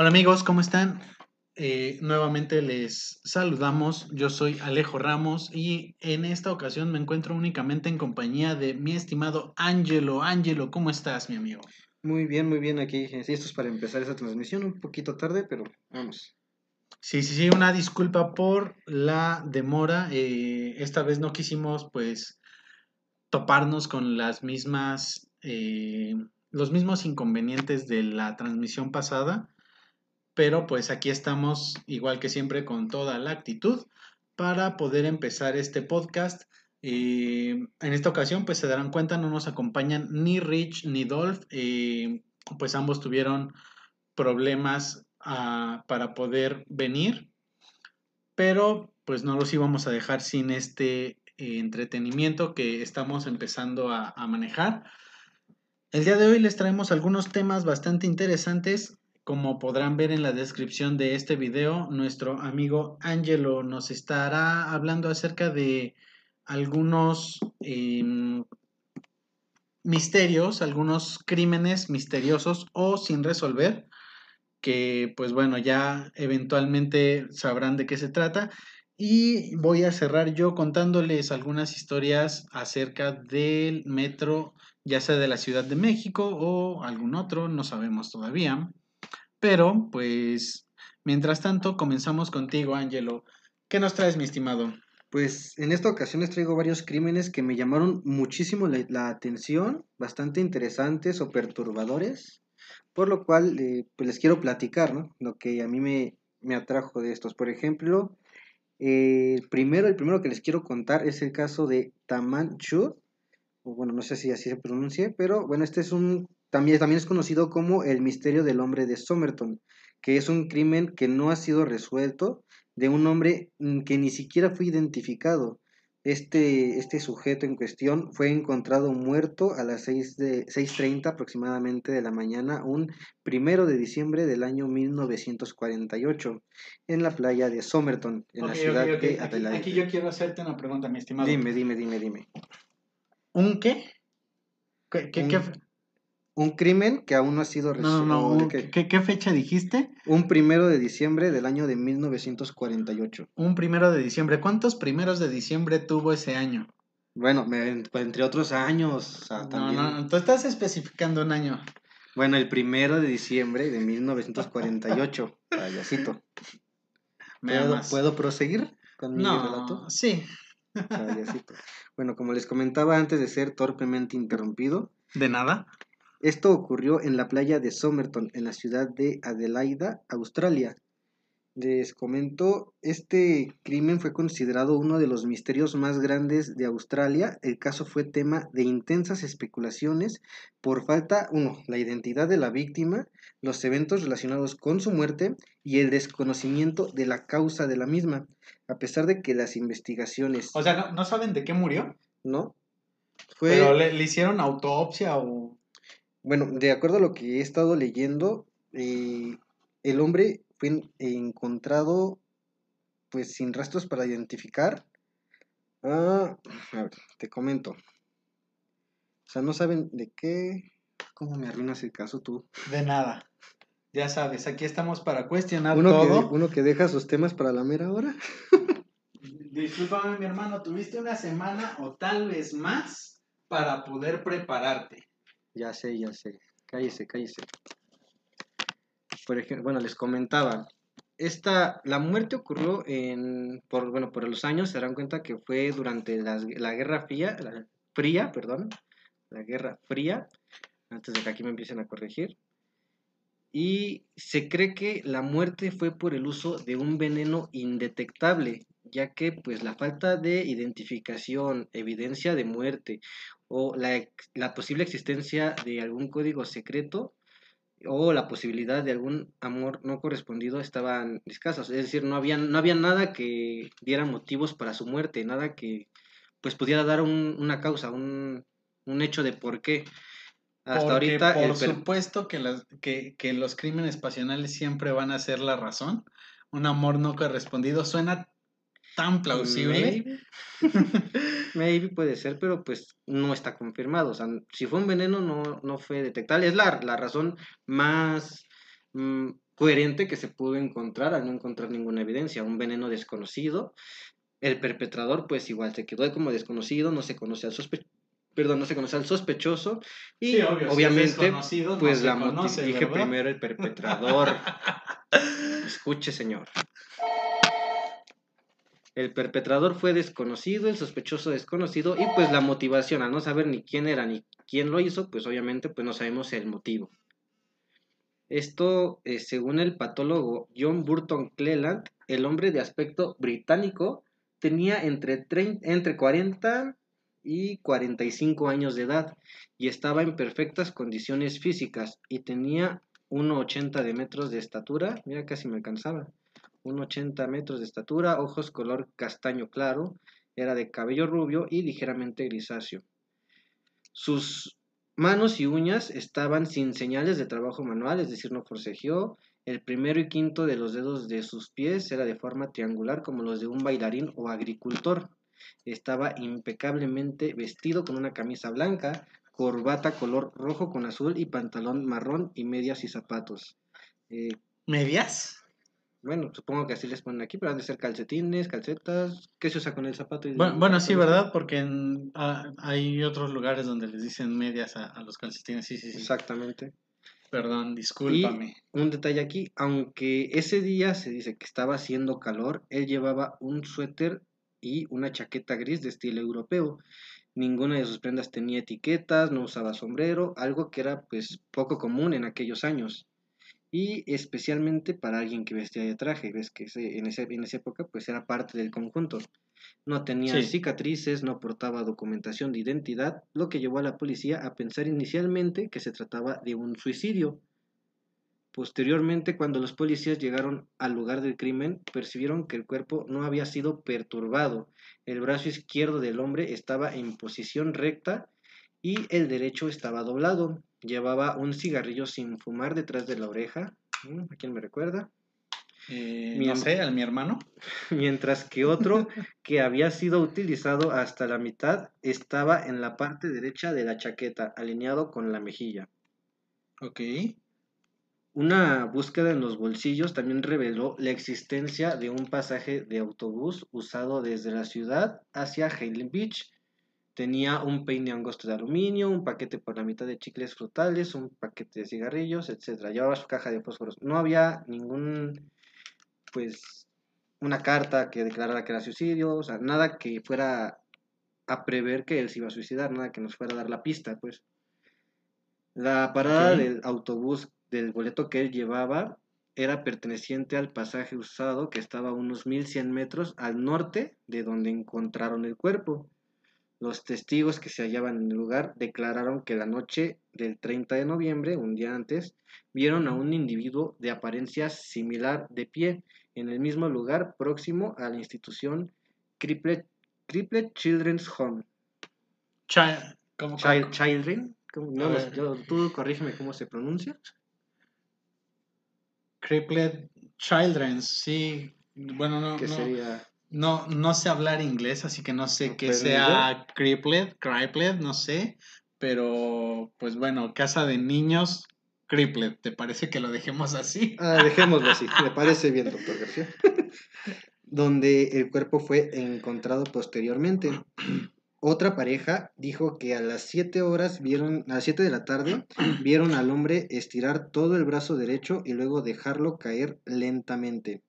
Hola amigos, ¿cómo están? Eh, nuevamente les saludamos. Yo soy Alejo Ramos y en esta ocasión me encuentro únicamente en compañía de mi estimado Ángelo. Ángelo, ¿cómo estás, mi amigo? Muy bien, muy bien aquí. Esto es para empezar esta transmisión, un poquito tarde, pero vamos. Sí, sí, sí, una disculpa por la demora. Eh, esta vez no quisimos, pues, toparnos con las mismas, eh, los mismos inconvenientes de la transmisión pasada pero pues aquí estamos igual que siempre con toda la actitud para poder empezar este podcast. Eh, en esta ocasión pues se darán cuenta no nos acompañan ni Rich ni Dolph, eh, pues ambos tuvieron problemas ah, para poder venir, pero pues no los íbamos a dejar sin este eh, entretenimiento que estamos empezando a, a manejar. El día de hoy les traemos algunos temas bastante interesantes como podrán ver en la descripción de este video, nuestro amigo Angelo nos estará hablando acerca de algunos em, misterios, algunos crímenes misteriosos o sin resolver, que pues bueno, ya eventualmente sabrán de qué se trata. Y voy a cerrar yo contándoles algunas historias acerca del metro, ya sea de la Ciudad de México o algún otro, no sabemos todavía. Pero, pues, mientras tanto, comenzamos contigo, Angelo. ¿Qué nos traes, mi estimado? Pues en esta ocasión les traigo varios crímenes que me llamaron muchísimo la, atención, bastante interesantes o perturbadores, por lo cual eh, pues les quiero platicar, ¿no? Lo que a mí me, me atrajo de estos. Por ejemplo, eh, el primero, el primero que les quiero contar es el caso de Taman Chud, o bueno, no sé si así se pronuncie, pero bueno, este es un también, también es conocido como el misterio del hombre de Somerton, que es un crimen que no ha sido resuelto de un hombre mm, que ni siquiera fue identificado. Este, este sujeto en cuestión fue encontrado muerto a las 6 de, 6.30 aproximadamente de la mañana, un primero de diciembre del año 1948, en la playa de Somerton, en la ciudad de Adelaide. Aquí, yo quiero hacerte una pregunta, mi estimado. Dime, dime, dime, dime. ¿Un qué? ¿Qué, qué, qué un crimen que aún no ha sido resuelto. No, no, ¿Qué, fecha dijiste? Un primero de diciembre del año de 1948. Un primero de diciembre. ¿Cuántos primeros de diciembre tuvo ese año? Bueno, entre otros años. no, no, tú estás especificando un año. Bueno, el primero de diciembre de 1948. Payasito. ¿Puedo, ¿Puedo, proseguir con mi no, relato? Sí. Bueno, como les comentaba antes de ser torpemente interrumpido. ¿De nada? Esto ocurrió en la playa de Somerton, en la ciudad de Adelaida, Australia. Les comento, este crimen fue considerado uno de los misterios más grandes de Australia. El caso fue tema de intensas especulaciones por falta, uno, la identidad de la víctima, los eventos relacionados con su muerte y el desconocimiento de la causa de la misma, a pesar de que las investigaciones... O sea, ¿no, saben de qué murió? No. Fue... ¿Pero le, le hicieron autopsia o...? Bueno, de acuerdo a lo que he estado leyendo, eh, el hombre fue encontrado pues sin rastros para identificar. Ah, a ver, te comento. O sea, no saben de qué. ¿Cómo me arruinas el caso tú? De nada. Ya sabes, aquí estamos para cuestionar uno todo. Que, uno que deja sus temas para la mera hora. Discúlpame, mi hermano, tuviste una semana o tal vez más para poder prepararte. Ya sé, ya sé. Cállese, cállese. Por ejemplo, bueno, les comentaba. Esta, la muerte ocurrió en, por, bueno, por los años, se darán cuenta que fue durante la, Guerra Fría, la, Fría, perdón, la Guerra Fría, antes de que aquí me empiecen a corregir. Y se cree que la muerte fue por el uso de un veneno indetectable, ya que pues la falta de identificación, evidencia de muerte o la, la, posible existencia de algún código secreto o la posibilidad de algún amor no correspondido estaban escasos. Es decir, no había, no había nada que diera motivos para su muerte, nada que pues pudiera dar una causa, un, un, hecho de por qué. Hasta ahorita. Por supuesto que, las, que, que los crímenes pasionales siempre van a ser la razón. Un amor no correspondido suena tan plausible. Maybe. puede ser, pero pues no está confirmado. O sea, si fue un veneno, no, no fue detectable. Es la, la razón más, mm, coherente que se pudo encontrar al no encontrar ninguna evidencia, un veneno desconocido. El perpetrador, pues igual se quedó como desconocido, no se conoce al sospechoso. Perdón, no se conoce al sospechoso y Sí, obvio, obviamente no pues se la conoce, dije primero el perpetrador. Escuche, señor. El perpetrador fue desconocido, el sospechoso desconocido y pues la motivación, al no saber ni quién era ni quién lo hizo, pues obviamente pues no sabemos el motivo. Esto, eh, según el patólogo John Burton Cleland, el hombre de aspecto británico tenía entre, entre 40 y 45 años de edad y estaba en perfectas condiciones físicas y tenía 1,80 de metros de estatura, mira casi me alcanzaba, 1,80 metros de estatura, ojos color castaño claro, era de cabello rubio y ligeramente grisáceo. Sus manos y uñas estaban sin señales de trabajo manual, es decir, no forcejeó. El primero y quinto de los dedos de sus pies era de forma triangular como los de un bailarín o agricultor. Estaba impecablemente vestido con una camisa blanca, corbata color rojo con azul y pantalón marrón y medias y zapatos. Eh, ¿Medias? Bueno, supongo que así les ponen aquí, pero han de ser calcetines, calcetas. ¿Qué se usa con el zapato? y Bueno, bueno, sí? ¿verdad? Porque en- hay otros lugares donde les dicen medias a, a los calcetines. Sí, sí, sí. Exactamente. Perdón, discúlpame. Un detalle aquí, aunque ese día se dice que estaba haciendo calor, él llevaba un suéter y una chaqueta gris de estilo europeo. Ninguna de sus prendas tenía etiquetas, no usaba sombrero, algo que era pues poco común en aquellos años. Y especialmente para alguien que vestía de traje, ves que ese- en, ese- en esa época pues era parte del conjunto. No tenía Sí. cicatrices, no portaba documentación de identidad, lo que llevó a la policía a pensar inicialmente que se trataba de un suicidio. Posteriormente, cuando los policías llegaron al lugar del crimen, percibieron que el cuerpo no había sido perturbado. El brazo izquierdo del hombre estaba en posición recta y el derecho estaba doblado. Llevaba un cigarrillo sin fumar detrás de la oreja. ¿A quién me recuerda? Eh, mi no sé, a mi hermano. Mientras que otro que había sido utilizado hasta la mitad estaba en la parte derecha de la chaqueta, alineado con la mejilla. Ok. Una búsqueda en los bolsillos también reveló la existencia de un pasaje de autobús usado desde la ciudad hacia Highland Beach. Tenía un peine angosto de aluminio, un paquete por la mitad de chicles frutales, un paquete de cigarrillos, etc. Llevaba su caja de fósforos. No había ningún, pues, una carta que declarara que era suicidio, o sea, nada que fuera a prever que él se iba a suicidar, nada que nos fuera a dar la pista, pues. La parada del autobús del boleto que él llevaba era perteneciente al pasaje usado que estaba a unos 1100 metros al norte de donde encontraron el cuerpo. Los testigos que se hallaban en el lugar declararon que la noche del 30 de noviembre, un día antes, vieron a un individuo de apariencia similar de pie en el mismo lugar próximo a la institución Cripple, Cripple Children's Home. Chi- ¿cómo- Child, Children, ¿cómo? No, yo- tú corrígeme cómo se pronuncia. Criplet Children's, sí. Bueno, no, no, sería no, no sé hablar inglés, así que no sé qué sea Criplet, Criplet, no sé. Pero, pues bueno, casa de niños, Criplet. ¿Te parece que lo dejemos así? Ah, dejémoslo así, me parece bien, doctor García. Donde el cuerpo fue encontrado posteriormente. Otra pareja dijo que a las 7 horas vieron, a las 7 de la tarde, vieron al hombre estirar todo el brazo derecho y luego dejarlo caer lentamente.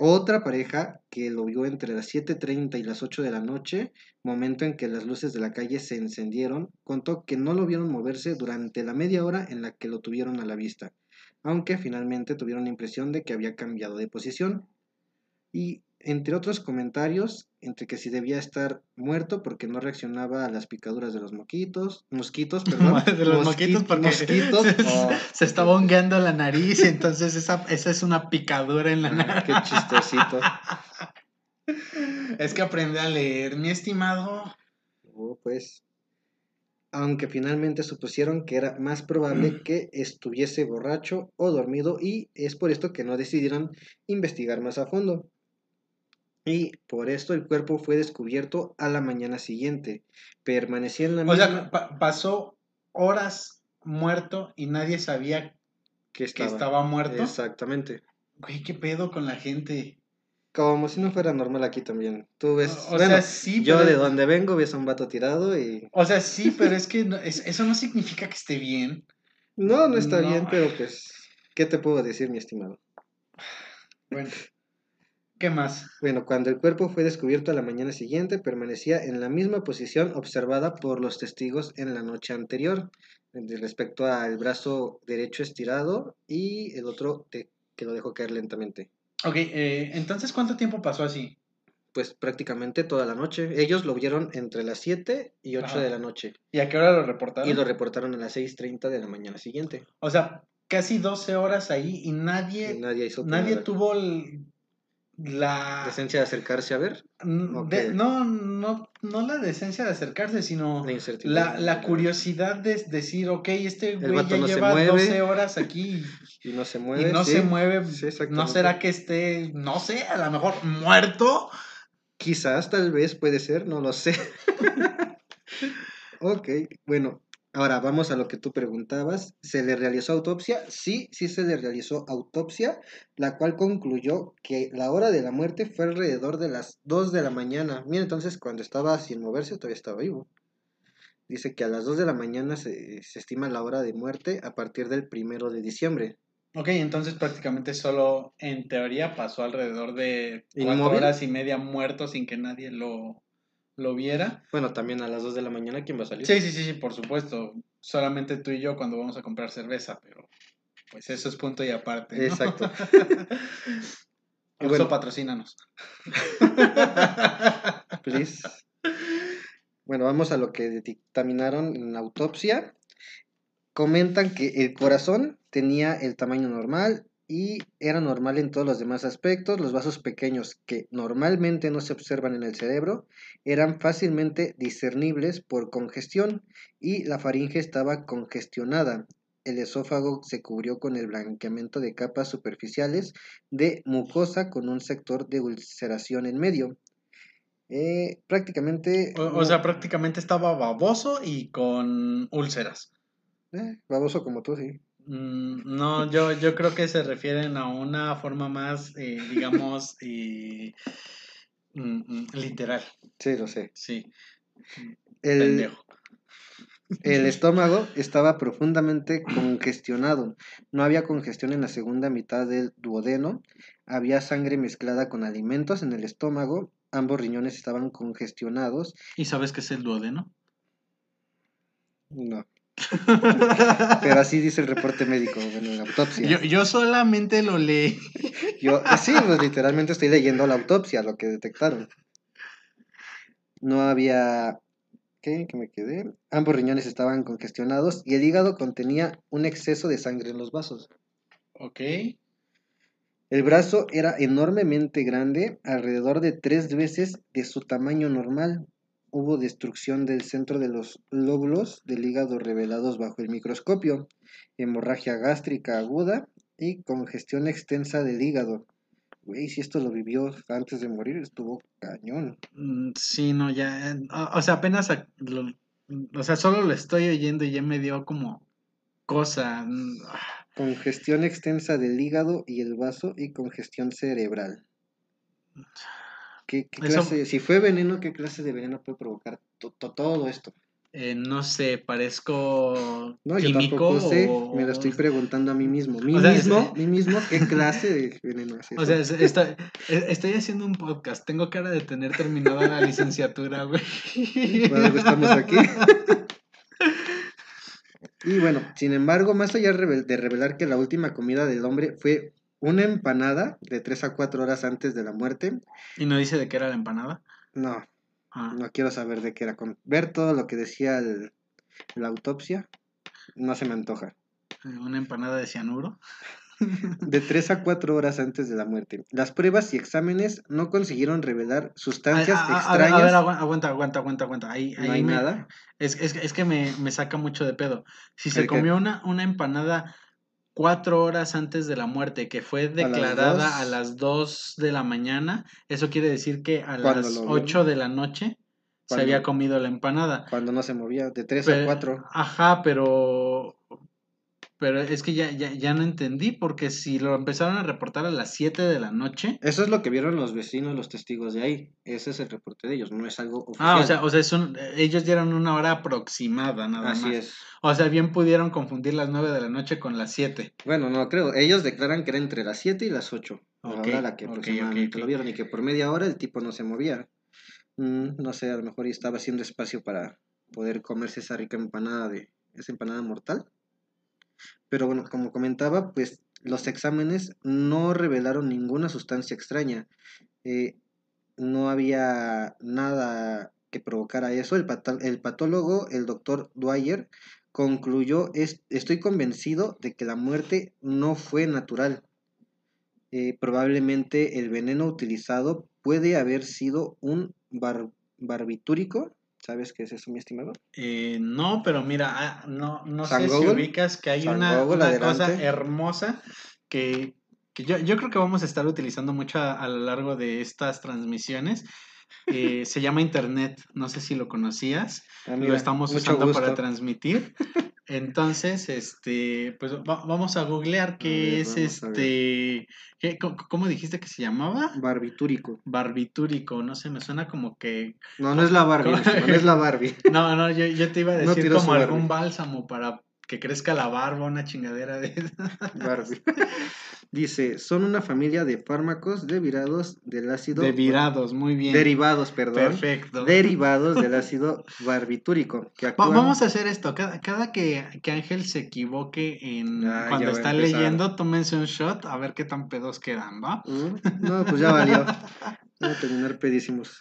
Otra pareja que lo vio entre las 7.30 y las 8 de la noche, momento en que las luces de la calle se encendieron, contó que no lo vieron moverse durante la media hora en la que lo tuvieron a la vista, aunque finalmente tuvieron la impresión de que había cambiado de posición. Y entre otros comentarios, entre que si debía estar muerto porque no reaccionaba a las picaduras de los mosquitos, mosquitos, perdón, de los mosqui- mosquitos porque mosquitos, se, oh, se estaba hongueando la nariz, entonces esa, esa es una picadura en la ah, nariz. qué chistosito. Es que aprende a leer, mi estimado. Oh, pues, aunque finalmente supusieron que era más probable que estuviese borracho o dormido y es por esto que no decidieron investigar más a fondo. Y por esto el cuerpo fue descubierto a la mañana siguiente. Permanecía en la O misma... sea, pa- pasó horas muerto y nadie sabía que que estaba. muerto. Exactamente. Güey, qué pedo con la gente. Como si no fuera normal aquí también. Tú ves, O bueno, sea, sí, yo pero- de donde vengo ves a un vato tirado y O sea, sí, pero es que no- es- eso no significa que esté bien. no, no está No. bien, pero pues, ¿qué te puedo decir, mi estimado? Bueno, ¿qué más? Bueno, cuando el cuerpo fue descubierto a la mañana siguiente, permanecía en la misma posición observada por los testigos en la noche anterior, respecto al brazo derecho estirado y el otro de- que lo dejó caer lentamente. Ok, eh, entonces, ¿cuánto tiempo pasó así? Pues prácticamente toda la noche. Ellos lo vieron entre las 7 y 8 Ajá. de la noche ¿Y a qué hora lo reportaron? y lo reportaron a las 6.30 de la mañana siguiente. O sea, casi 12 horas ahí y nadie, Y nadie hizo nadie tuvo el- la... decencia de acercarse a ver de- no, no, no la decencia de acercarse, sino la la, curiosidad de decir, ok, este güey ya no lleva mueve. 12 horas aquí y no se y mueve. no sí. se mueve. Sí, ¿No será que esté, no sé, a lo mejor muerto? Quizás, tal vez, puede ser, no lo sé. ok, bueno, ahora vamos a lo que tú preguntabas. ¿Se le realizó autopsia? Sí, sí se le realizó autopsia, la cual concluyó que la hora de la muerte fue alrededor de las 2 de la mañana. Mira, entonces cuando estaba sin moverse todavía estaba vivo. Dice que a las 2 de la mañana se, se estima la hora de muerte a partir del primero de diciembre. Ok, entonces prácticamente solo en teoría pasó alrededor de cuatro ¿Inmóvil? horas y media muerto sin que nadie lo, lo viera. Bueno, también a las 2 de la mañana, ¿quién va a salir? Sí, sí, sí, sí, por supuesto. Solamente tú y yo cuando vamos a comprar cerveza, pero pues eso es punto y aparte. ¿no? Exacto. Y bueno. patrocínanos. Please. Bueno, vamos a lo que dictaminaron en la autopsia. Comentan que el corazón tenía el tamaño normal y era normal en todos los demás aspectos. Los vasos pequeños que normalmente no se observan en el cerebro eran fácilmente discernibles por congestión y la faringe estaba congestionada. El esófago se cubrió con el blanqueamiento de capas superficiales de mucosa con un sector de ulceración en medio. Eh, prácticamente. O, o sea, prácticamente estaba baboso y con úlceras. eh, baboso como tú, sí. Mm, No, yo, yo creo que se refieren a una forma más, eh, digamos, eh, mm, mm, literal. Sí, lo sé. Sí, El, pendejo. el estómago estaba profundamente congestionado. No había congestión en la segunda mitad del duodeno. Había sangre mezclada con alimentos en el estómago. Ambos riñones estaban congestionados. ¿Y sabes qué es el duodeno? No. Pero así dice el reporte médico en la autopsia. Yo, yo solamente lo leí. Yo, eh, sí, pues, literalmente estoy leyendo la autopsia, lo que detectaron. No había... ¿Qué? ¿Qué me quedé? Ambos riñones estaban congestionados y el hígado contenía un exceso de sangre en los vasos. Ok. El brazo era enormemente grande, alrededor de tres veces de su tamaño normal. Hubo destrucción del centro de los lóbulos del hígado revelados bajo el microscopio, hemorragia gástrica aguda y congestión extensa del hígado. Güey, si esto lo vivió antes de morir, estuvo cañón. Mm, Sí, no, ya. eh, O, o sea, apenas. a- lo- o sea, solo lo estoy oyendo y ya me dio como cosa. mm, ah, Congestión extensa del hígado y el vaso y congestión cerebral. ¿Qué, qué Eso- clase, si fue veneno, qué clase de veneno puede provocar to- to- todo esto? eh, no sé, parezco No, yo químico tampoco sé, o- me lo estoy preguntando a mí mismo. Mí O sea, mismo, es- mí mismo, ¿qué clase de veneno es eso? O sea, es- está- estoy haciendo un podcast. Tengo cara de tener terminada la licenciatura, güey. Por algo estamos aquí. y bueno, sin embargo, más allá de revelar que la última comida del hombre fue una empanada de 3 a 4 horas antes de la muerte, ¿Y no dice de qué era la empanada? no, Ah, no quiero saber de qué era. Con ver todo lo que decía el- la autopsia, no se me antoja. ¿Una empanada de cianuro? De 3 a 4 horas antes de la muerte. Las pruebas y exámenes no consiguieron revelar sustancias a, a- a ver, extrañas. a ver, agua- aguanta, aguanta, aguanta, aguanta. Ahí, no ahí hay me- nada. Es, es, es que me, me saca mucho de pedo. Si se comió una, una empanada cuatro horas antes de la muerte, que fue declarada dos. a las 2 de la mañana, eso quiere decir que a las. 8 de la noche se había comido la empanada. Cuando no se movía, de 3 a 4. Ajá, pero Pero es que ya, ya, ya no entendí, porque si lo empezaron a reportar a las 7 de la noche. Eso es lo que vieron los vecinos, los testigos de ahí. Ese es el reporte de ellos, no es algo oficial. Ah, o sea, o sea es un- ellos dieron una hora aproximada, nada Así más. es. O sea, bien pudieron confundir las 9 de la noche con las 7. Bueno, no creo. Ellos declaran que era entre las 7 y las 8. La Ok, hora la que aproximadamente lo vieron y que por media hora el tipo no se movía. Mm, no sé, a lo mejor estaba haciendo espacio para poder comerse esa rica empanada de esa empanada mortal. Pero bueno, como comentaba, pues los exámenes no revelaron ninguna sustancia extraña. Eh, no había nada que provocara eso. El, el patólogo, el doctor Dwyer, concluyó, "Es- estoy convencido de que la muerte no fue natural. Eh, probablemente el veneno utilizado puede haber sido un bar- barbitúrico. ¿Sabes qué es eso, mi estimado? Eh, no, pero mira, ah, no, no San sé si ubicas que hay San una, cosa hermosa que, que yo, yo creo que vamos a estar utilizando mucho a, a lo largo de estas transmisiones. Eh, se llama Internet, no sé si lo conocías, Ah, lo estamos usando para transmitir. Entonces, este, pues va- vamos a googlear qué ver, es este, ¿qué- ¿cómo dijiste que se llamaba? Barbitúrico. Barbitúrico, no sé, me suena como que No, no es la Barbie, no es la Barbie. No, no, yo, yo te iba a No decir tiró como algún bálsamo para que crezca la barba, una chingadera de Barbie. Dice, son una familia de fármacos derivados del ácido... de virados, muy bien. Derivados, perdón. Perfecto. Derivados del ácido barbitúrico. Que Va- actúan- Vamos a hacer esto. Cada, cada que, que Ángel se equivoque en Ah, cuando está leyendo, tómense un shot a ver qué tan pedos quedan, ¿va? Mm, No, pues ya valió. Voy a terminar pedísimos.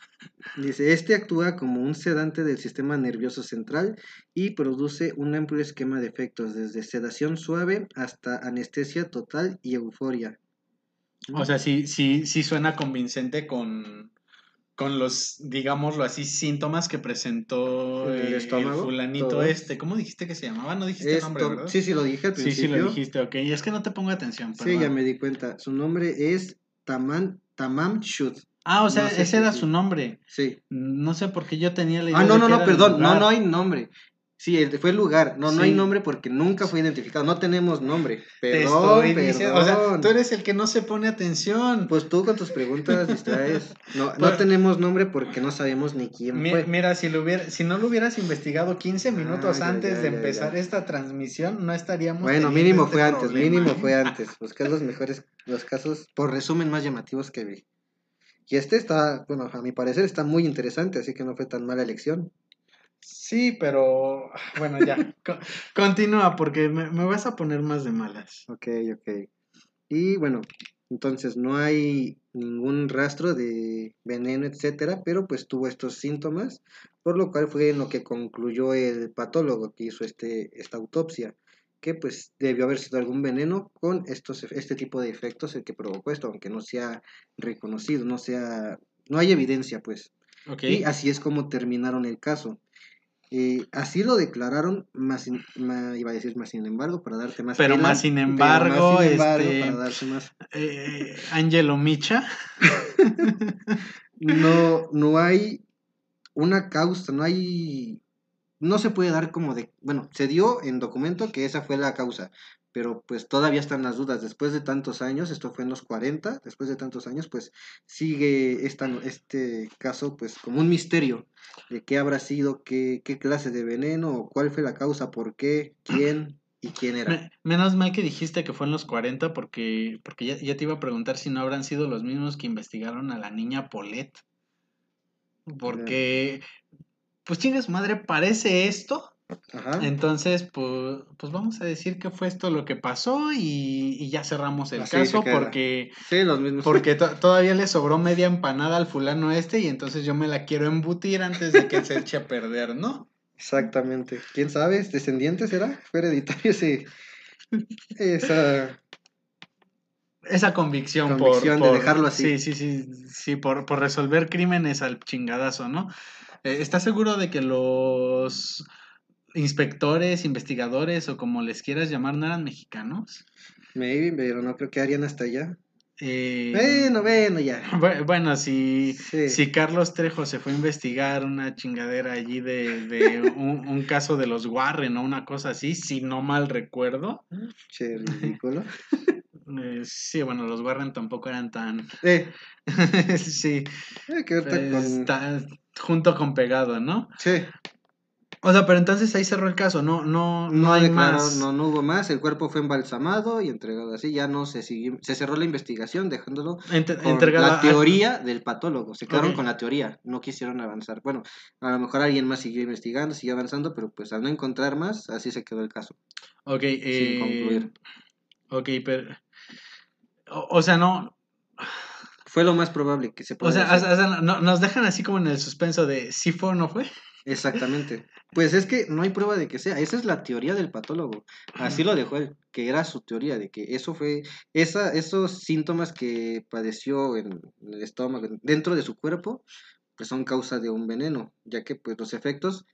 Dice, este actúa como un sedante del sistema nervioso central y produce un amplio esquema de efectos, desde sedación suave hasta anestesia total y euforia. O sea, sí, sí, sí suena convincente con, con los, digámoslo así, síntomas que presentó ¿En el fulanito ¿Todo? este. ¿Cómo dijiste que se llamaba? No dijiste Esto- nombre, ¿verdad? sí, sí, lo dije al Sí, principio. sí lo dijiste, ok. Y es que no te pongo atención, Sí, perdón. ya me di cuenta. Su nombre es Taman, Tamam Shud. Ah, o sea, No sé ese era sí. su nombre. Sí. No sé por qué yo tenía la idea Ah, no, de no, que no, perdón. No, no hay nombre. Sí, fue el lugar. No, no hay nombre porque nunca fue identificado. No tenemos nombre. Te Perdón, estoy perdón. diciendo, o sea, tú eres el que no se pone atención. Pues tú con tus preguntas distraes. No, no Pues- tenemos nombre porque no sabemos ni quién Mi- fue. mira, si, lo hubiera, si no lo hubieras investigado 15 minutos Ah, antes ya, de ya, empezar esta transmisión, no estaríamos. Bueno, teniendo mínimo este fue antes, mínimo fue antes. Buscar los mejores, los casos, por resumen, más llamativos que vi. Y este está, bueno, a mi parecer está muy interesante, así que no fue tan mala elección. Sí, pero bueno, ya. co- continúa porque me, me vas a poner más de malas. Ok, ok. Y bueno, entonces no hay ningún rastro de veneno, etcétera, pero pues tuvo estos síntomas, por lo cual fue en lo que concluyó el patólogo que hizo este, esta autopsia, que pues debió haber sido algún veneno con estos, efe- este tipo de efectos el que provocó esto, aunque no sea reconocido, no sea, no hay evidencia pues. Y así es como terminaron el caso. Eh, así lo declararon, más iba a decir más sin embargo, para darte más Pero más sin pero embargo, más sin embargo, este, para más. Eh, Angelo Micha. No, no hay una causa, no hay, no se puede dar como de, bueno, se dio en documento que esa fue la causa, pero pues todavía están las dudas, después de tantos años, esto fue en los 40, después de tantos años, pues sigue esta, este caso pues como un misterio de qué habrá sido, qué, qué clase de veneno, o cuál fue la causa, por qué, quién y quién era. Me- menos mal que dijiste que fue en los 40 porque, porque ya, ya te iba a preguntar si no habrán sido los mismos que investigaron a la niña Paulette. Porque, pues chingas madre, parece esto. Ajá. Entonces, pues, pues vamos a decir que fue esto lo que pasó y, y ya cerramos el Así caso porque, Sí, los mismos. porque to- todavía le sobró media empanada al fulano este y entonces yo me la quiero embutir antes de que se eche a perder, ¿no? Exactamente. ¿Quién sabe? ¿Es ¿Descendiente será? ¿Fue hereditario ese, esa... Esa convicción, Convicción por, de dejarlo así. Sí, sí, sí, sí, por, por resolver crímenes al chingadazo, ¿no? Eh, ¿Estás seguro de que los inspectores, investigadores o como les quieras llamar no eran mexicanos? Maybe, pero no creo que harían hasta allá. Eh, Bueno, bueno, ya. bu- Bueno, si, Sí. si Carlos Trejo se fue a investigar una chingadera allí de, de un, un caso de los Warren o una cosa así, si no mal recuerdo. Che, ridículo. Eh, sí, bueno, los Warren tampoco eran tan... Eh, sí, eh, que con... junto con pegado, ¿no? Sí. O sea, pero entonces ahí cerró el caso, no, no, no, No, hay declaró- más. no, no hubo más, el cuerpo fue embalsamado y entregado así, ya no se siguió, se cerró la investigación dejándolo Ent- con entregado la a- teoría del patólogo, se quedaron con la teoría, no quisieron avanzar. Bueno, a lo mejor alguien más siguió investigando, siguió avanzando, pero pues al no encontrar más, así se quedó el caso, Ok, eh, concluir. Ok, pero... O, o sea, no... Fue lo más probable que se O pueda sea, hacer. o sea, no- nos dejan así como en el suspenso de si fue o no fue. Exactamente. Pues es que no hay prueba de que sea. Esa es la teoría del patólogo. Así lo dejó él, que era su teoría de que eso fue, esa, esos síntomas que padeció en el estómago, dentro de su cuerpo, pues son causa de un veneno, ya que pues los efectos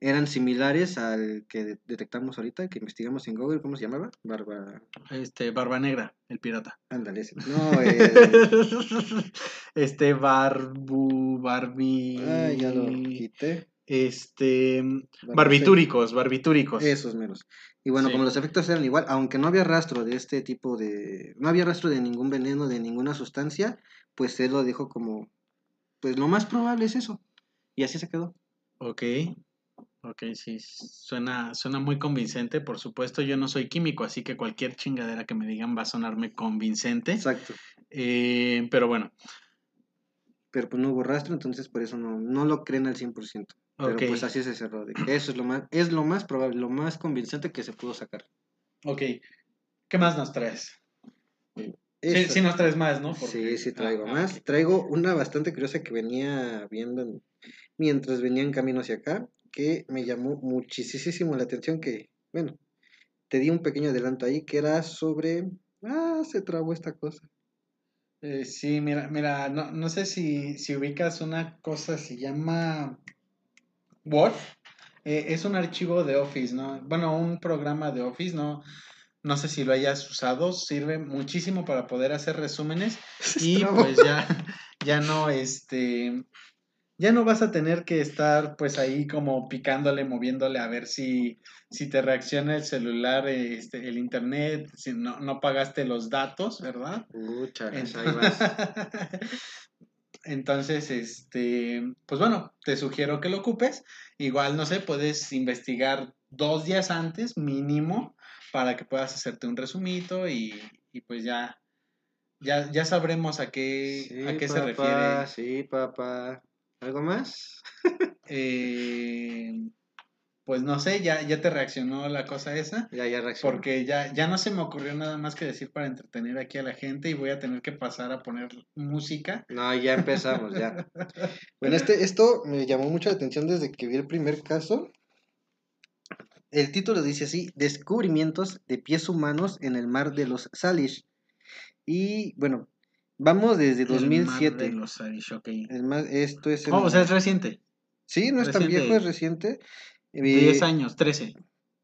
eran similares al que de- detectamos ahorita, que investigamos en Google, ¿cómo se llamaba? Barba, Este, Barba Negra, el pirata. ándale, ese. No, el... este, Barbu, Barbie... Ah, ya lo quité. Este, Barba- barbitúricos, barbitúricos. Esos menos. Y bueno, Sí. como los efectos eran igual, aunque no había rastro de este tipo de... No había rastro de ningún veneno, de ninguna sustancia, pues él lo dijo como... Pues lo más probable es eso. Y así se quedó. Ok, ok, sí, suena, suena muy convincente. Por supuesto, yo no soy químico, así que cualquier chingadera que me digan va a sonarme convincente. Exacto. Eh, pero bueno, Pero pues no hubo rastro, entonces por eso no, no lo creen al 100%. Pero ok, pues así se cerró. de que eso es lo más, es lo más probable, lo más convincente que se pudo sacar. ok. ¿Qué más nos traes? Sí, sí nos traes más, ¿no? Sí, Porque- sí traigo Ah, más. Traigo una bastante curiosa que venía viendo en- mientras venía en camino hacia acá, que me llamó muchísimo la atención que, bueno, te di un pequeño adelanto ahí, que era sobre... Ah, se trabó esta cosa. Eh, sí, mira, mira, no, no sé si, si ubicas una cosa, se llama Word. Eh, es un archivo de Office, ¿no? Bueno, un programa de Office, ¿no? No sé si lo hayas usado, sirve muchísimo para poder hacer resúmenes Se y trabó. pues ya, ya no, este, ya no vas a tener que estar pues ahí como picándole, moviéndole a ver si, si te reacciona el celular, este, el internet, si no, no pagaste los datos, ¿verdad? Vas. Entonces, este, pues bueno, te sugiero que lo ocupes. Igual, no sé, puedes investigar dos días antes, mínimo, para que puedas hacerte un resumito y, y pues ya, ya, ya sabremos a qué, Sí, a qué se papá, refiere. Sí, papá. ¿Algo más? Eh, pues no sé, ya, ya te reaccionó la cosa esa. Ya, ya reaccionó. Porque ya, ya no se me ocurrió nada más que decir para entretener aquí a la gente y voy a tener que pasar a poner música. No, ya empezamos, ya. Bueno, este, esto me llamó mucho la atención desde que vi el primer caso. El título dice así, Descubrimientos de pies humanos en el mar de los Salish. Y bueno, vamos desde El mar 2007. de los Irish, ok. El mar- esto es en- Oh, o sea, es reciente. Sí, no es tan viejo, es reciente. Eh, 10 años, 13.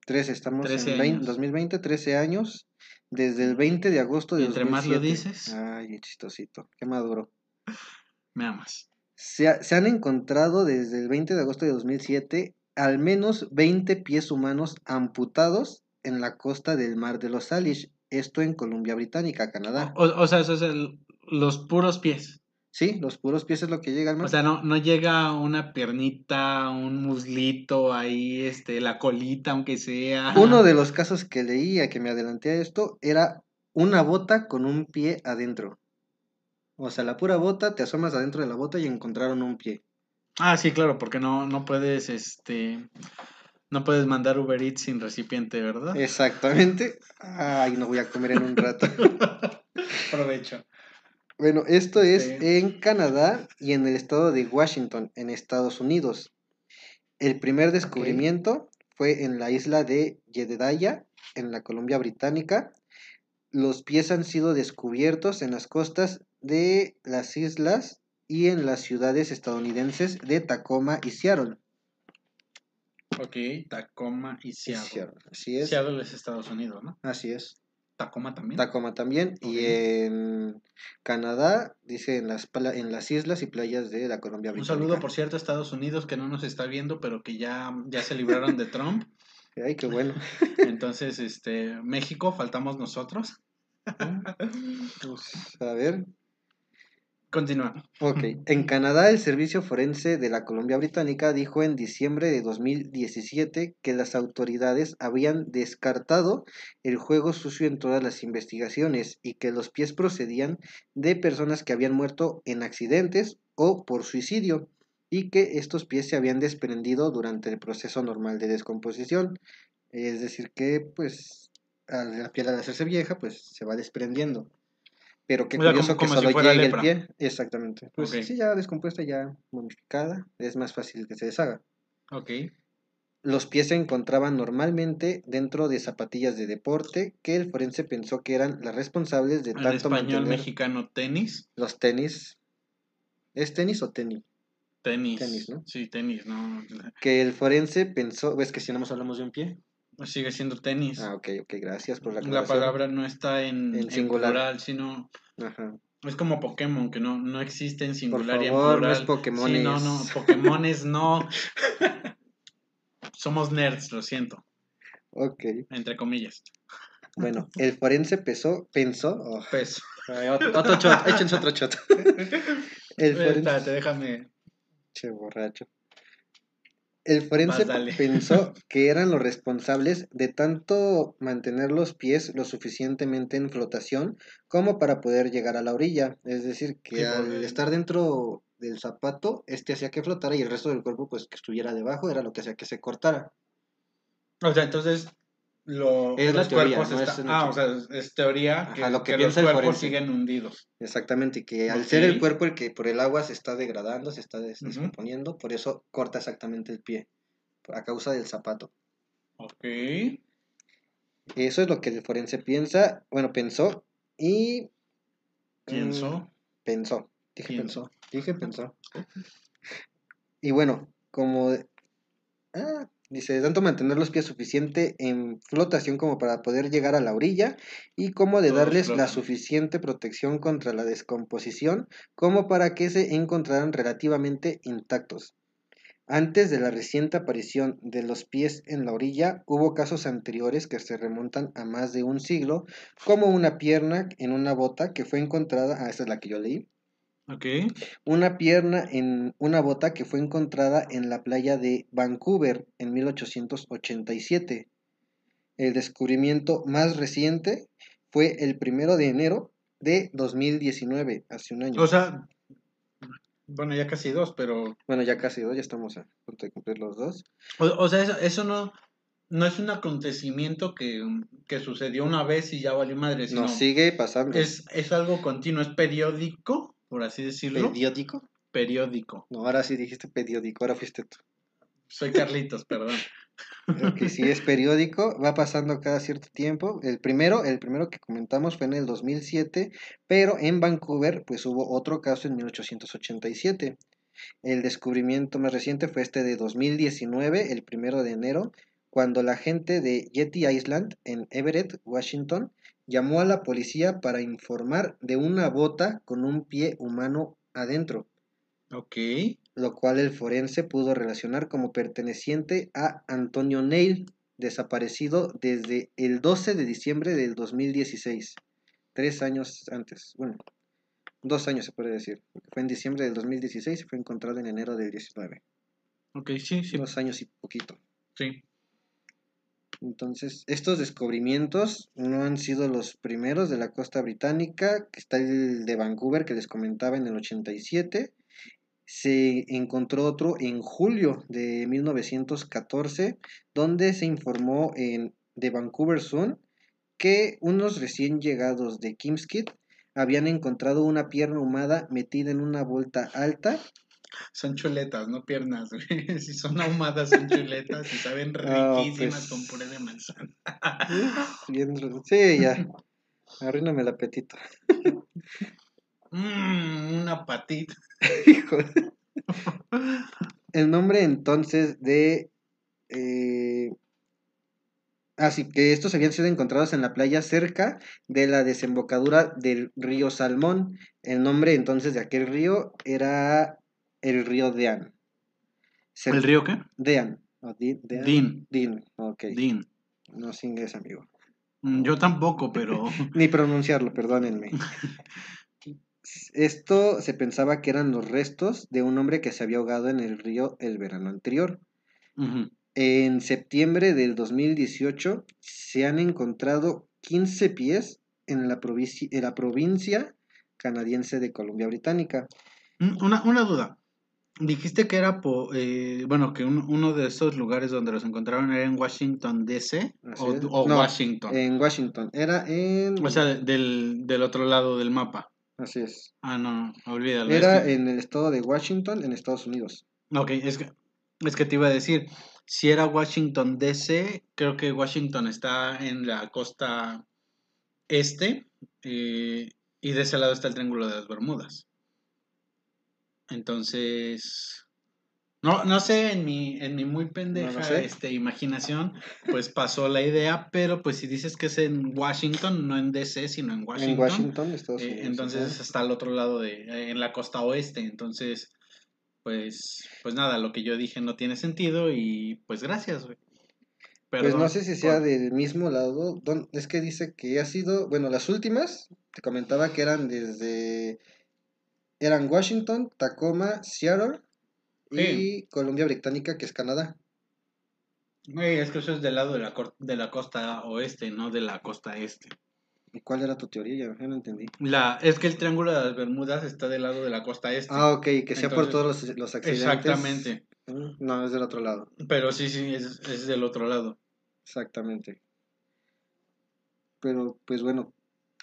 13, estamos 13 en 20 años. 2020, 13 años. Desde el 20 de agosto de entre más lo 2007. dices. Ay, chistosito, qué maduro. Me amas. Se, ha- se han encontrado desde el 20 de agosto de 2007 al menos 20 pies humanos amputados en la costa del mar de los Salish, esto en Columbia Británica, Canadá. O, o sea, eso es el- los puros pies. Sí, los puros pies es lo que llega al mar. O sea, no, no llega una piernita, un muslito ahí, este, la colita, aunque sea. Uno de los casos que leía que me adelanté a esto era una bota con un pie adentro. O sea, la pura bota, te asomas adentro de la bota y encontraron un pie. Ah, sí, claro, porque no, no puedes, este, no puedes mandar Uber Eats sin recipiente, ¿verdad? Exactamente. Ay, no voy a comer en un rato. Provecho. Bueno, esto es Sí. en Canadá y en el estado de Washington, en Estados Unidos. El primer descubrimiento fue en la isla de Jedediah, en la Columbia Británica. Los pies han sido descubiertos en las costas de las islas y en las ciudades estadounidenses de Tacoma y Seattle. Ok, Tacoma y Seattle. Seattle, Así es. Seattle es Estados Unidos, ¿no? Así es. Tacoma también. Tacoma también. Y en Canadá, dice en las, en las islas y playas de la Colombia Un Británica. saludo, por cierto, a Estados Unidos que no nos está viendo, pero que ya, ya se libraron de Trump. Ay, qué bueno. Entonces, este, México, faltamos nosotros. Pues, a ver. Continúa. Ok. En Canadá, el Servicio Forense de la Colombia Británica dijo en diciembre de 2017 que las autoridades habían descartado el juego sucio en todas las investigaciones y que los pies procedían de personas que habían muerto en accidentes o por suicidio y que estos pies se habían desprendido durante el proceso normal de descomposición. Es decir, que pues la piel al hacerse vieja, pues se va desprendiendo. Pero qué O sea, curioso como- que como si solo fuera llegue lepra. el pie. Exactamente. Pues Ok. sí, ya descompuesta, ya momificada, es más fácil que se deshaga. Ok. Los pies se encontraban normalmente dentro de zapatillas de deporte que el forense pensó que eran las responsables de El tanto español mexicano tenis. los tenis. ¿Es tenis o tenis? Tenis. Tenis, ¿no? Sí, tenis, no. Que el forense pensó, ves que si no nos hablamos de un pie. Sigue siendo tenis. Ah, ok, ok, gracias por la la palabra no está en, En en singular. plural, sino Ajá. es como Pokémon, que no, no existe en singular y en favor, no plural. es Pokémones. Sí, no, no, Pokémones no. Somos nerds, lo siento, Ok. entre comillas. Bueno, el forense pesó, pensó. oh, Peso. ay, otro, otro shot, échense otro shot. El forense. Espérate, déjame. Che, borracho. El forense pensó que eran los responsables de tanto mantener los pies lo suficientemente en flotación como para poder llegar a la orilla. Es decir, que Sí, al estar dentro del zapato, este hacía que flotara y el resto del cuerpo, pues que estuviera debajo, era lo que hacía que se cortara. O sea, entonces lo, Es la los teoría, cuerpos no es Ah, o sea, es teoría Ajá, que, lo que que los cuerpos forense. siguen hundidos. Exactamente, y que al ser el cuerpo el que por el agua se está degradando, se está des- descomponiendo, por eso corta exactamente el pie, a causa del zapato. Ok. Eso es lo que el forense piensa, bueno, pensó y... Pienso. mm, pensó, dije Pienso. pensó, dije pensó. Y bueno, como... Ah, dice, de tanto mantener los pies suficiente en flotación como para poder llegar a la orilla y como de Todos darles la suficiente protección contra la descomposición como para que se encontraran relativamente intactos. Antes de la reciente aparición de los pies en la orilla, hubo casos anteriores que se remontan a más de un siglo, como una pierna en una bota que fue encontrada, ah, esta es la que yo leí, Una pierna en una bota que fue encontrada en la playa de Vancouver en 1887. El descubrimiento más reciente fue el primero de enero de 2019, hace un año. O sea, bueno, ya casi dos, pero. bueno, ya casi dos, ya estamos a punto de cumplir los dos. O, o sea, eso, eso no, no es un acontecimiento que, que sucedió una vez y ya valió madre, sino Nos sigue pasando. es, es algo continuo, es periódico, por así decirlo. ¿Periódico? periódico. No, ahora sí dijiste periódico, ahora fuiste tú. Soy Carlitos, perdón. que sí es periódico, va pasando cada cierto tiempo. El primero, el primero que comentamos fue en el 2007, pero en Vancouver pues hubo otro caso en 1887. El descubrimiento más reciente fue este de 2019, el primero de enero, cuando la gente de Yeti Island en Everett, Washington, llamó a la policía para informar de una bota con un pie humano adentro Ok. lo cual el forense pudo relacionar como perteneciente a Antonio Neil, desaparecido desde el 12 de diciembre del 2016, tres años antes, bueno, dos años se puede decir, fue en diciembre del 2016 y fue encontrado en enero del 19, Ok, sí, sí. dos años y poquito. Sí. Entonces, estos descubrimientos no han sido los primeros de la costa británica, que está el de Vancouver que les comentaba en el 87. Se encontró otro en julio de 1914, donde se informó en The Vancouver Sun que unos recién llegados de Kimskit habían encontrado una pierna humada metida en una vuelta alta Son chuletas, no piernas, güey. Si son ahumadas, son chuletas y saben Ah, riquísimas pues. con puré de manzana. Bien, Sí, ya. Arruíname el apetito. Mmm, una patita. Hijo. El nombre entonces de. eh, Así que estos habían sido encontrados en la playa cerca de la desembocadura del río Salmón. El nombre entonces de aquel río era el río Dean. ¿El río qué? Dean. o Di- Dean. Din. Din, ok. Din. No sé inglés, amigo. Mm, Yo tampoco, pero... Ni pronunciarlo, perdónenme. Esto se pensaba que eran los restos de un hombre que se había ahogado en el río el verano anterior. En septiembre del 2018 se han encontrado 15 pies en la, provincia, en la provincia canadiense de Columbia Británica. Mm, Una, una duda. Dijiste que era, po- eh, bueno, que un- uno de esos lugares donde los encontraron era en Washington, D.C. O, o No, Washington. En Washington. Era en... o sea, del, del otro lado del mapa. así es. Ah, no, olvídalo. Era es que, en el estado de Washington, en Estados Unidos. ok, es que, es que te iba a decir, si era Washington, D.C., creo que Washington está en la costa este eh, y de ese lado está el Triángulo de las Bermudas. Entonces, no, no sé, en mi, en mi muy pendeja sé. este, imaginación, pues pasó la idea, pero pues si dices que es en Washington, no en DC, sino en Washington, En Washington, Estados eh, entonces está al otro lado de, eh, en la costa oeste, entonces, pues, pues nada, lo que yo dije no tiene sentido y pues gracias, güey. Pues no sé si sea por- del mismo lado. don- Es que dice que ha sido, bueno, las últimas, te comentaba que eran desde, eran Washington, Tacoma, Seattle y Sí. Columbia Británica, que es Canadá. Güey, es que eso es del lado de la, cor- de la costa oeste, no de la costa este. ¿Y cuál era tu teoría? Ya, ya no entendí. La, es que el Triángulo de las Bermudas está del lado de la costa este. Ah, ok, que sea por todos los, los accidentes. Exactamente. Mm, No, es del otro lado. Pero sí, sí, es, es del otro lado. Exactamente. Pero, pues bueno,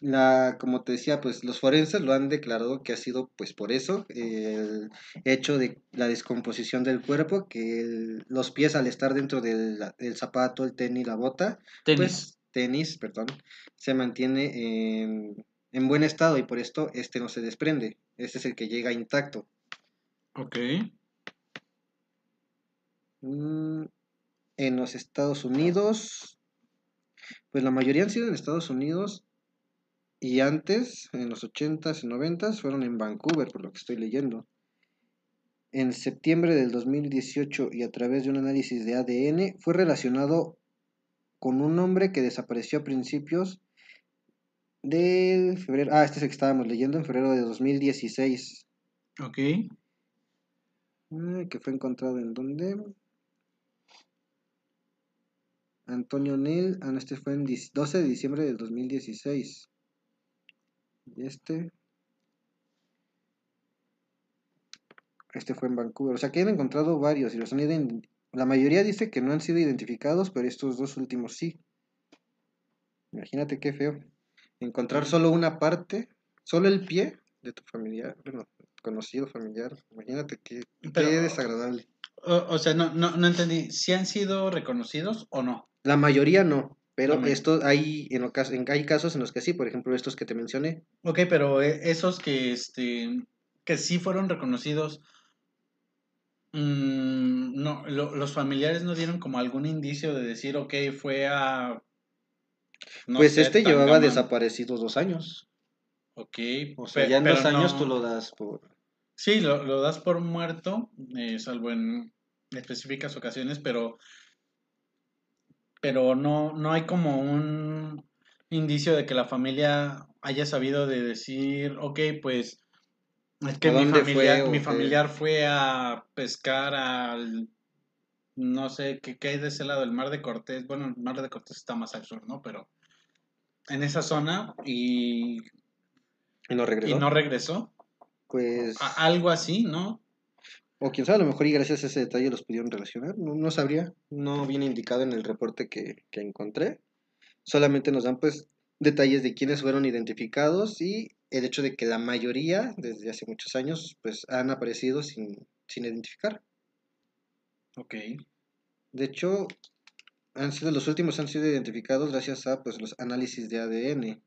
la, como te decía, pues los forenses lo han declarado que ha sido, pues por eso, el hecho de la descomposición del cuerpo, que el- los pies al estar dentro del, del zapato, el tenis, la bota, Tenis. pues tenis, perdón, se mantiene en, en buen estado y por esto este no se desprende. Este es el que llega intacto. Ok. Mm, En los Estados Unidos, pues la mayoría han sido en Estados Unidos y antes, en los 80s y 90s, fueron en Vancouver, por lo que estoy leyendo. En septiembre del 2018 y a través de un análisis de ADN fue relacionado con un hombre que desapareció a principios de febrero. Ah, este es el que estábamos leyendo en febrero de 2016. Ok. Que fue encontrado en dónde? Antonio Neil, ah, no, este fue en 10 12 de diciembre del 2016. Este. Este fue en Vancouver. O sea que han encontrado varios y los han ident- La mayoría dice que no han sido identificados, pero estos dos últimos sí. Imagínate qué feo. Encontrar solo una parte, solo el pie de tu familiar, bueno, conocido familiar. Imagínate qué, desagradable. O, o sea, no, no, no entendí. ¿Si han sido reconocidos o no? La mayoría no, pero may- esto hay, en, en- hay casos en los que sí, por ejemplo estos que te mencioné. Ok, pero eh, esos que, este, que sí fueron reconocidos, mm, no, lo- los familiares no dieron como algún indicio de decir, ok, fue a... no pues sé, este llevaba desaparecido dos años. Ok, O sea, ya en dos años no- tú lo das por... Sí, lo, lo das por muerto, eh, salvo en específicas ocasiones, pero, pero no, no hay como un indicio de que la familia haya sabido de decir, ok, pues es que ¿A mi fue o mi familiar fue a pescar al, no sé, ¿qué, qué hay de ese lado? El Mar de Cortés, bueno, el Mar de Cortés está más al sur, ¿no? Pero en esa zona y, Y no regresó. y no regresó, Pues... A- algo así, ¿no? O quién sabe, a lo mejor y gracias a ese detalle los pudieron relacionar. No, no sabría. No viene indicado en el reporte que, que encontré. Solamente nos dan pues detalles de quiénes fueron identificados y el hecho de que la mayoría, desde hace muchos años, pues han aparecido sin, sin identificar. Ok. De hecho, han sido, los últimos han sido identificados gracias a pues, los análisis de ADN.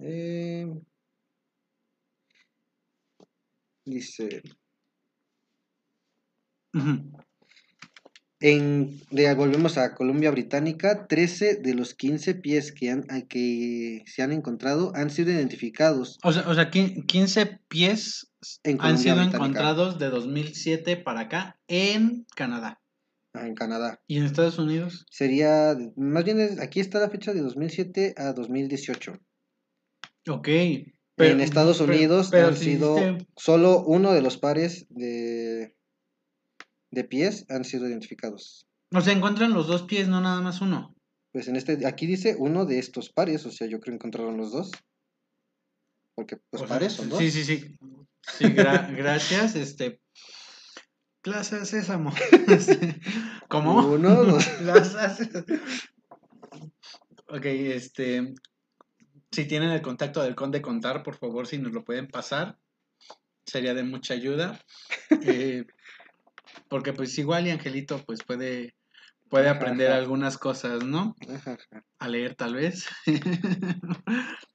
Eh, dice. En, de, volvemos a Columbia Británica, 13 de los 15 pies que, han, que se han encontrado han sido identificados. O sea, o sea 15 pies En han sido Británica. encontrados de 2007 para acá en Canadá. Ah, en Canadá. ¿Y en Estados Unidos? Sería, más bien aquí está la fecha de 2007 a 2018. Ok. En Estados Unidos pero han si sido solo uno de los pares de, de pies han sido identificados. O sea, encuentran los dos pies, no nada más uno. Pues en este, aquí dice uno de estos pares, o sea, yo creo que encontraron los dos. Porque O sea, pares son dos. Sí, sí, sí. Sí, gra- gracias. Este. Plaza Sésamo. ¿Cómo? Uno, dos. Plaza Sésamo. Ok, este. Si tienen el contacto del Conde Contar, por favor, si nos lo pueden pasar, sería de mucha ayuda. Eh, porque pues igual y Angelito pues puede, puede aprender ajá. algunas cosas, ¿no? Ajá. A leer tal vez.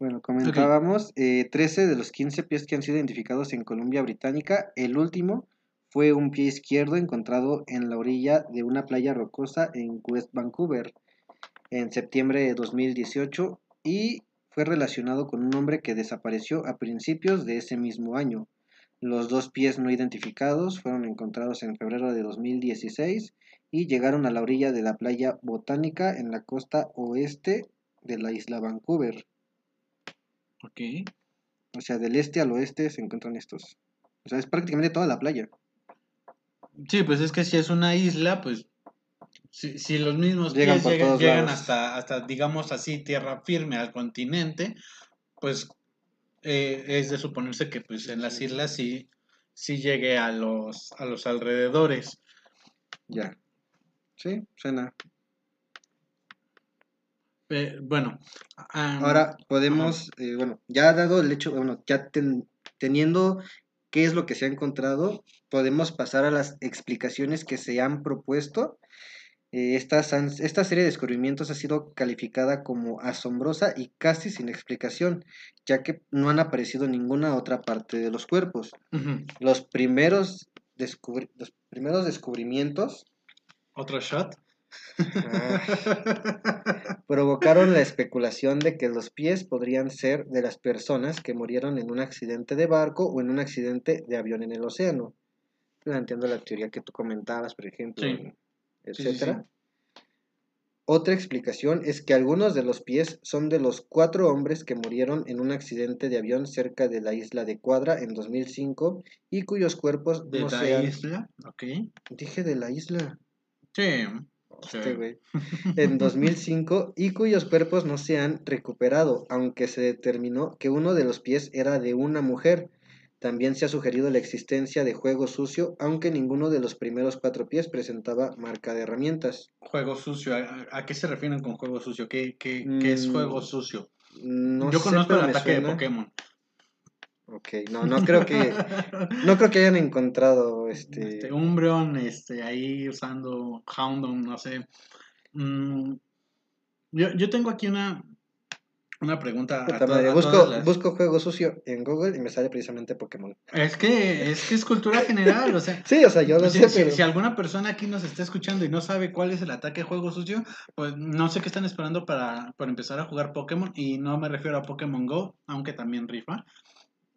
Bueno, comentábamos, eh, 13 de los 15 pies que han sido identificados en Columbia Británica, el último fue un pie izquierdo encontrado en la orilla de una playa rocosa en West Vancouver en septiembre de 2018 y fue relacionado con un hombre que desapareció a principios de ese mismo año. Los dos pies no identificados fueron encontrados en febrero de 2016 y llegaron a la orilla de la playa botánica en la costa oeste de la isla Vancouver. ok. O sea, del este al oeste se encuentran estos. O sea, es prácticamente toda la playa. Sí, pues es que si es una isla, pues si, si los mismos Llegan pies llegan, hasta, hasta, digamos así, tierra firme al continente, pues eh, es de suponerse que pues en las islas sí, sí llegue a los, a los alrededores. Ya. Sí, suena. Eh, bueno, ah, Ahora podemos, eh, bueno, ya dado el hecho, bueno, ya ten- teniendo qué es lo que se ha encontrado, podemos pasar a las explicaciones que se han propuesto. Eh, estas han- esta serie de descubrimientos ha sido calificada como asombrosa y casi sin explicación, ya que no han aparecido en ninguna otra parte de los cuerpos. Los primeros, descubri- los primeros descubrimientos otro shot. ah, provocaron la especulación de que los pies podrían ser de las personas que murieron en un accidente de barco o en un accidente de avión en el océano. Entiendo la teoría que tú comentabas, por ejemplo, Sí. en- Sí, sí, etcétera. Otra explicación es que algunos de los pies son de los cuatro hombres que murieron en un accidente de avión cerca de la isla de Cuadra en 2005 y cuyos cuerpos de no la isla, ok. Dije de la isla. Sí. Este. En 2005 y cuyos cuerpos no se han recuperado, aunque se determinó que uno de los pies era de una mujer. También se ha sugerido la existencia de juego sucio, aunque ninguno de los primeros cuatro pies presentaba marca de herramientas. Juego sucio, ¿a, a qué se refieren con juego sucio? ¿Qué, qué, qué es Mm, juego sucio? No Yo sé, conozco el ataque de. Pokémon. Ok, no, no creo que, no creo que hayan encontrado este. Este, Umbreon, este, ahí usando Houndoom, no sé. Mm, yo, yo tengo aquí una, una pregunta. a Puta to- madre, a busco, todas las- busco juego sucio en Google y me sale precisamente Pokémon. Es que es que es cultura general, o sea. Sí, o sea, yo lo Si, sé, si- pero. si alguna persona aquí nos está escuchando y no sabe cuál es el ataque de juego sucio, pues no sé qué están esperando para, para empezar a jugar Pokémon. Y no me refiero a Pokémon Go, aunque también rifa.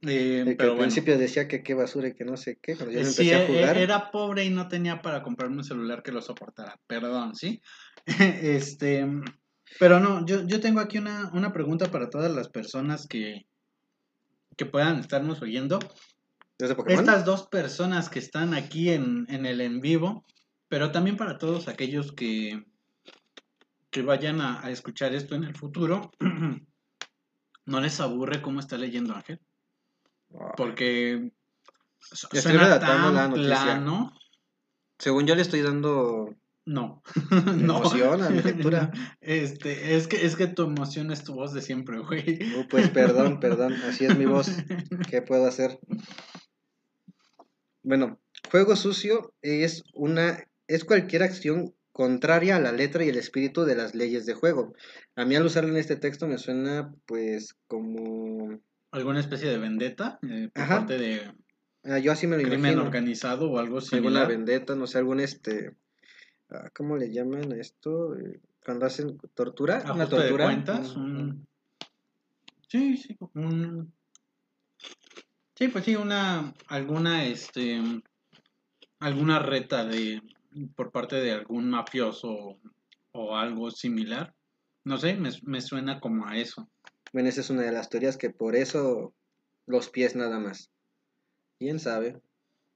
Eh, el que pero al bueno. principio decía que qué basura y que no sé qué, cuando yo sí, empecé a e- jugar. e- era pobre y no tenía para comprarme un celular que lo soportara. Perdón, ¿sí? este, pero no, yo, yo tengo aquí una, una pregunta para todas las personas que, que puedan estarnos oyendo. ¿Desde? Estas dos personas que están aquí en, en el en vivo, pero también para todos aquellos que, que vayan a, a escuchar esto en el futuro, ¿no les aburre cómo está leyendo Ángel? Porque suena tan plano. Según yo le estoy dando No. emoción a mi lectura. Este, es que, es que tu emoción es tu voz de siempre, güey. Uh, pues perdón, perdón, así es mi voz. ¿Qué puedo hacer? Bueno, juego sucio es una es cualquier acción contraria a la letra y el espíritu de las leyes de juego. A mí al usarlo en este texto me suena pues como ¿Alguna especie de vendetta eh, por Ajá. parte de ah, yo así me lo crimen imagino. organizado o algo alguna similar? vendetta, no sé, algún este ¿cómo le llaman a esto? Eh, Cuando hacen tortura, una Ajuste de tortura. cuentas. Un- Sí, sí. un- Sí, pues sí, una. Alguna, este. Alguna reta de. Por parte de algún mafioso o algo similar. No sé, me, me suena como a eso. Bueno, esa es una de las teorías que por eso los pies nada más. ¿Quién sabe?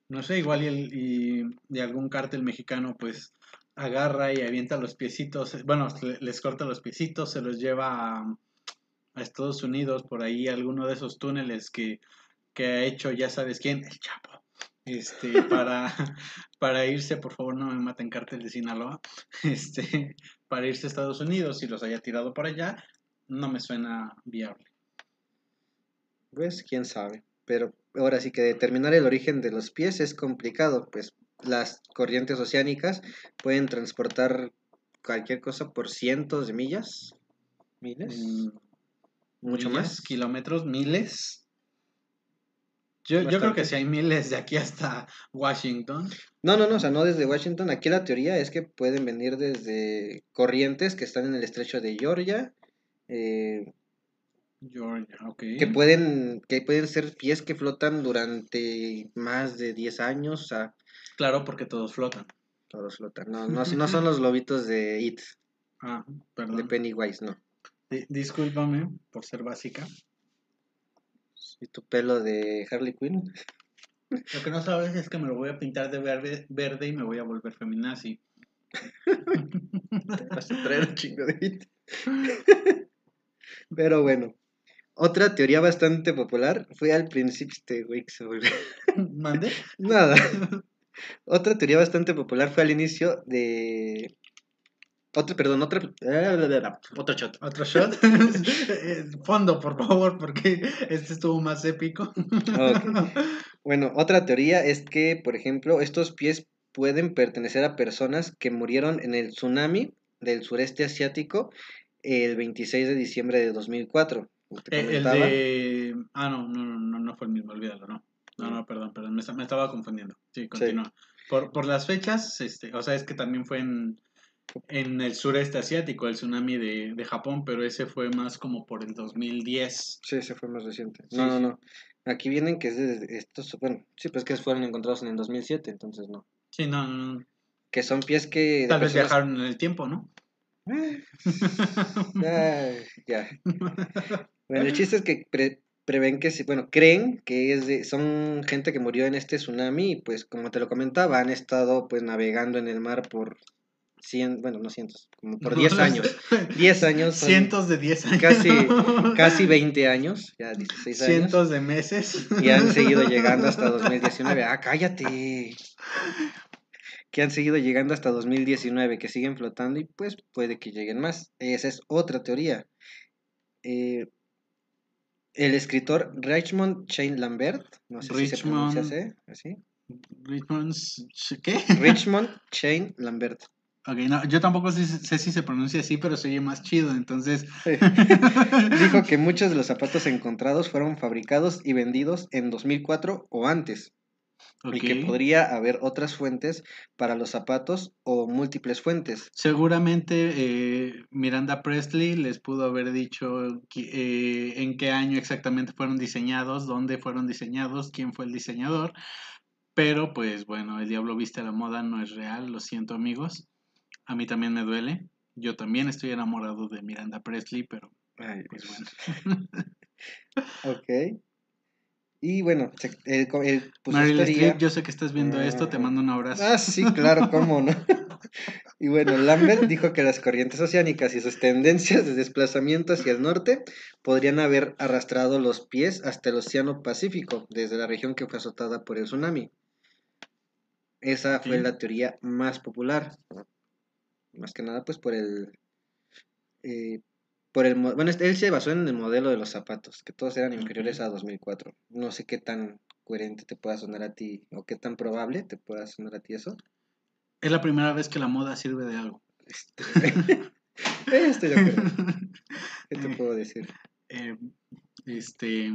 No sé, igual y, el, y, y algún cártel mexicano pues agarra y avienta los piecitos, bueno, le- les corta los piecitos, se los lleva a, a Estados Unidos, por ahí alguno de esos túneles que, que ha hecho, ya sabes quién, el Chapo, este, para, para irse, por favor no me maten cártel de Sinaloa, este, para irse a Estados Unidos y los haya tirado por allá, no me suena viable. Pues quién sabe. Pero ahora sí que determinar el origen de los pies es complicado, pues las corrientes oceánicas pueden transportar cualquier cosa por cientos de millas. ¿Miles? Mm, ¿Mucho millas, más? kilómetros, miles. Yo, yo creo que si hay miles de aquí hasta Washington. No, no, no, o sea, no desde Washington. Aquí la teoría es que pueden venir desde corrientes que están en el estrecho de Georgia, eh, Georgia, ok. que pueden que pueden ser pies que flotan durante más de 10 años, o sea, Claro, porque todos flotan. todos flotan. No, no, no son los lobitos de It, Ah, de perdón. Pennywise, no. Di- discúlpame por ser básica. Y tu pelo de Harley Quinn. Lo que no sabes es que me lo voy a pintar de verde, verde y me voy a volver feminazi. Te vas a traer un chingo de It. Pero bueno, otra teoría bastante popular fue al principio este güey ¿Mande? Nada. Otra teoría bastante popular fue al inicio de. Otro, perdón, otra. Otro shot. ¿Otro shot? Eh, Fondo, por favor, porque este estuvo más épico. Bueno, otra teoría es que, por ejemplo, estos pies pueden pertenecer a personas que murieron en el tsunami del sureste asiático el 26 de diciembre de 2004. como te Eh, El de. Ah, no, no, no, no, no fue el mismo, olvídalo, no. No, no, perdón, perdón, me, esta- me estaba confundiendo. Sí, continúa. Por, por las fechas, este, o sea, es que también fue en, en el sureste asiático, el tsunami de, de Japón, pero ese fue más como por el 2010. Sí, ese fue más reciente. Sí, no, no, no. Aquí vienen que es de estos, bueno, sí, pues que fueron encontrados en el 2007, entonces no. Sí, no, no, no. Que son pies que... Tal vez personas- viajaron en el tiempo, ¿no? Ya. Bueno, el chiste es que pre- prevén que, bueno, creen que es de, son gente que murió en este tsunami y pues como te lo comentaba, han estado pues navegando en el mar por cien, bueno, no cientos, como por 10 años. 10 años, son Cientos de 10 años. Casi- casi 20 años, ya 16 años. Cientos de meses. Y han seguido llegando hasta 2019. Ah, cállate. Que han seguido llegando hasta 2019, que siguen flotando y pues puede que lleguen más. Esa es otra teoría. Eh, el escritor Richmond Chain Lambert, no sé si se pronuncia Richmond- así. Richmond's- ¿Qué? Richmond Chain Lambert. Ok, no, yo tampoco sé, sé si se pronuncia así, pero se oye más chido, entonces. Dijo que muchos de los zapatos encontrados fueron fabricados y vendidos en 2004 o antes. Y que podría haber otras fuentes para los zapatos o múltiples fuentes. Seguramente eh, Miranda Presley les pudo haber dicho eh, en qué año exactamente fueron diseñados, dónde fueron diseñados, quién fue el diseñador. Pero pues bueno, el diablo viste a la moda no es real, lo siento amigos. A mí también me duele. Yo también estoy enamorado de Miranda Presley, pero pues bueno. Ok. Y bueno, el, el, pues, Meryl esta teoría- Streep, yo sé que estás viendo esto, te mando un abrazo. Ah, sí, claro, cómo no. Y bueno, Lambert dijo que las corrientes oceánicas y sus tendencias de desplazamiento hacia el norte podrían haber arrastrado los pies hasta el Océano Pacífico, desde la región que fue azotada por el tsunami. Esa fue la teoría más popular. Más que nada, pues por el. eh, por el bueno, este- él se basó en el modelo de los zapatos, que todos eran inferiores a 2004. No sé qué tan coherente te pueda sonar a ti, o qué tan probable te pueda sonar a ti eso. Es la primera vez que la moda sirve de algo. Eh, Estoy de acuerdo. ¿Qué te puedo decir? Eh, este,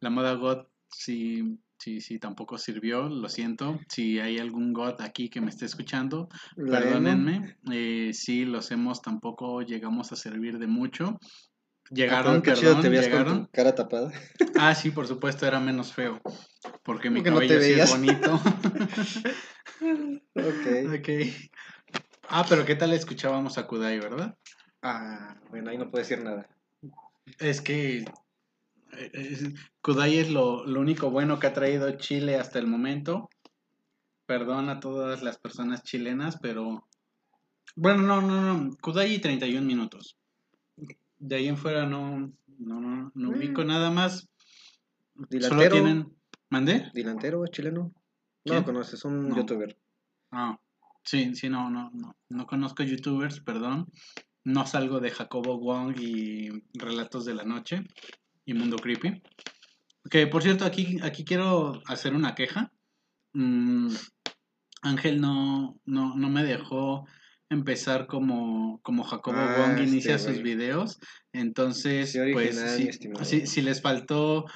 la moda God sí, sí, sí, tampoco sirvió, lo siento. Si hay algún God aquí que me esté escuchando, perdónenme. Eh, sí, los hemos tampoco llegamos a servir de mucho. Ah, Llegaron, chido perdón, te veías con llegaron. tu cara tapada. Ah, sí, por supuesto, era menos feo. Porque mi Porque no cabello sí es bonito. ok. ok. Ah, pero ¿qué tal escuchábamos a Kudai, verdad? Ah, bueno, ahí no puedo decir nada. Es que Kudai es lo, lo único bueno que ha traído Chile hasta el momento. Perdón a todas las personas chilenas, pero... Bueno, no, no, no. Kudai y 31 minutos. De ahí en fuera no, no, no, no Mm. ubico nada más. Solo Dilantero. tienen... ¿Mandé? Dilantero, chileno. No lo conoces, un No. youtuber. Ah, sí, sí, no, no, no. No conozco youtubers, perdón. No salgo de Jacobo Wong y Relatos de la Noche y Mundo Creepy. Que por cierto, aquí, aquí quiero hacer una queja. Mm, Ángel no, no, no me dejó empezar como, como Jacobo Ah, Wong este inicia sus videos. Entonces, Sí, pues original, sí les faltó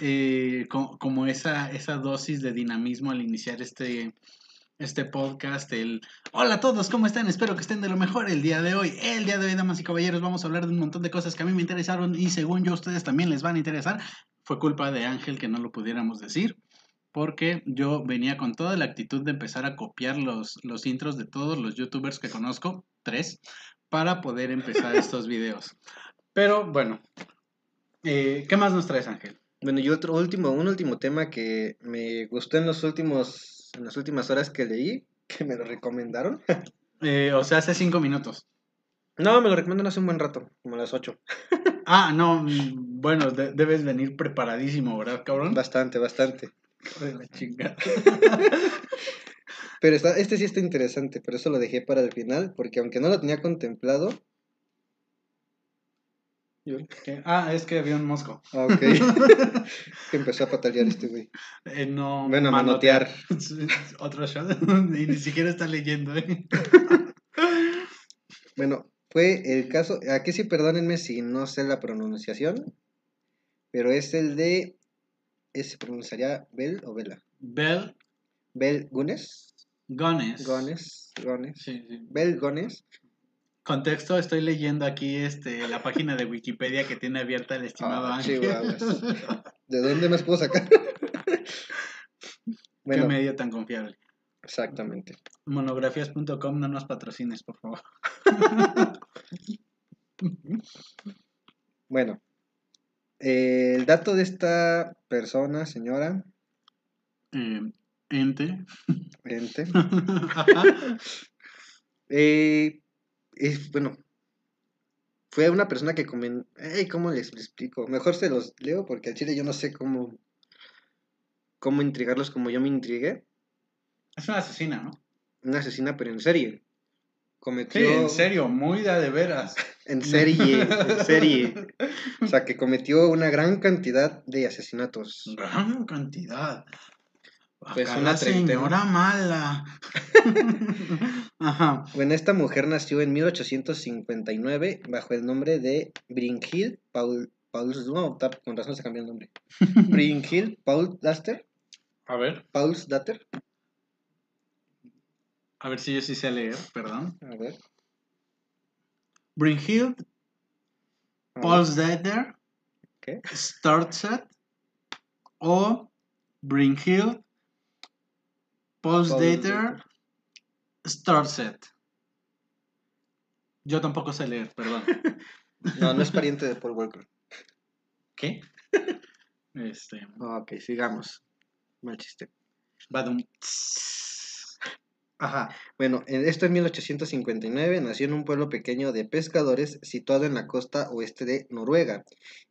eh, co- como esa, esa dosis de dinamismo al iniciar este, este podcast, el hola a todos, ¿cómo están? Espero que estén de lo mejor el día de hoy. El día de hoy, damas y caballeros, vamos a hablar de un montón de cosas que a mí me interesaron y según yo a ustedes también les van a interesar. Fue culpa de Ángel que no lo pudiéramos decir, porque yo venía con toda la actitud de empezar a copiar los, los intros de todos los youtubers que conozco, tres, para poder empezar estos videos. Pero bueno, eh, ¿qué más nos traes, Ángel? Bueno, y otro último, un último tema que me gustó en los últimos, en las últimas horas que leí, que me lo recomendaron. Eh, o sea, hace cinco minutos. No, me lo recomendaron hace un buen rato, como a las 8. Ah, no, mm, bueno, de- debes venir preparadísimo, ¿verdad, cabrón? Bastante, bastante. La chingada. Pero está, este sí está interesante, por eso lo dejé para el final, porque aunque no lo tenía contemplado. Ah, es que había un mosco. Ah, ok. que empezó a patalear este güey. Eh, no, Bueno, a manotear. manotear. Otro shot. y ni siquiera está leyendo, ¿eh? Bueno, fue el caso, aquí sí perdónenme si no sé la pronunciación, pero es el de, ¿eh, ¿se pronunciaría Bel o Vela? Bell Bel Gunes, Gones. Gones, Gones, Sí, sí. Bel Gones. Contexto, estoy leyendo aquí este, la página de Wikipedia que tiene abierta el estimado Ah, Ángel. ¿De dónde más puedo sacar? Qué medio tan confiable. exactamente. Monografías.com, no nos patrocines, por favor. Bueno, eh, el dato de esta persona, señora, Eh, ente. ente, eh, es, bueno, fue una persona que comen... Ey, ¿Cómo les explico? Mejor se los leo porque al chile yo no sé cómo, cómo intrigarlos como yo me intrigué. Es una asesina, ¿no? Una asesina, pero en serie. Cometió... Sí, en serio, muy de, a de veras. En serie, en serie. O sea, que cometió una gran cantidad de asesinatos. Gran cantidad. Pues Acá una la señora mala. Ajá. Bueno, esta mujer nació en 1859 bajo el nombre de Brynhild Paul... Paul no, con razón se cambió el nombre. Brynhild Paul Daster. A ver, Pauls Datter. a ver si yo sí sé leer, perdón. A ver. Brynhild, a ver. Polsdater, ¿Qué? Startset o Brynhild, Polsdater, Startset. Yo tampoco sé leer, perdón. No, no es pariente de Paul Walker. ¿Qué? Este. Ok, sigamos. Mal chiste. Badum. Ajá. Bueno, en esto en 1859 nació en un pueblo pequeño de pescadores situado en la costa oeste de Noruega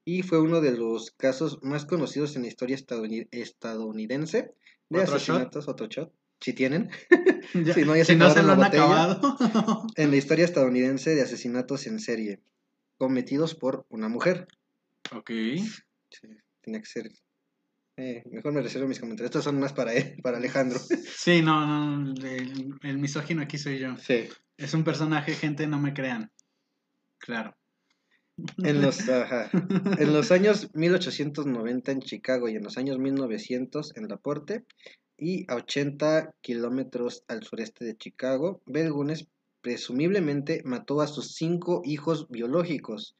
y fue uno de los casos más conocidos en la historia estadouni- estadounidense de ¿Otro asesinatos. Otro shot, si tienen. Ya- Si no, ya se si no se lo han acabado. En la historia estadounidense de asesinatos en serie cometidos por una mujer. ok. Sí, tenía que ser. eh, mejor me reservo mis comentarios. Estos son más para él, para Alejandro. Sí, no, no. El, el misógino aquí soy yo. Sí. Es un personaje, gente, no me crean. Claro. En los, ajá, en los años 1890 en Chicago y en los años 1900 en Laporte y a 80 kilómetros al sureste de Chicago, Belgunes presumiblemente mató a sus cinco hijos biológicos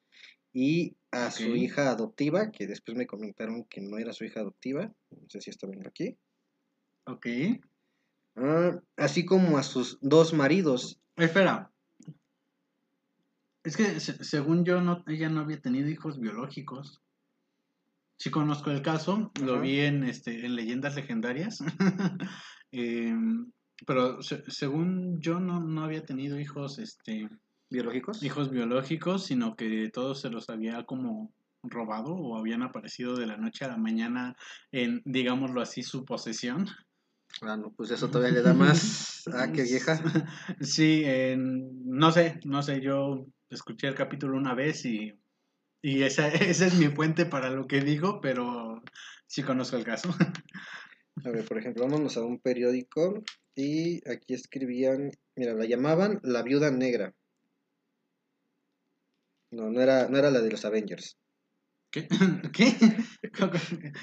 y a su hija adoptiva, que después me comentaron que no era su hija adoptiva, no sé si está viendo aquí, Ok. Ah, así como a sus dos maridos. Espera. Es que se- según yo, no, ella no había tenido hijos biológicos. Sí conozco el caso, lo vi en, este, en leyendas legendarias. Em, pero se- según yo no, no había tenido hijos, este, ¿Biológicos? hijos biológicos, sino que todos se los había como robado o habían aparecido de la noche a la mañana en, digámoslo así, su posesión. Ah, no, pues eso todavía le da más. Ah, qué vieja. Sí, en- no sé, no sé, yo escuché el capítulo una vez y, y esa, es mi fuente para lo que digo, pero sí conozco el caso. A ver, por ejemplo, vámonos a un periódico y aquí escribían, mira, la llamaban la viuda negra. No, no era, no era la de los Avengers. ¿Qué? ¿Qué?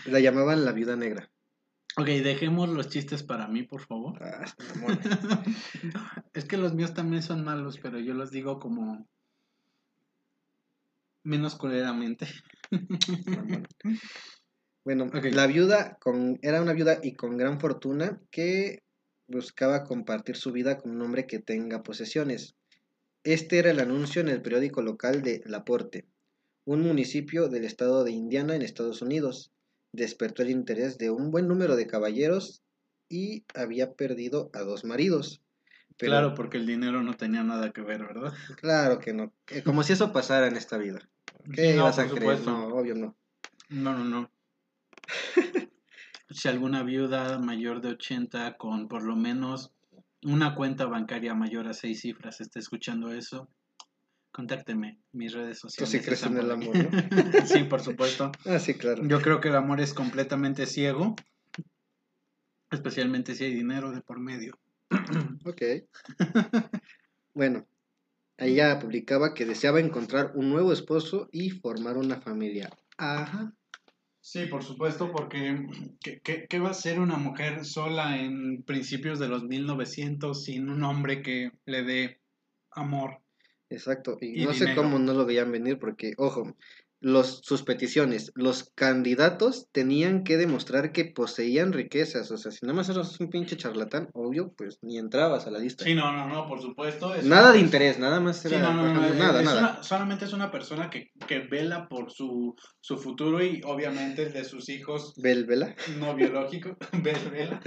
La llamaban la viuda negra. Ok, dejemos los chistes para mí, por favor. Ah. Es que los míos también son malos, pero yo los digo como menos culeramente. Bueno, la viuda con, era una viuda y con gran fortuna que buscaba compartir su vida con un hombre que tenga posesiones. Este era el anuncio en el periódico local de Laporte, un municipio del estado de Indiana en Estados Unidos. Despertó el interés de un buen número de caballeros y había perdido a dos maridos. Pero Claro, porque el dinero no tenía nada que ver, ¿verdad? claro que no. Eh, Como si eso pasara en esta vida. ¿Qué no, vas a creer? No, obvio no. No, no, no. si alguna viuda mayor de 80 con por lo menos una cuenta bancaria mayor a seis cifras está escuchando eso, contácteme. Mis redes Tú sociales. sí crees en el amor. ¿no? sí, por supuesto. Ah, sí, claro. Yo creo que el amor es completamente ciego, especialmente si hay dinero de por medio. Ok. Bueno, ella publicaba que deseaba encontrar un nuevo esposo y formar una familia. Ajá. Sí, por supuesto, porque ¿qué, va a ser una mujer sola en principios de los 1900 sin un hombre que le dé amor? Exacto. Y, Y no sé cómo no lo veían venir porque, ojo, los, sus peticiones, los candidatos tenían que demostrar que poseían riquezas. O sea, si nada más eras un pinche charlatán, obvio, pues ni entrabas a la lista. Sí, no, no, no, por supuesto. es Nada de interés, nada más Sí, era... no, no, no, ajá, es- nada, es nada. una- solamente es una persona que, que vela por su, su futuro y obviamente el de sus hijos Bel, vela. no biológicos. Ve- vela.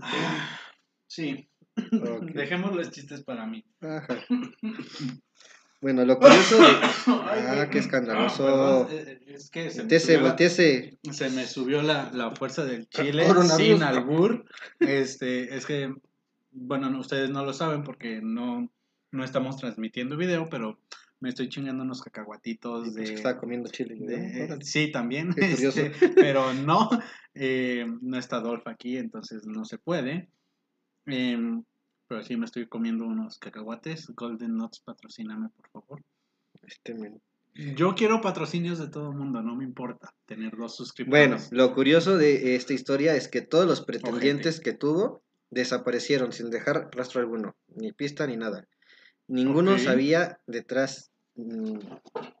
Ah, Sí, Ok. dejemos los chistes para mí. Ajá. Bueno, lo curioso de... Ah, qué escandaloso. Eh, Es que se me, subió la, se me subió la, la fuerza del chile sin albur. Este, es que, bueno, no, ustedes no lo saben porque no, no estamos transmitiendo video, pero me estoy chingando unos cacahuatitos Pues de... estaba comiendo chile. de- ¿no? Sí, también, Qué curioso. este, pero no, eh, no está Dolph aquí, entonces no se puede. Em, pero sí me estoy comiendo unos cacahuates. Golden Nuts, patrocíname, por favor. Este, men. Yo quiero patrocinios de todo el mundo, no me importa tener dos Bueno, suscriptores. lo curioso de esta historia es que todos los pretendientes que tuvo desaparecieron sin dejar rastro alguno, ni pista ni nada. Ninguno sabía detrás mm,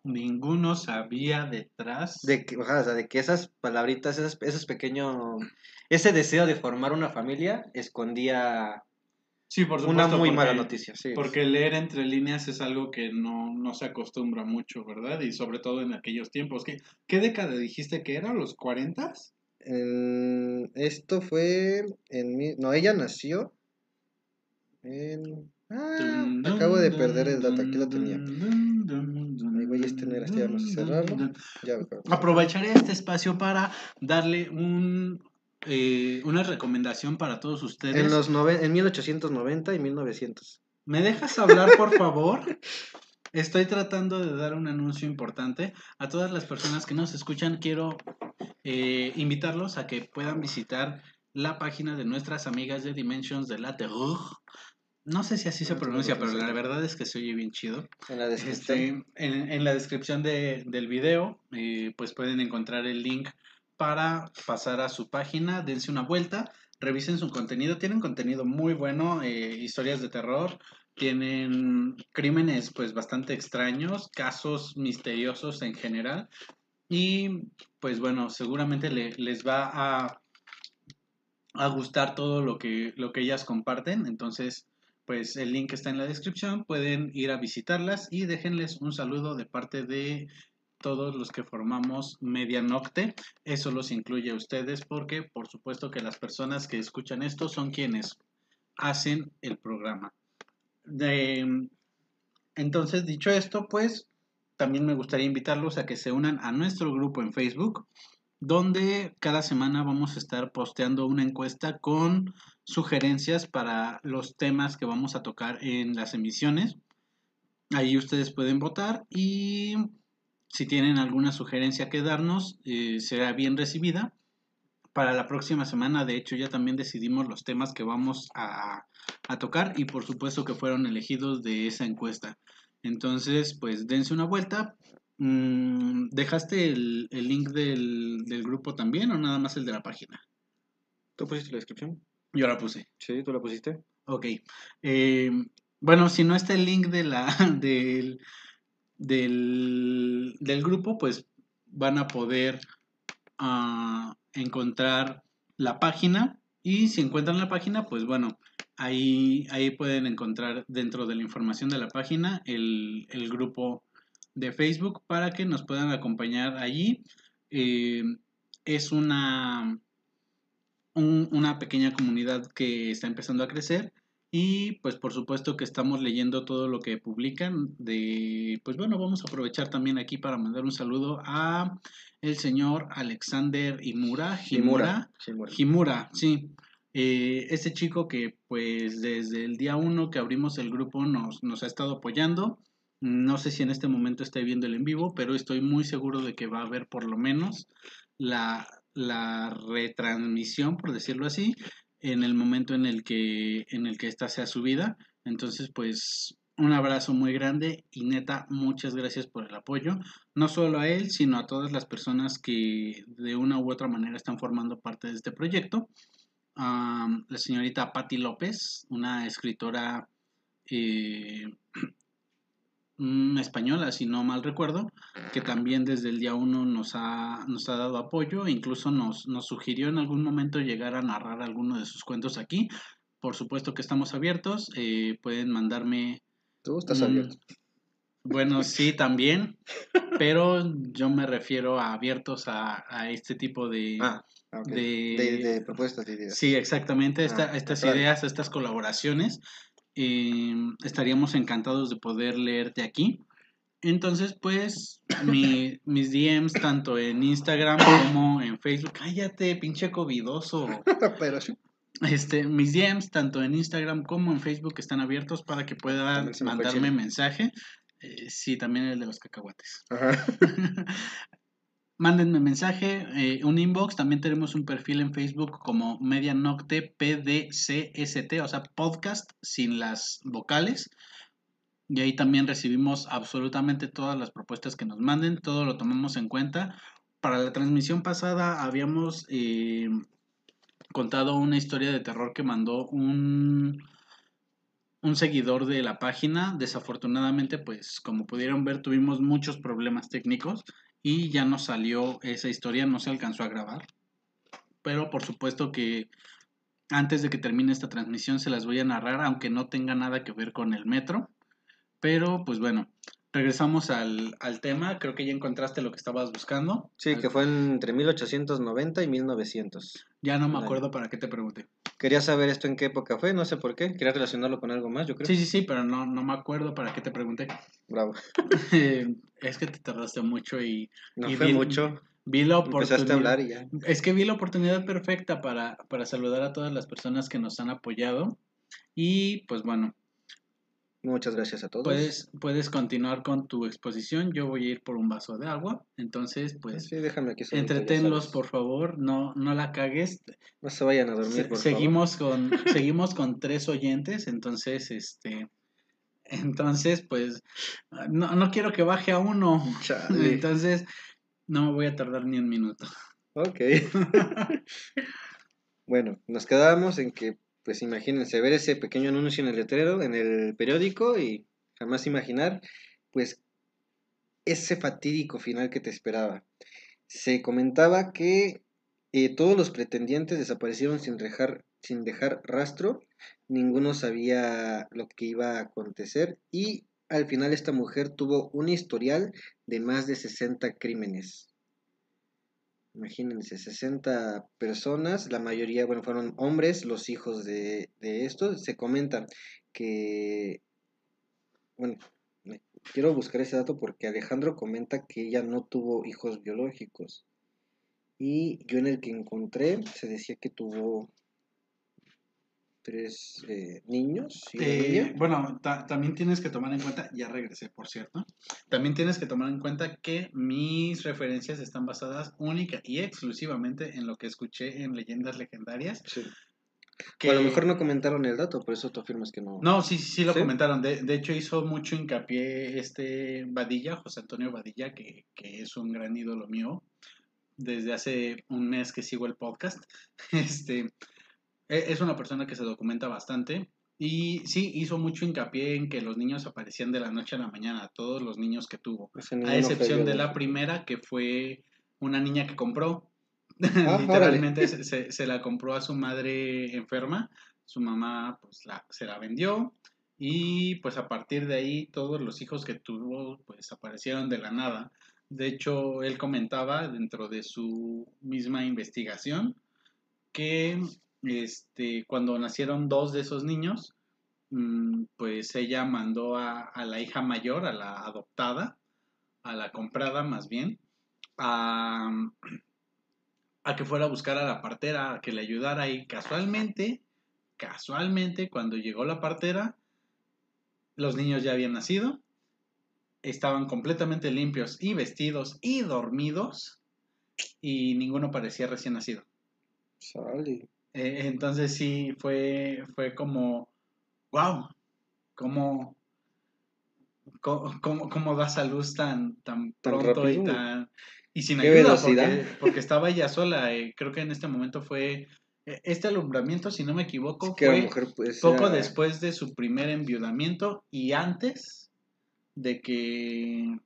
Ninguno sabía detrás. de que, o sea, de que esas palabritas, esas, esos pequeños, ese deseo de formar una familia escondía sí, por una supuesto. muy porque- mala noticia. Sí, Porque leer entre líneas es algo que no, no se acostumbra mucho, ¿verdad? Y sobre todo en aquellos tiempos. ¿Qué, qué década dijiste que era? ¿Los 40? En- esto fue en mi, no, ella nació en ah, acabo de perder el dato, aquí lo tenía. Güey, este no era, este ya vamos a cerrarlo. Ya. Aprovecharé este espacio para darle un, eh, una recomendación para todos ustedes. En los en 1890 y 1900. ¿Me dejas hablar, por favor? Estoy tratando de dar un anuncio importante. A todas las personas que nos escuchan, quiero eh, invitarlos a que puedan visitar la página de nuestras amigas de Dimensions de la Terror, No sé si así se pronuncia, pero la verdad es que se oye bien chido. En la descripción. Este, en, en la descripción de- del video, eh, pues pueden encontrar el link para pasar a su página, dense una vuelta, revisen su contenido, tienen contenido muy bueno, eh, historias de terror, tienen crímenes pues bastante extraños, casos misteriosos en general y pues bueno, seguramente le- les va a, a gustar todo lo que, lo que ellas comparten, entonces pues el link está en la descripción, pueden ir a visitarlas y déjenles un saludo de parte de todos los que formamos Medianocte. Eso los incluye a ustedes porque por supuesto que las personas que escuchan esto son quienes hacen el programa. Entonces, dicho esto, pues también me gustaría invitarlos a que se unan a nuestro grupo en Facebook, donde cada semana vamos a estar posteando una encuesta con sugerencias para los temas que vamos a tocar en las emisiones. Ahí ustedes pueden votar y si tienen alguna sugerencia que darnos, eh, será bien recibida. Para la próxima semana, de hecho, ya también decidimos los temas que vamos a, a tocar y por supuesto que fueron elegidos de esa encuesta. Entonces, pues dense una vuelta. Mm, ¿Dejaste el, el link del, del grupo también o nada más el de la página? ¿Tú pusiste la descripción? Yo la puse. Sí, tú la pusiste. Ok. Eh, bueno, si no está el link de la, del, del, del grupo, pues van a poder ah, encontrar la página. Y si encuentran la página, pues bueno, ahí, ahí pueden encontrar dentro de la información de la página el, el grupo de Facebook para que nos puedan acompañar allí. Eh, es una, un- una pequeña comunidad que está empezando a crecer y pues por supuesto que estamos leyendo todo lo que publican de pues bueno vamos a aprovechar también aquí para mandar un saludo a el señor Alexander Imura Himura. Himura sí. Eh, ese chico que pues desde el día uno que abrimos el grupo nos, nos ha estado apoyando. No sé si en este momento esté viendo el en vivo pero estoy muy seguro de que va a haber por lo menos la, la retransmisión por decirlo así en el momento en el que en el que esta sea subida. Entonces, pues un abrazo muy grande y neta, muchas gracias por el apoyo, no solo a él, sino a todas las personas que de una u otra manera están formando parte de este proyecto. La señorita Patti López, una escritora eh, española, si no mal recuerdo, que también desde el día uno nos ha, nos ha dado apoyo, incluso nos, nos sugirió en algún momento llegar a narrar alguno de sus cuentos aquí. Por supuesto que estamos abiertos, eh, pueden mandarme... Tú estás mm, abierto. Bueno, sí, también, pero yo me refiero a abiertos a, a este tipo de... Ah, ah, de- De, de propuestas, de ideas. Sí, exactamente, esta- Ah, estas claro. ideas, estas colaboraciones, eh, estaríamos encantados de poder leerte aquí. Entonces, pues, mi- mis DMs, tanto en Instagram como en Facebook, cállate, pinche covidoso. Pero sí. Este, mis DMs, tanto en Instagram como en Facebook, están abiertos para que me el mandarme mensaje. Eh, sí, también el de los cacahuates. Ajá. Mándenme mensaje, eh, un inbox. También tenemos un perfil en Facebook como Medianocte PDCST, o sea, podcast sin las vocales. Y ahí también recibimos absolutamente todas las propuestas que nos manden, todo lo tomamos en cuenta. Para la transmisión pasada habíamos eh, contado una historia de terror que mandó un, un seguidor de la página. Desafortunadamente, pues como pudieron ver, tuvimos muchos problemas técnicos y ya no salió esa historia, no se alcanzó a grabar. Pero por supuesto que antes de que termine esta transmisión se las voy a narrar, aunque no tenga nada que ver con el metro. Pero pues bueno, regresamos al, al tema. Creo que ya encontraste lo que estabas buscando. Sí, que fue entre 1890 y 1900. Ya no me acuerdo para qué te pregunté. Quería saber esto en qué época fue, no sé por qué. Quería relacionarlo con algo más, yo creo. Sí, sí, sí, pero no, no me acuerdo para qué te pregunté. Bravo. es que te tardaste mucho y No Y fue vi- mucho. vi la Empezaste a oportunidad. hablar y ya. Es que vi la oportunidad perfecta para, para saludar a todas las personas que nos han apoyado. Y pues bueno, Muchas gracias a todos. Puedes, puedes continuar con tu exposición. Yo voy a ir por un vaso de agua. Entonces, pues, sí, déjame aquí entretenlos, por favor. No, no la cagues. No se vayan a dormir, Se- por seguimos con seguimos con tres oyentes. Entonces, este. Entonces, pues, no, no quiero que baje a uno. favor. Chale. Entonces, no me voy a tardar ni un minuto. Ok. bueno, nos quedábamos en que, pues imagínense, ver ese pequeño anuncio en el letrero, en el periódico y jamás imaginar, pues, ese fatídico final que te esperaba. Se comentaba que eh, todos los pretendientes desaparecieron sin dejar, sin dejar rastro, ninguno sabía lo que iba a acontecer y al final esta mujer tuvo un historial de más de 60 crímenes. Imagínense, 60 personas, la mayoría, bueno, fueron hombres, los hijos de, de estos. Se comenta que, bueno, quiero buscar ese dato porque Alejandro comenta que ella no tuvo hijos biológicos. Y yo en el que encontré se decía que tuvo tres eh, niños y Eh, bueno, ta- también tienes que tomar en cuenta, ya regresé por cierto, también tienes que tomar en cuenta que mis referencias están basadas única y exclusivamente en lo que escuché en leyendas legendarias. Sí. Que... O a lo mejor no comentaron el dato, por eso tú afirmas que no. No, sí, sí, sí lo ¿Sí? comentaron. De, de hecho, hizo mucho hincapié este Badilla, José Antonio Badilla, que, que es un gran ídolo mío. Desde hace un mes que sigo el podcast. Este, es una persona que se documenta bastante. Y sí, hizo mucho hincapié en que los niños aparecían de la noche a la mañana, todos los niños que tuvo. A excepción de la primera, que fue una niña que compró. Ah, Literalmente se, se- se la compró a su madre enferma. Su mamá pues la, se la vendió. Y pues a partir de ahí todos los hijos que tuvo pues aparecieron de la nada. De hecho, él comentaba dentro de su misma investigación que este, cuando nacieron dos de esos niños, mm, pues ella mandó a, la hija mayor, a la adoptada, a la comprada más bien, a, que fuera a buscar a la partera, a que le ayudara y casualmente, casualmente, cuando llegó la partera, los niños ya habían nacido, estaban completamente limpios y vestidos y dormidos y ninguno parecía recién nacido. Eh, entonces sí, fue, fue como, wow, cómo, cómo, cómo- das a luz tan, tan Tan pronto y tan... Y sin ayuda, porque, porque estaba ella sola. eh, creo que en este momento fue... eh, Este alumbramiento, si no me equivoco, Es que la fue mujer, pues, poco después de su primer enviudamiento y antes de que,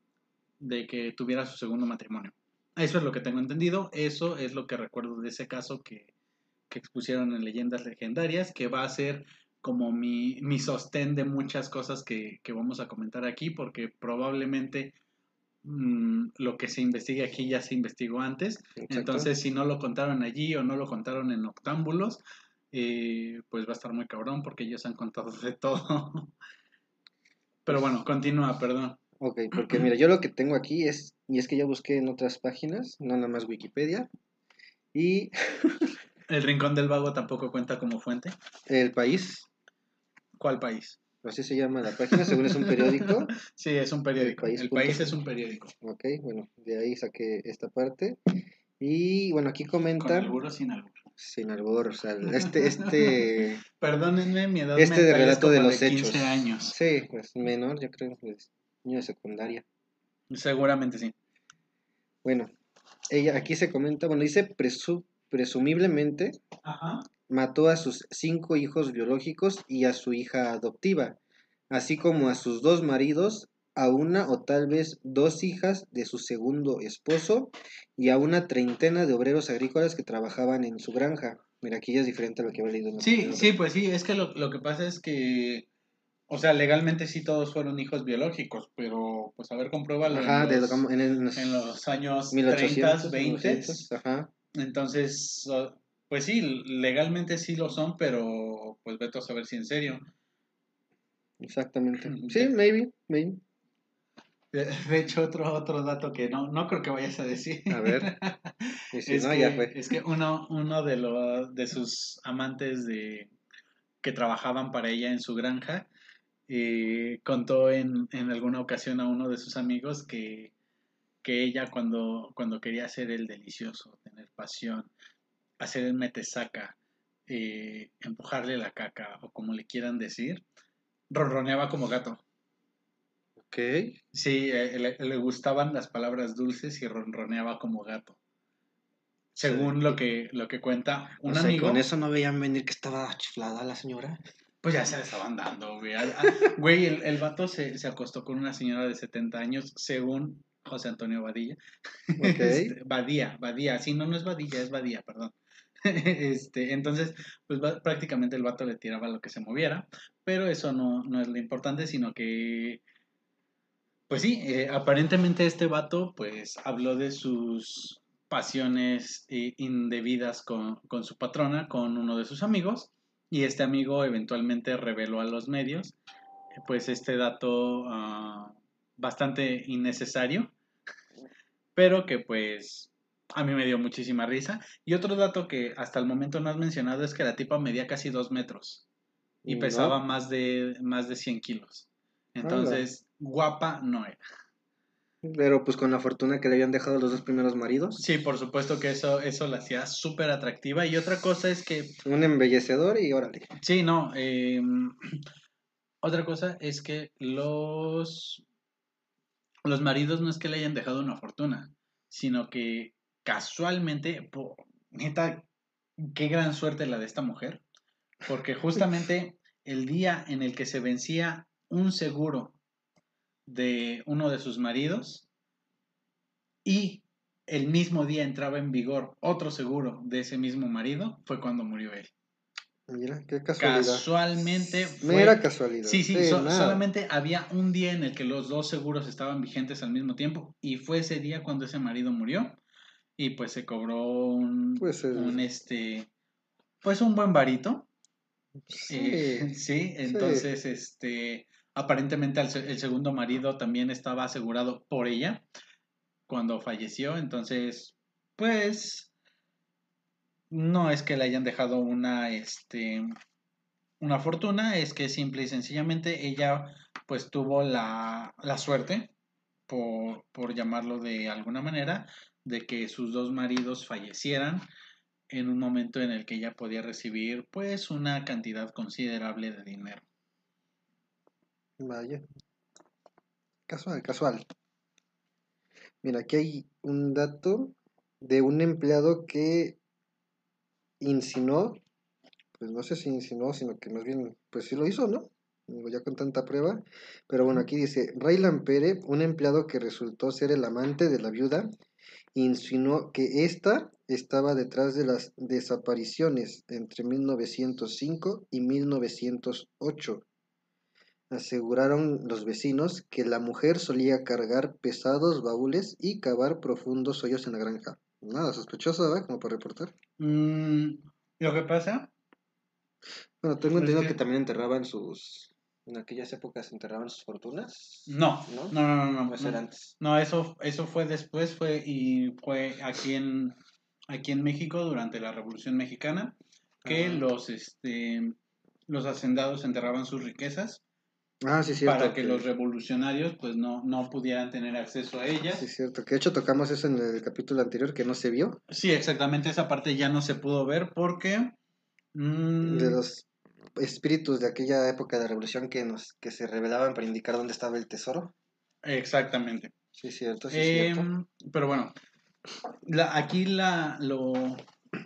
de que tuviera su segundo matrimonio. Eso es lo que tengo entendido, eso es lo que recuerdo de ese caso que, que expusieron en Leyendas Legendarias, que va a ser como mi, mi sostén de muchas cosas que, que vamos a comentar aquí, porque probablemente mm, lo que se investigue aquí ya se investigó antes, Exacto. entonces, si no lo contaron allí o no lo contaron en Octámbulos, eh, pues va a estar muy cabrón porque ellos han contado de todo. Pero bueno, continúa, perdón. Ok, porque mira, yo lo que tengo aquí es, y es que ya busqué en otras páginas, no nada más Wikipedia, y El Rincón del Vago tampoco cuenta como fuente. El País, ¿Cuál país? así se llama la página, según es un periódico. Sí, es un periódico. El El país es un periódico. Ok, bueno, de ahí saqué esta parte. Y bueno, aquí Con comenta, albur o sin albur. sin albur, o sea, este, este, Perdónenme, mi edad este de relato de los 15 hechos. años. Sí, pues menor, yo creo, pues, niño de secundaria. Seguramente sí. Bueno, ella aquí se comenta, bueno, dice presu- presumiblemente Ajá. mató a sus cinco hijos biológicos y a su hija adoptiva, así como a sus dos maridos, a una o tal vez dos hijas de su segundo esposo y a una treintena de obreros agrícolas que trabajaban en su granja. Mira, aquí ya es diferente a lo que había leído. en la Sí, primera. sí, pues sí, es que lo, lo que pasa es que, o sea, legalmente sí todos fueron hijos biológicos, pero pues a ver, compruébalo Ajá, en, de, los, en, en los en los años 1800, 30, 20. 1900, ajá. Entonces, o- pues sí, legalmente sí lo son, pero pues vete a saber si en serio. Exactamente. Ujú. Sí, maybe, maybe. De, de hecho, otro, otro dato que no, no creo que vayas a decir. A ver. Y si es, no, que, ya fue. es que uno, uno de, los de sus amantes de que trabajaban para ella en su granja eh, contó en, en, alguna ocasión a uno de sus amigos que, que ella cuando, cuando quería hacer el delicioso, tener pasión, hacer el metesaca, eh, empujarle la caca o como le quieran decir, ronroneaba como gato. Ok. Sí, eh, le, gustaban las palabras dulces y ronroneaba como gato. Según lo que, lo que cuenta un amigo. ¿Con eso no veían venir que estaba chiflada la señora? Pues ya se le estaban dando, güey. güey, el, el vato se, se, acostó con una señora de 70 años, según José Antonio Badilla. Okay. Este, Badía, Badía. Sí, no, no es Badilla, es Badía, perdón. este, entonces, pues prácticamente el vato le tiraba lo que se moviera, pero eso no, no es lo importante, sino que pues sí, eh, aparentemente este vato pues habló de sus pasiones eh, indebidas con, su patrona, con uno de sus amigos, y este amigo eventualmente reveló a los medios pues este dato ah, bastante innecesario, pero que pues a mí me dio muchísima risa. Y otro dato que hasta el momento no has mencionado es que la tipa medía casi dos metros y pesaba más de, más de 100 kilos. Entonces, guapa no era. Pero pues con la fortuna que le habían dejado los dos primeros maridos. Sí, por supuesto que eso, eso la hacía súper atractiva. Y otra cosa es que... Un embellecedor y órale. Sí, no. Em, otra cosa es que los... Los maridos no es que le hayan dejado una fortuna, sino que casualmente, neta, qué gran suerte la de esta mujer, porque justamente el día en el que se vencía un seguro de uno de sus maridos y el mismo día entraba en vigor otro seguro de ese mismo marido, fue cuando murió él. Mira, qué casualidad. Casualmente. Fue... Mera casualidad. Sí, sí, solamente había un día en el que los dos seguros estaban vigentes al mismo tiempo y fue ese día cuando ese marido murió y pues se cobró un, pues un este, pues un buen varito. Sí, eh, sí entonces, este, Aparentemente el, segundo marido también estaba asegurado por ella cuando falleció, entonces, pues, no es que le hayan dejado una, este, una fortuna, es que simple y sencillamente ella, pues, tuvo la, la suerte, por, por llamarlo de alguna manera, de que sus dos maridos fallecieran en un momento en el que ella podía recibir, pues, una cantidad considerable de dinero. Vaya. Casual, casual. Mira, aquí hay un dato de un empleado que insinuó, pues no sé si insinuó, sino que más bien, pues sí lo hizo, ¿no? Ya con tanta prueba. Pero bueno, aquí dice, Raylan Pérez, un empleado que resultó ser el amante de la viuda, insinuó que ésta estaba detrás de las desapariciones entre 1905 y 1908 Aseguraron los vecinos que la mujer solía cargar pesados baúles y cavar profundos hoyos en la granja. Nada sospechoso, ¿verdad? Como para reportar. Mm, lo que pasa. Bueno, tengo entendido que... también enterraban sus. En aquellas épocas enterraban sus fortunas. No, no, no, no, no. No, antes. no eso, eso fue después, fue y fue aquí en aquí en México durante la Revolución Mexicana que los este los hacendados enterraban sus riquezas Ah, sí, cierto. Para que, los revolucionarios pues no, no pudieran tener acceso a ellas. Sí, cierto. Que de hecho tocamos eso en el capítulo anterior que no se vio. Sí, exactamente. Esa parte ya no se pudo ver porque... Mm, de los espíritus de aquella época de revolución que, nos, que se revelaban para indicar dónde estaba el tesoro. Exactamente. Sí, cierto, sí, cierto. Em, pero bueno, la, aquí la, lo,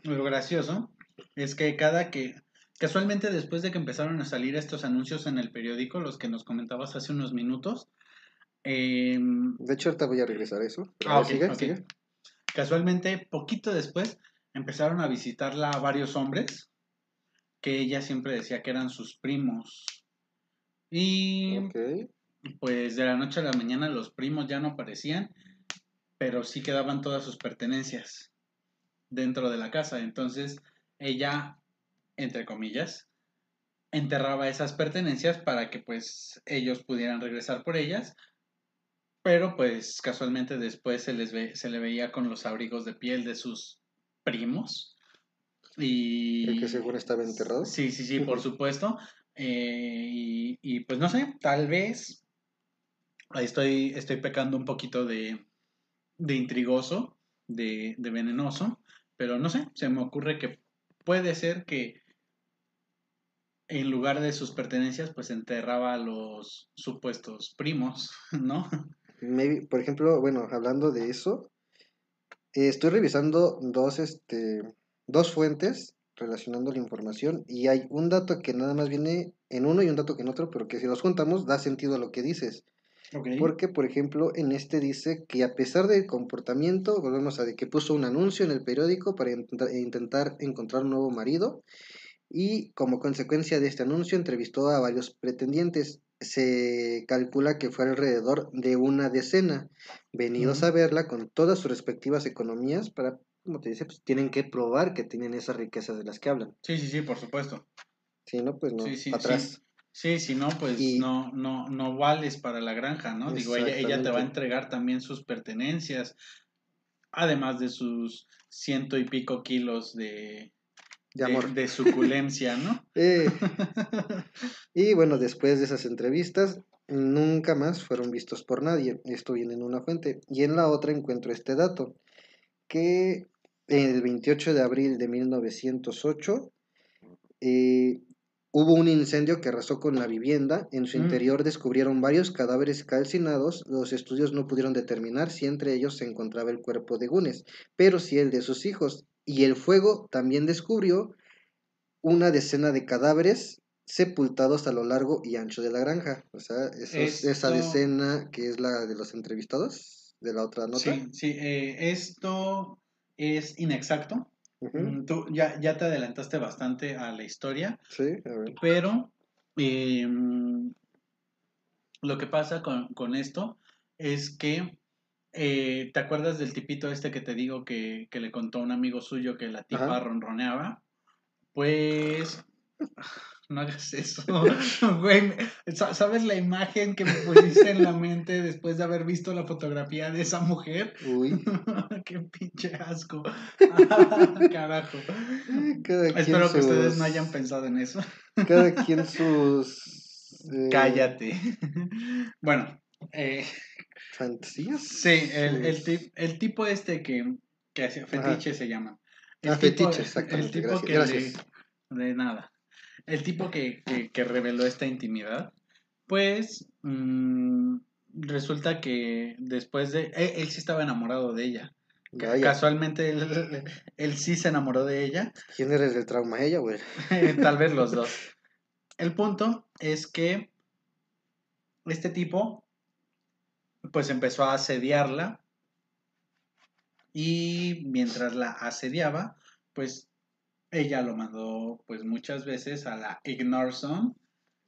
lo gracioso es que cada que Casualmente después de que empezaron a salir estos anuncios en el periódico, los que nos comentabas hace unos minutos. Em, de hecho, ahorita voy a regresar a eso. Ah, Casualmente, poquito después, empezaron a visitarla varios hombres que ella siempre decía que eran sus primos. Y pues de la noche a la mañana los primos ya no aparecían, pero sí quedaban todas sus pertenencias dentro de la casa. Entonces ella entre comillas, enterraba esas pertenencias para que pues ellos pudieran regresar por ellas, pero pues casualmente después se, les ve, se le veía con los abrigos de piel de sus primos. Y... ¿El que seguro estaba enterrado? Sí, sí, sí, por supuesto. Eh, y, y, pues no sé, tal vez ahí estoy, estoy pecando un poquito de, de intrigoso, de, de venenoso, pero no sé, se me ocurre que puede ser que en lugar de sus pertenencias, pues enterraba a los supuestos primos, ¿no? por ejemplo, bueno, hablando de eso, eh, estoy revisando dos, este, dos fuentes relacionando la información y hay un dato que nada más viene en uno y un dato que en otro, pero que si los juntamos da sentido a lo que dices. Porque, por ejemplo, en este dice que a pesar del comportamiento, volvemos a de que puso un anuncio en el periódico para intentar encontrar un nuevo marido y como consecuencia de este anuncio entrevistó a varios pretendientes. Se calcula que fue alrededor de una decena venidos a verla con todas sus respectivas economías para, como te dice, pues tienen que probar que tienen esas riquezas de las que hablan. Sí, sí, sí, por supuesto. Sí, no, pues no, sí, atrás. Sí. si no, pues no, no, no vales para la granja, ¿no? Digo, ella, ella te va a entregar también sus pertenencias, además de sus ciento y pico kilos de, de amor. De, suculencia, ¿no? Eh, y bueno, después de esas entrevistas, nunca más fueron vistos por nadie. Esto viene en una fuente. Y en la otra encuentro este dato, que el 28 de abril de 1908 eh, hubo un incendio que arrasó con la vivienda. En su mm. interior descubrieron varios cadáveres calcinados. Los estudios no pudieron determinar si entre ellos se encontraba el cuerpo de Gunes, pero sí el de sus hijos y el fuego también descubrió una decena de cadáveres sepultados a lo largo y ancho de la granja. O sea, esa decena que es la de los entrevistados de la otra nota. Sí, sí, eh, esto es inexacto. Mm, tú ya, ya te adelantaste bastante a la historia. Sí, a ver. Pero em, lo que pasa con, con esto es que eh, ¿Te acuerdas del tipito este que te digo que, le contó un amigo suyo que la tipa ronroneaba? Pues no hagas eso. Güey, ¿sabes la imagen que me pusiste en la mente después de haber visto la fotografía de esa mujer? Uy. Qué pinche asco. Carajo. Espero que ustedes no hayan pensado en eso. Cada quien sus... Eh, Cállate. bueno, eh, ¿Fantasías? Sí, el, el, el tipo este que, que hace fetiche se llama. El ah, tipo, fetiche, exactamente. El tipo que de nada. El tipo que, que, reveló esta intimidad, pues mm, resulta que después de... Él, sí estaba enamorado de ella. Casualmente él, él, sí se enamoró de ella. ¿Quién eres el trauma? ¿Ella güey? Tal vez los dos. El punto es que este tipo pues empezó a asediarla y mientras la asediaba, pues ella lo mandó pues muchas veces a la ignore zone.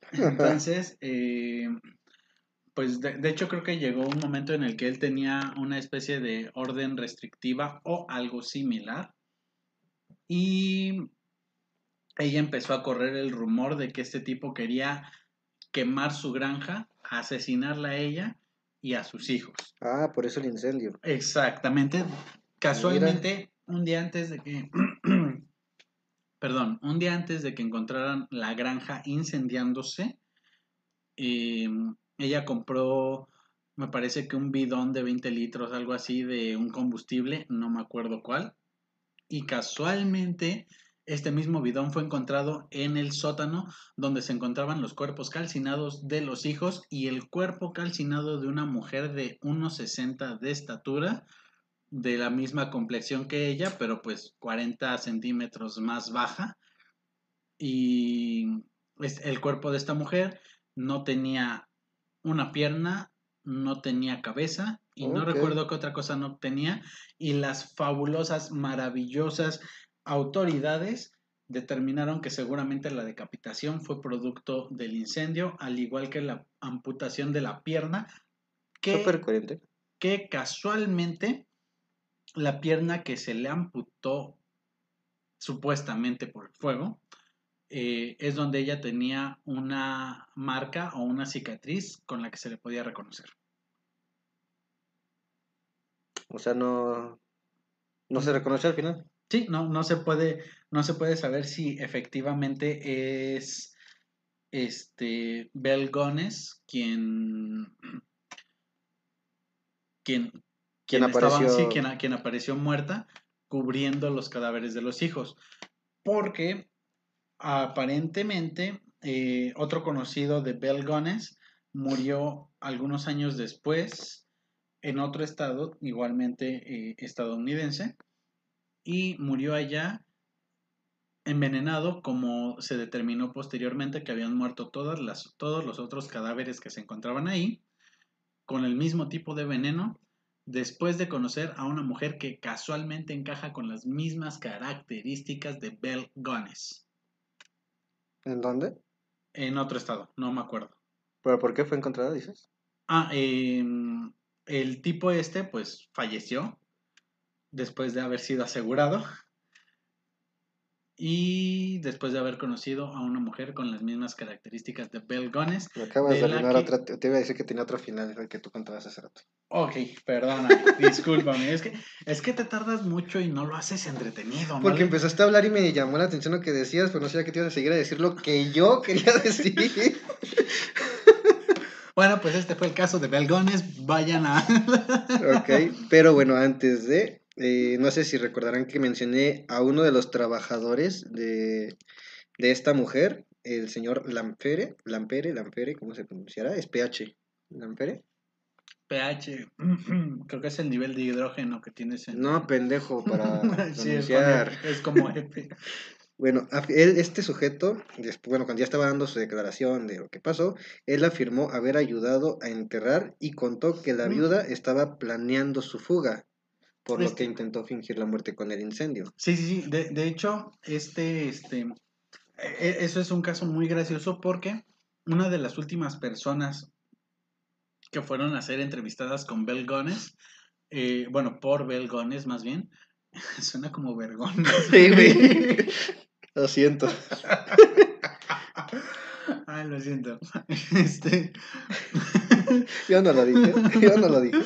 Entonces, eh, pues de, de, hecho creo que llegó un momento en el que él tenía una especie de orden restrictiva o algo similar. Y ella empezó a correr el rumor de que este tipo quería quemar su granja, asesinarla a ella y a sus hijos. Ah, por eso el incendio. Exactamente. Casualmente, un día antes de que, perdón, un día antes de que encontraran la granja incendiándose, em, ella compró, me parece que un bidón de 20 litros, algo así, de un combustible, no me acuerdo cuál. Y casualmente este mismo bidón fue encontrado en el sótano donde se encontraban los cuerpos calcinados de los hijos y el cuerpo calcinado de una mujer de 1,60 de estatura, de la misma complexión que ella, pero pues 40 centímetros más baja. Y el cuerpo de esta mujer no tenía una pierna, no tenía cabeza y no recuerdo qué otra cosa no tenía. Y las fabulosas, maravillosas autoridades determinaron que seguramente la decapitación fue producto del incendio, al igual que la amputación de la pierna, que, que casualmente la pierna que se le amputó supuestamente por el fuego, eh, es donde ella tenía una marca o una cicatriz con la que se le podía reconocer. O sea, no, no se reconoció al final. Sí, no, no se puede, no se puede saber si efectivamente es este Belgones quien quien Quien estaba- apareció- sí, quien, quien apareció muerta cubriendo los cadáveres de los hijos. Porque aparentemente eh, otro conocido de Belgones murió algunos años después en otro estado igualmente eh, estadounidense y murió allá envenenado como se determinó posteriormente que habían muerto todas las, todos los otros cadáveres que se encontraban ahí con el mismo tipo de veneno después de conocer a una mujer que casualmente encaja con las mismas características de Bell Gunness ¿En dónde? en otro estado, no me acuerdo. ¿Pero por qué fue encontrada, dices? Ah, em, el tipo este pues falleció después de haber sido asegurado y después de haber conocido a una mujer con las mismas características de Bell Gunness. Me acabas De de la arruinar que- otra. Te iba a decir que tenía otro final, que tú contabas hace rato. Ok, perdona, discúlpame, es que, es que te tardas mucho y no lo haces entretenido, ¿no? Porque empezaste a hablar y me llamó la atención lo que decías, pero no sabía que te ibas a seguir a decir lo que yo quería decir. Bueno, pues este fue el caso de Bell Gunness, vayan a... ok, pero bueno, antes de, eh, no sé si recordarán que mencioné a uno de los trabajadores de, de esta mujer, el señor Lampere, Lampere, Lampere, ¿cómo se pronunciará? Es PH. Lampere. pH, creo que es el nivel de hidrógeno que tienes en... No, pendejo, para Sí, es, pronunciar. es como F. Bueno, él- este sujeto, después, bueno, cuando ya estaba dando su declaración de lo que pasó, él afirmó haber ayudado a enterrar y contó que la viuda estaba planeando su fuga, por lo Este- que intentó fingir la muerte con el incendio. Sí, sí, sí. De, de hecho, este, este, e- e- eso es un caso muy gracioso porque una de las últimas personas que fueron a ser entrevistadas con Bell Gunness, eh, bueno, por Bell Gunness más bien, suena como vergón. Sí, güey. Lo siento. Ay, lo siento. Este, Yo no lo dije. Yo no lo dije.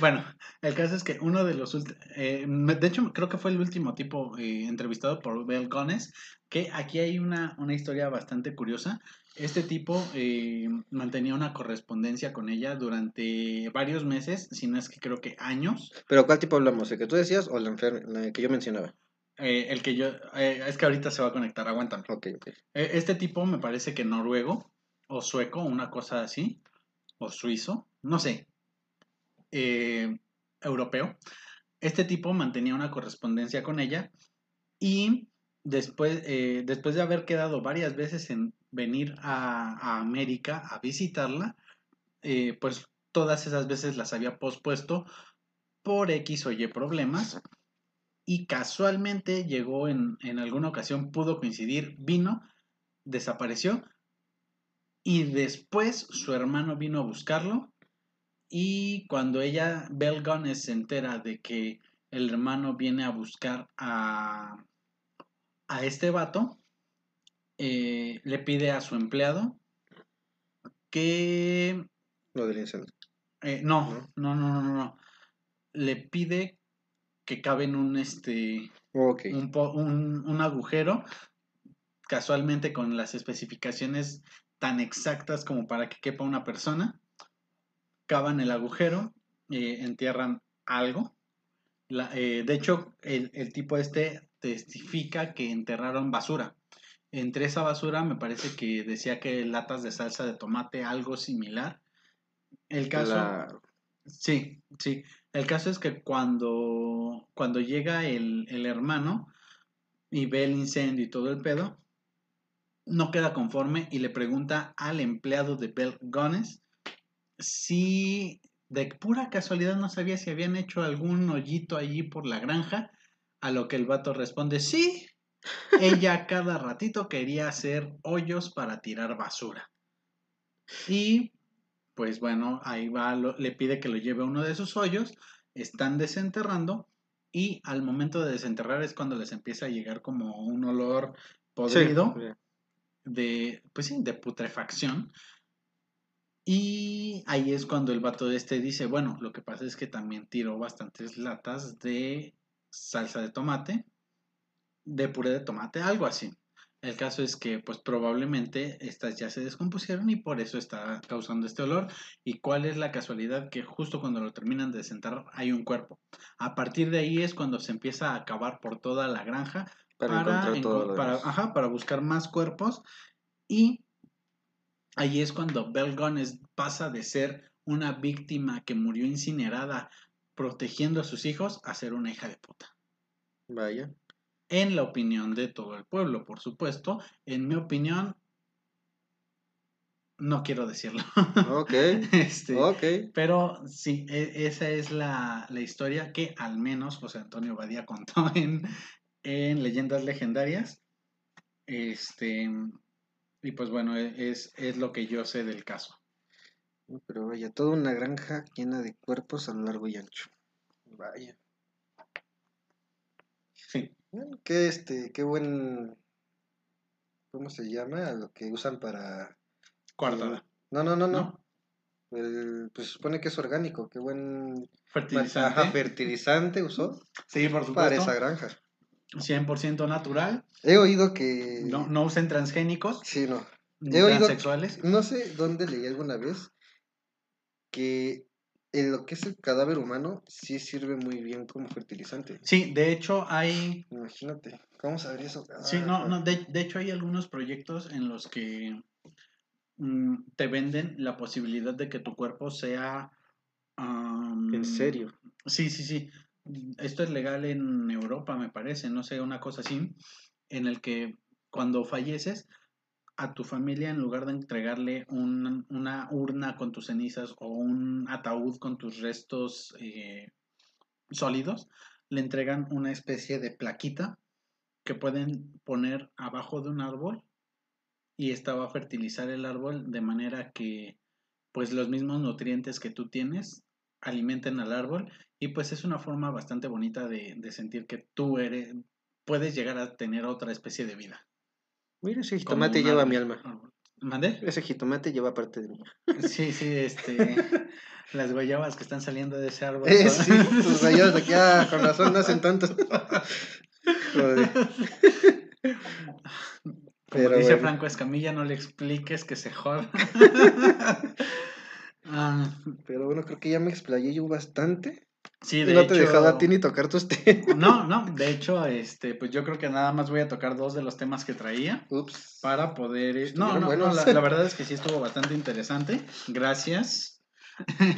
Bueno, el caso es que uno de los eh, de hecho creo que fue el último tipo eh, entrevistado por Bell Gunness, que aquí hay una, una historia bastante curiosa. Este tipo eh, mantenía una correspondencia con ella durante varios meses, si no es que creo que años. Pero ¿cuál tipo hablamos? ¿El que tú decías o la, la que yo mencionaba? Eh, el que yo, eh, es que ahorita se va a conectar, aguántame. Ok, ok. Eh, Este tipo me parece que noruego o sueco, una cosa así, o suizo, no sé, eh, europeo. Este tipo mantenía una correspondencia con ella y después, eh, después de haber quedado varias veces en venir a, América a visitarla, eh, pues todas esas veces las había pospuesto por X o Y problemas y casualmente llegó en, en alguna ocasión, pudo coincidir, vino, desapareció y después su hermano vino a buscarlo y cuando ella, Bell Gunness, se entera de que el hermano viene a buscar a, a este vato, eh, le pide a su empleado que Lo del incendio. eh, no, no, no, no, no, no. Le pide que cabe en un este un, un- un agujero casualmente con las especificaciones tan exactas como para que quepa una persona. Cavan el agujero, eh, entierran algo. La- eh, de hecho, el, el tipo este testifica que enterraron basura. Entre esa basura me parece que decía que latas de salsa de tomate, algo similar. El caso... La- Sí, sí. El caso es que cuando, cuando llega el, el hermano y ve el incendio y todo el pedo, no queda conforme y le pregunta al empleado de Bell Gunness si de pura casualidad no sabía si habían hecho algún hoyito allí por la granja, a lo que el vato responde, sí, ella cada ratito quería hacer hoyos para tirar basura. Y pues bueno, ahí va, lo- le pide que lo lleve a uno de sus hoyos, están desenterrando y al momento de desenterrar es cuando les empieza a llegar como un olor podrido Sí, de, pues sí, de putrefacción. Y ahí es cuando el vato de este dice, bueno, lo que pasa es que también tiró bastantes latas de salsa de tomate, de puré de tomate, algo así. El caso es que, pues probablemente estas ya se descompusieron y por eso está causando este olor. ¿Y cuál es la casualidad? Que justo cuando lo terminan de sentar hay un cuerpo. A partir de ahí es cuando se empieza a acabar por toda la granja Para, para, encontrar todo enco- lo para, demás. ajá, para buscar más cuerpos. Y ahí es cuando Belle Gunness pasa de ser una víctima que murió incinerada protegiendo a sus hijos a ser una hija de puta. Vaya. En la opinión de todo el pueblo, por supuesto. En mi opinión, no quiero decirlo. Ok. Este, Ok. Pero sí, e- esa es la, la historia que al menos José Antonio Badía contó en, en Leyendas Legendarias. Este, y pues bueno, e- es, es lo que yo sé del caso. Pero vaya, toda una granja llena de cuerpos a lo largo y ancho. Vaya. Sí, Bueno, qué este, qué buen. ¿Cómo se llama? Lo que usan para. coartada, No, no, no, no. ¿no? El- pues se supone que es orgánico. Qué buen. Fertilizante. Ajá, fertilizante usó sí, por para supuesto. esa granja. 100% natural. He oído que. No, no usen transgénicos Sí, no. He oído- transexuales. No sé dónde leí alguna vez que en lo que es el cadáver humano sí sirve muy bien como fertilizante. Sí, de hecho hay Imagínate, ¿cómo saber eso? Sí, no, Ah, no, de, de hecho hay algunos proyectos en los que mm, te venden la posibilidad de que tu cuerpo sea... En serio. Sí, sí, sí. Esto es legal en Europa, me parece, no sé, una cosa así, en el que cuando falleces, a tu familia, en lugar de entregarle un- una urna con tus cenizas o un ataúd con tus restos eh, sólidos, le entregan una especie de plaquita que pueden poner abajo de un árbol y esta va a fertilizar el árbol de manera que pues los mismos nutrientes que tú tienes alimenten al árbol y pues es una forma bastante bonita de, de sentir que tú eres puedes llegar a tener otra especie de vida. Mira, ese jitomate lleva árbol. mi alma. ¿Mandé? Ese jitomate lleva parte de mí. Sí, sí, este las guayabas que están saliendo de ese árbol. Eh, sí, tus rayados de aquí, ah, con razón no hacen. Joder. Como Pero dice bueno. Franco Escamilla, no le expliques que se joda. Ah, Pero bueno, creo que ya me explayé yo bastante. sí, Y de no hecho, te he dejado a ti ni tocar tus temas. No, no, de hecho, este, pues yo creo que nada más voy a tocar dos de los temas que traía Ups. para poder. eh, No, Estuvieron no, no, buenos. la, la verdad es que sí estuvo bastante interesante. Gracias.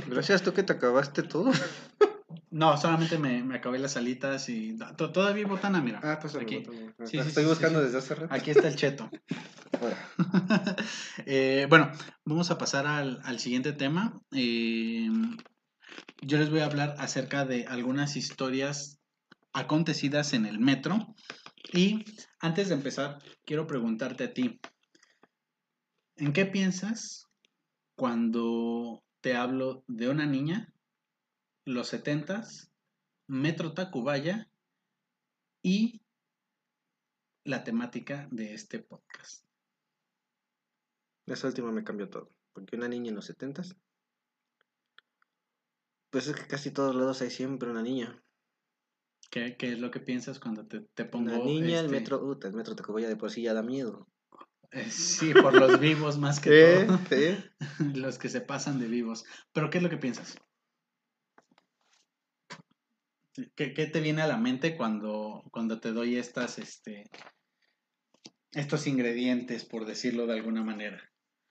Gracias, tú que te acabaste todo. No, solamente me, me acabé las alitas y to- todavía hay botana, mira. Ah, pues aquí, Sí, sí, Estoy sí, buscando desde hace rato. aquí está el cheto. Eh, bueno, vamos a pasar al, al siguiente tema. Eh, yo les voy a hablar acerca de algunas historias acontecidas en el metro. Y antes de empezar, quiero preguntarte a ti, ¿en qué piensas cuando te hablo de una niña, los setentas, Metro Tacubaya y la temática de este podcast? esa última me cambió todo. Porque una niña en los setentas. Pues es que casi todos lados hay siempre una niña. ¿Qué, qué es lo que piensas cuando te, te pongo? Una niña, el este, metro, uta, el metro Tacubaya de por sí ya da miedo. eh, sí, por los vivos más que ¿Eh? todo. ¿Eh? Los que se pasan de vivos. Pero ¿qué es lo que piensas? ¿Qué, qué te viene a la mente cuando, cuando te doy estas, este, estos ingredientes, por decirlo de alguna manera?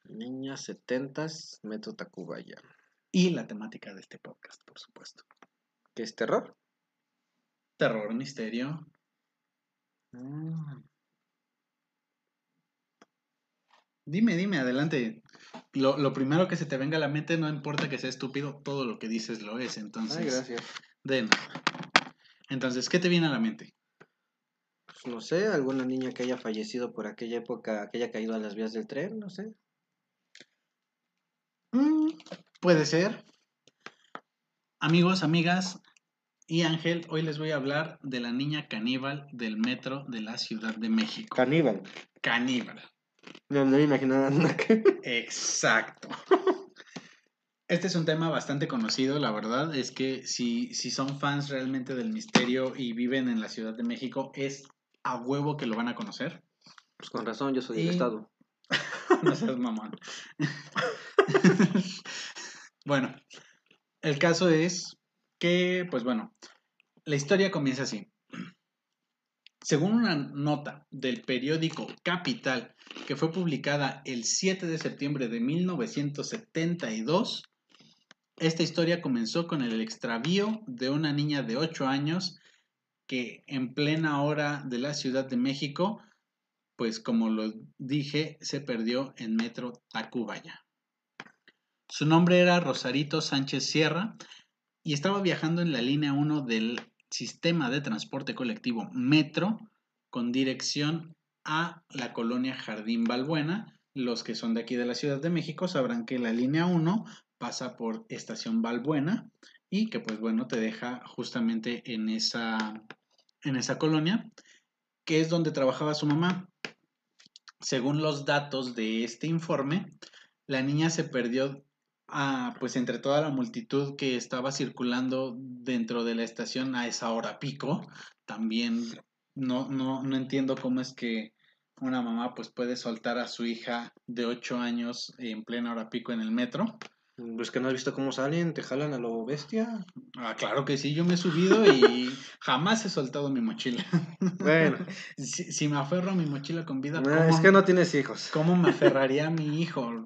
Niña setentas, metro Tacubaya. Y la temática de este podcast, por supuesto. ¿Qué es terror? Terror, misterio. Mm, Dime, dime, adelante. Lo, lo primero que se te venga a la mente, no importa que sea estúpido, todo lo que dices lo es. Entonces, Ay, gracias. de nada. Entonces, ¿qué te viene a la mente? Pues no sé, alguna niña que haya fallecido por aquella época, que haya caído a las vías del tren, no sé. Mm, puede ser. Amigos, amigas y Ángel, hoy les voy a hablar de la niña caníbal del metro de la Ciudad de México. Caníbal. Caníbal. No, no me imaginaba nada que... Exacto. Este es un tema bastante conocido, la verdad es que si, si son fans realmente del misterio y viven en la Ciudad de México, es a huevo que lo van a conocer. Pues con razón, yo soy del Y- Estado. no seas mamón. bueno, el caso es que, pues bueno, la historia comienza así. Según una nota del periódico Capital que fue publicada el 7 de septiembre de 1972, esta historia comenzó con el extravío de una niña de 8 años que en plena hora de la Ciudad de México, pues como lo dije, se perdió en Metro Tacubaya. Su nombre era Rosarito Sánchez Sierra y estaba viajando en la línea 1 del sistema de transporte colectivo Metro con dirección a la colonia Jardín Balbuena. Los que son de aquí de la Ciudad de México sabrán que la línea 1 pasa por Estación Balbuena y que pues bueno te deja justamente en esa, en esa colonia que es donde trabajaba su mamá. Según los datos de este informe, la niña se perdió ah, pues entre toda la multitud que estaba circulando dentro de la estación a esa hora pico. También no, no, no entiendo cómo es que una mamá pues puede soltar a su hija de 8 años en plena hora pico en el metro. Pues que no has visto cómo salen, te jalan a lo bestia. Ah, claro que sí, yo me he subido y jamás he soltado mi mochila. Bueno, Si, si me aferro a mi mochila con vida, no, ¿cómo, es que no tienes hijos. cómo me aferraría a mi hijo?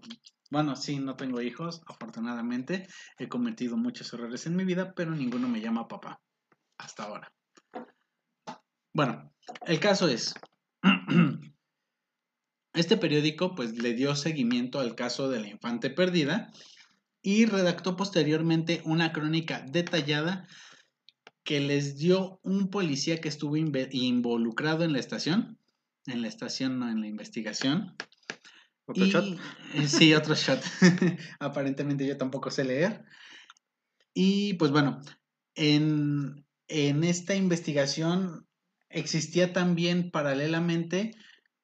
Bueno, sí, no tengo hijos, afortunadamente. He cometido muchos errores en mi vida, pero ninguno me llama papá. Hasta ahora. Bueno, el caso es, este periódico pues le dio seguimiento al caso de la infante perdida y redactó posteriormente una crónica detallada que les dio un policía que estuvo involucrado en la estación, en la estación, no en la investigación. Otro Y- shot. eh, Sí, otro shot. Aparentemente yo tampoco sé leer. Y pues bueno, en, en esta investigación existía también paralelamente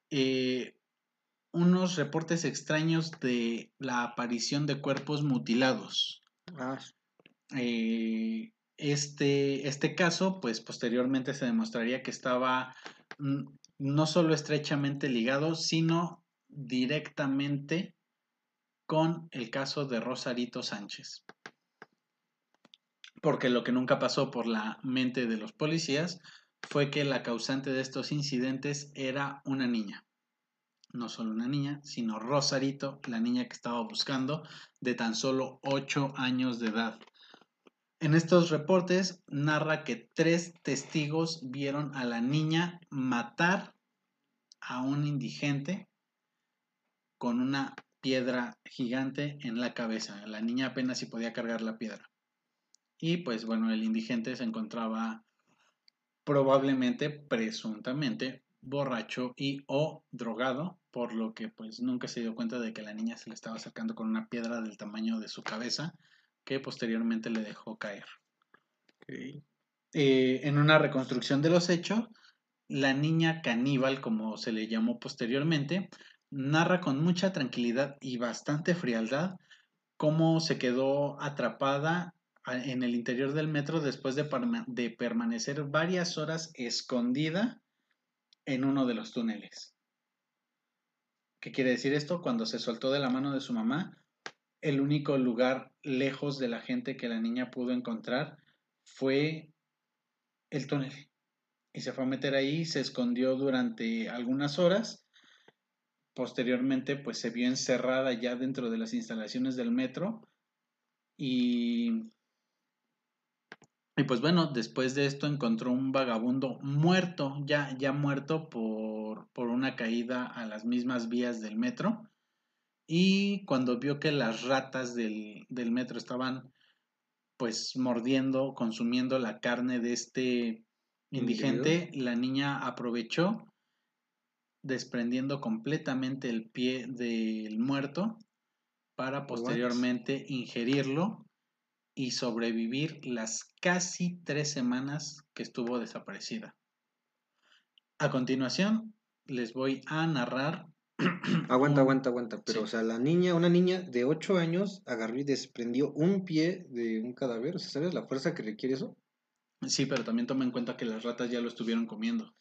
eh, unos reportes extraños de la aparición de cuerpos mutilados. Ah, Eh, este, este caso, pues posteriormente se demostraría que estaba no solo estrechamente ligado, sino directamente con el caso de Rosarito Sánchez. Porque lo que nunca pasó por la mente de los policías fue que la causante de estos incidentes era una niña. No solo una niña, sino Rosarito, la niña que estaba buscando, de tan solo 8 años de edad. En estos reportes narra que tres testigos vieron a la niña matar a un indigente con una piedra gigante en la cabeza. La niña apenas si podía cargar la piedra. Y pues bueno, el indigente se encontraba probablemente, presuntamente, borracho y o drogado, por lo que pues nunca se dio cuenta de que la niña se le estaba sacando con una piedra del tamaño de su cabeza que posteriormente le dejó caer. Eh, en una reconstrucción de los hechos, la niña caníbal, como se le llamó posteriormente, narra con mucha tranquilidad y bastante frialdad cómo se quedó atrapada en el interior del metro después de permanecer varias horas escondida en uno de los túneles. ¿Qué quiere decir esto? Cuando se soltó de la mano de su mamá, el único lugar lejos de la gente que la niña pudo encontrar fue el túnel. Y se fue a meter ahí, se escondió durante algunas horas. Posteriormente, pues se vio encerrada ya dentro de las instalaciones del metro. Y, y pues bueno, después de esto encontró un vagabundo muerto, ya, ya muerto por, por una caída a las mismas vías del metro. Y cuando vio que las ratas del, del metro estaban pues mordiendo, consumiendo la carne de este indigente, la niña aprovechó desprendiendo completamente el pie del muerto para posteriormente ingerirlo y sobrevivir las casi tres semanas que estuvo desaparecida. A continuación, les voy a narrar. Aguanta, un- aguanta, aguanta. Pero, Sí. o sea, la niña, una niña de 8 años agarró y desprendió un pie de un cadáver. O sea, ¿sabes la fuerza que requiere eso? Sí, pero también toma en cuenta que las ratas ya lo estuvieron comiendo.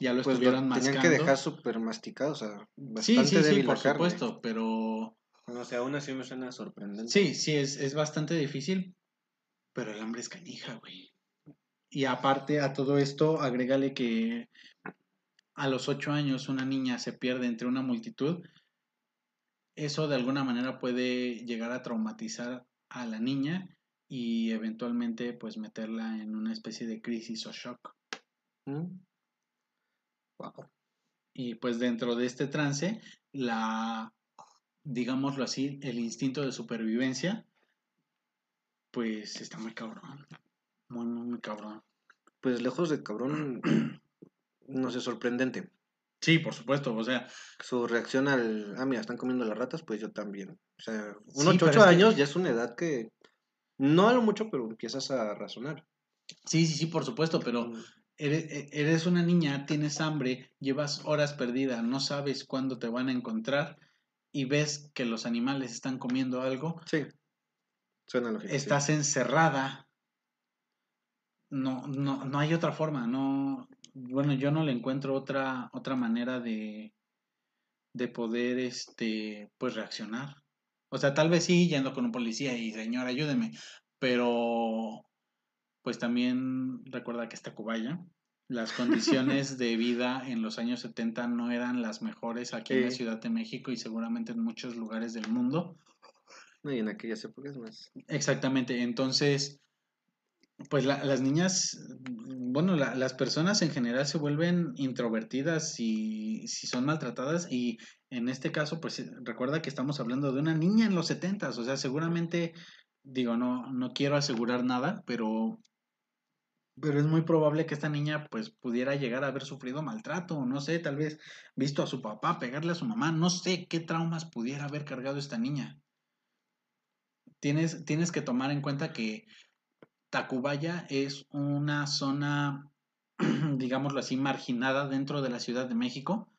ya lo Pues estuvieran lo tenían que dejar súper masticado, o sea, sí, bastante sí, sí, débil por la carne. supuesto, pero O sea, aún así me suena sorprendente. sí, sí, es, es bastante difícil, pero el hambre es canija, güey. Y aparte a todo esto, agrégale que a los ocho años una niña se pierde entre una multitud, eso de alguna manera puede llegar a traumatizar a la niña y eventualmente pues meterla en una especie de crisis o shock. ¿Mm? Wow. Y pues dentro de este trance, la, digámoslo así, el instinto de supervivencia, pues está muy cabrón. Muy, muy, muy cabrón. Pues lejos de cabrón, no sé, sorprendente. Sí, por supuesto, o sea, Su reacción al, ah, mira, están comiendo las ratas, pues yo también. O sea, Sí, unos que- años ya es una edad que, no a lo mucho, pero empiezas a razonar. sí, sí, sí, por supuesto, pero eres, e- eres una niña, tienes hambre, llevas horas perdidas, no sabes cuándo te van a encontrar y ves que los animales están comiendo algo, Sí, suena lógico. sí. estás encerrada. No, no, no hay otra forma, no, bueno, yo no le encuentro otra, otra manera de, de poder, este, pues reaccionar. O sea, tal vez sí, yendo con un policía y señor, ayúdeme, pero pues también recuerda que está Cubaya. Las condiciones de vida en los años 70 no eran las mejores aquí en la. Ciudad de México y seguramente en muchos lugares del mundo. No, y en aquellas épocas más. Exactamente, entonces, pues la- las niñas, bueno, la- las personas en general se vuelven introvertidas si, si son maltratadas y en este caso, pues eh, recuerda que estamos hablando de una niña en los setentas, o sea, seguramente, digo, no, no quiero asegurar nada, pero, pero es muy probable que esta niña pues pudiera llegar a haber sufrido maltrato, no sé, tal vez visto a su papá pegarle a su mamá, no sé qué traumas pudiera haber cargado esta niña tienes, tienes que tomar en cuenta que Tacubaya es una zona, digámoslo así, marginada dentro de la Ciudad de México.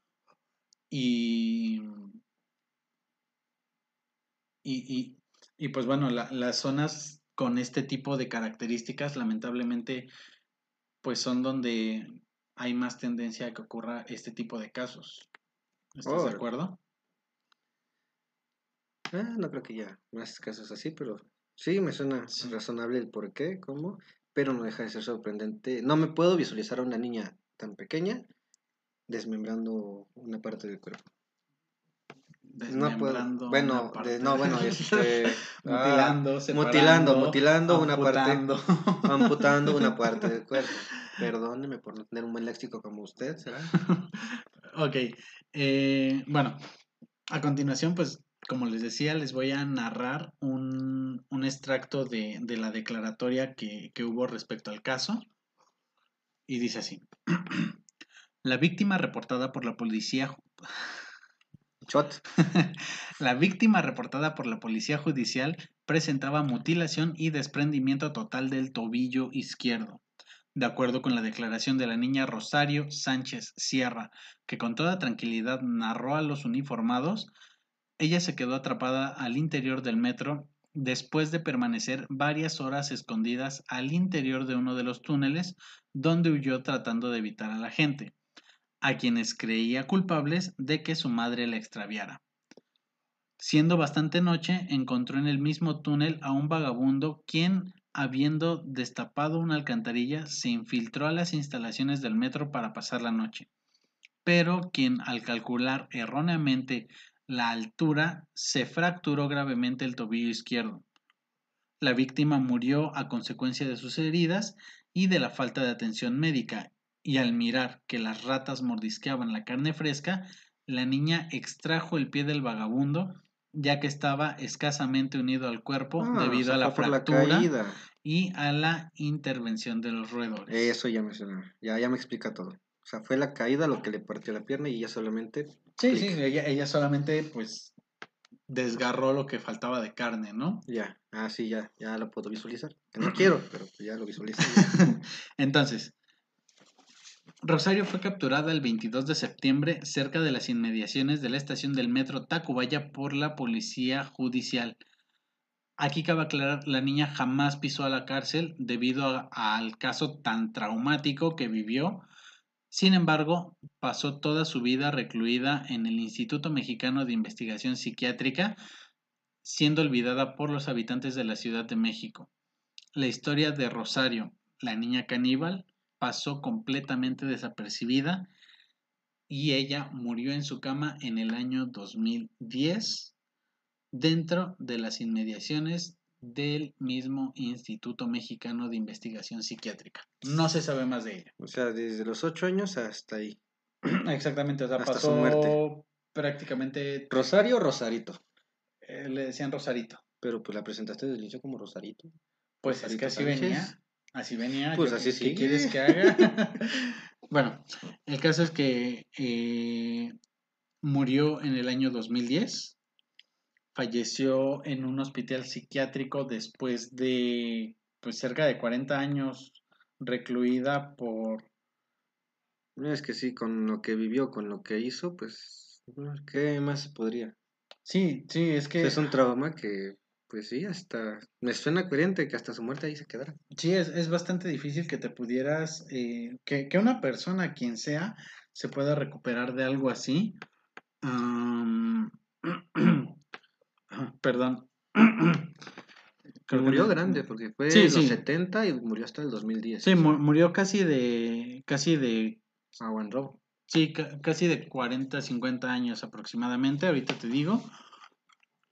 Y, y, y, y, pues bueno, la- las zonas con este tipo de características, lamentablemente, pues son donde hay más tendencia a que ocurra este tipo de casos. ¿Estás de acuerdo? Ah, no creo que ya más casos así, pero sí me suena Sí. razonable el por qué, cómo, pero no deja de ser sorprendente. No me puedo visualizar a una niña tan pequeña desmembrando una parte del cuerpo. No puedo. Bueno, de- no, bueno, este, mutilando, ah, mutilando, mutilando una parte, amputando. amputando una parte del cuerpo. Perdóneme por no tener un buen léxico como usted, ¿será? ok, eh, bueno, a continuación, pues, como les decía, les voy a narrar un, un extracto de, de la declaratoria que, que hubo respecto al caso. Y dice así. La víctima reportada por la policía Shot. La víctima reportada por la policía judicial presentaba mutilación y desprendimiento total del tobillo izquierdo. De acuerdo con la declaración de la niña Rosario Sánchez Sierra, que con toda tranquilidad narró a los uniformados, ella se quedó atrapada al interior del metro después de permanecer varias horas escondidas al interior de uno de los túneles donde huyó tratando de evitar a la gente, a quienes creía culpables de que su madre la extraviara. Siendo bastante noche, encontró en el mismo túnel a un vagabundo quien, habiendo destapado una alcantarilla, se infiltró a las instalaciones del metro para pasar la noche, pero quien al calcular erróneamente la altura se fracturó gravemente el tobillo izquierdo. La víctima murió a consecuencia de sus heridas y de la falta de atención médica, y al mirar que las ratas mordisqueaban la carne fresca, la niña extrajo el pie del vagabundo, ya que estaba escasamente unido al cuerpo Ah, debido o sea, a la fractura caída. y a la intervención de los roedores. Eso ya me suena, ya, ya me explica todo. O sea, fue la caída lo que le partió la pierna y ella solamente... Sí, sí, ella, ella solamente pues desgarró lo que faltaba de carne, ¿no? Ya, ah, sí, ya, ya lo puedo visualizar. Que no quiero, pero pues ya lo visualizo. Entonces, Rosario fue capturada el 22 de septiembre cerca de las inmediaciones de la estación del metro Tacubaya por la policía judicial. Aquí cabe aclarar, la niña jamás pisó a la cárcel debido a- al caso tan traumático que vivió Sin embargo, pasó toda su vida recluida en el Instituto Mexicano de Investigación Psiquiátrica, siendo olvidada por los habitantes de la Ciudad de México. La historia de Rosario, la niña caníbal, pasó completamente desapercibida y ella murió en su cama en el año 2010 dentro de las inmediaciones del mismo Instituto Mexicano de Investigación Psiquiátrica. No se sabe más de ella. O sea, desde los ocho años hasta ahí. Exactamente, o sea, Hasta su pasó muerte. prácticamente, ¿Rosario o Rosarito? eh, le decían Rosarito. Pero pues la presentaste desde el inicio como Rosarito. Pues es que así Sánchez. venía, así venía. Pues así qué- ¿Qué quieres que haga? bueno, el caso es que eh, murió en el año 2010. Falleció en un hospital psiquiátrico después de pues cerca de 40 años recluida por Es que sí, con lo que vivió, con lo que hizo, pues, ¿qué más se podría? Sí, sí, es que Es un trauma que, pues sí, hasta me suena coherente que hasta su muerte ahí se quedara. Sí, es, es bastante difícil que te pudieras, eh, que, que una persona, quien sea, se pueda recuperar de algo así. Am, perdón. Que murió grande porque fue Sí, en los sí. 70 y murió hasta el 2010. Sí, mu- murió casi de, casi de, Agua en robo. sí, ca- casi de 40, 50 años aproximadamente, ahorita te digo.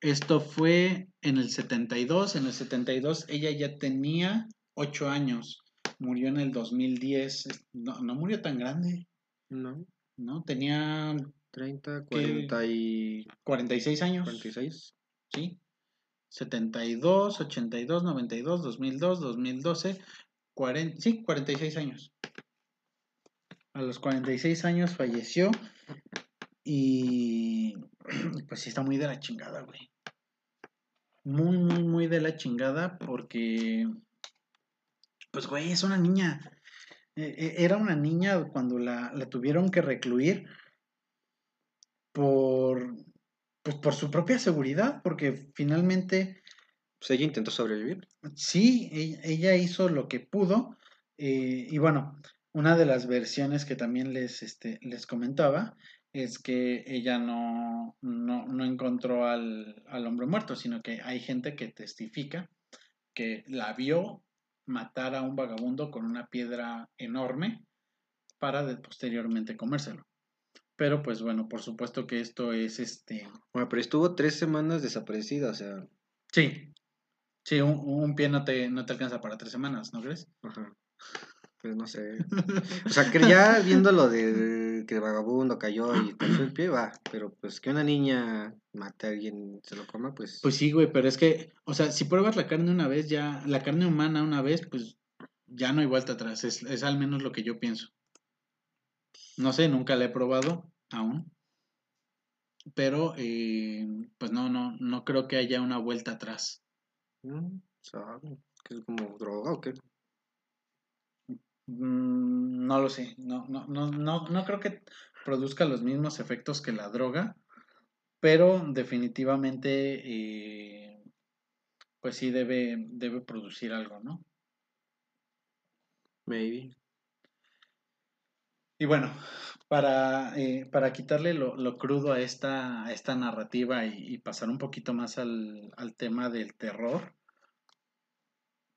Esto fue en el 72, en el 72 ella ya tenía 8 años, murió en el 2010, no, no murió tan grande, No, ¿no? Tenía 30, ¿Qué? 40 y 46 años, 46. ¿Sí? 72, 82, 92, 2002, 2012, 40, sí, 46 años. A los 46 años falleció y pues sí está muy de la chingada, güey. Muy, muy, muy de la chingada porque, pues, güey, es una niña. Eh, eh, Era una niña cuando la, la tuvieron que recluir por, pues, por su propia seguridad, porque finalmente Pues ella intentó sobrevivir. Sí, ella hizo lo que pudo. eh, y bueno, una de las versiones que también les, este, les comentaba es que ella no, no, no encontró al, al hombre muerto, sino que hay gente que testifica que la vio matar a un vagabundo con una piedra enorme para de- posteriormente comérselo. Pero pues bueno, por supuesto que esto es este... Bueno, pero estuvo tres semanas desaparecida, o sea, Sí, sí, un, un pie no te, no te alcanza para tres semanas, ¿no crees? ajá. Pues no sé. O sea, que ya viendo lo de que el vagabundo cayó y torció el pie, va. Pero pues que una niña mate a alguien y se lo coma, pues. Pues sí, güey, pero es que, o sea, si pruebas la carne una vez, ya, la carne humana una vez, pues ya no hay vuelta atrás. Es, es al menos lo que yo pienso. No sé, nunca la he probado aún. Pero, eh, pues no, no, no creo que haya una vuelta atrás. ¿no? ¿Sabe? ¿Que es como droga o qué? Mm, no lo sé. No, no, no, no, no creo que produzca los mismos efectos que la droga. Pero definitivamente, eh, pues sí debe, debe producir algo, ¿no? Maybe. Y bueno, para, eh, para quitarle lo, lo crudo a esta, a esta narrativa y, pasar un poquito más al, al tema del terror,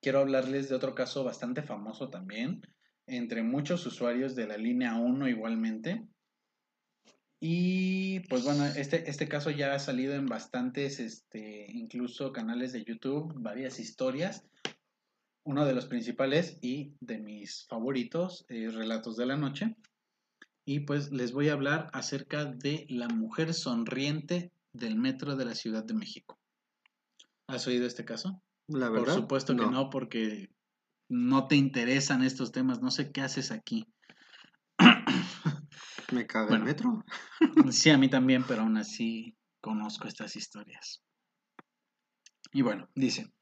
quiero hablarles de otro caso bastante famoso también, entre muchos usuarios de la línea 1 igualmente. Y pues bueno, este, este caso ya ha salido en bastantes, este, incluso canales de YouTube, varias historias. Uno de los principales y de mis favoritos es Relatos de la Noche. Y pues les voy a hablar acerca de la mujer sonriente del metro de la Ciudad de México. ¿Has oído este caso? La Por verdad. supuesto que no, porque no te interesan estos temas. No sé qué haces aquí. Me caga Bueno. el metro. Sí, a mí también, pero aún así conozco estas historias. Y bueno, dice,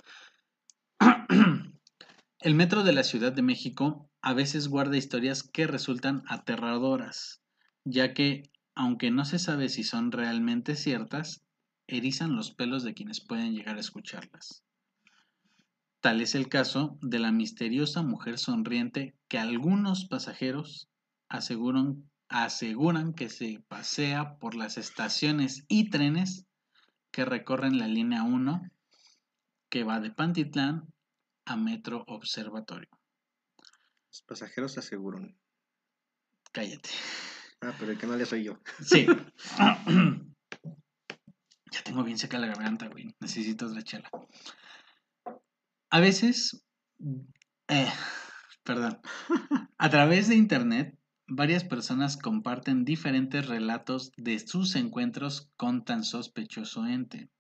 el metro de la Ciudad de México a veces guarda historias que resultan aterradoras, ya que, aunque no se sabe si son realmente ciertas, erizan los pelos de quienes pueden llegar a escucharlas. Tal es el caso de la misteriosa mujer sonriente que algunos pasajeros aseguran, que se pasea por las estaciones y trenes que recorren la línea 1 que va de Pantitlán a Metro Observatorio. Los pasajeros aseguran. Cállate. Ah, pero el que no le soy yo. Sí. ya tengo bien seca la garganta, güey. Necesito otra chela. A veces, eh, perdón, a través de Internet, varias personas comparten diferentes relatos de sus encuentros con tan sospechoso ente,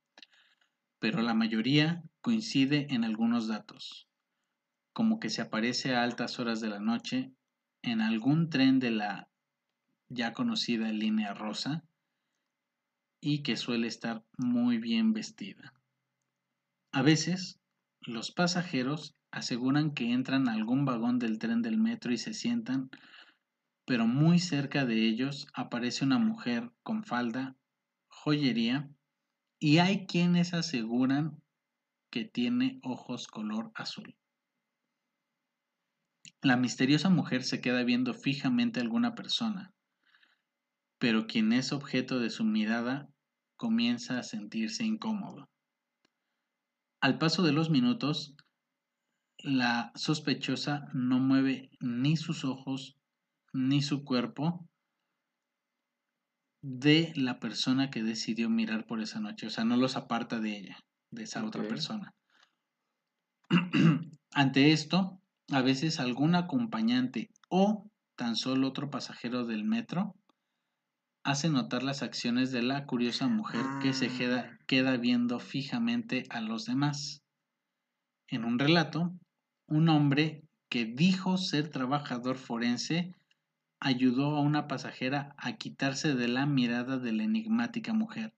pero la mayoría coincide en algunos datos, como que se aparece a altas horas de la noche en algún tren de la ya conocida línea rosa y que suele estar muy bien vestida. A veces, los pasajeros aseguran que entran a algún vagón del tren del metro y se sientan, pero muy cerca de ellos aparece una mujer con falda, joyería, y hay quienes aseguran que tiene ojos color azul. La misteriosa mujer se queda viendo fijamente a alguna persona, pero quien es objeto de su mirada comienza a sentirse incómodo. Al paso de los minutos, la sospechosa no mueve ni sus ojos ni su cuerpo de la persona que decidió mirar por esa noche. O sea, no los aparta de ella, de esa otra persona. Ante esto, a veces algún acompañante o tan solo otro pasajero del metro hace notar las acciones de la curiosa mujer que se queda, Ah. queda viendo fijamente a los demás. En un relato, un hombre que dijo ser trabajador forense ayudó a una pasajera a quitarse de la mirada de la enigmática mujer.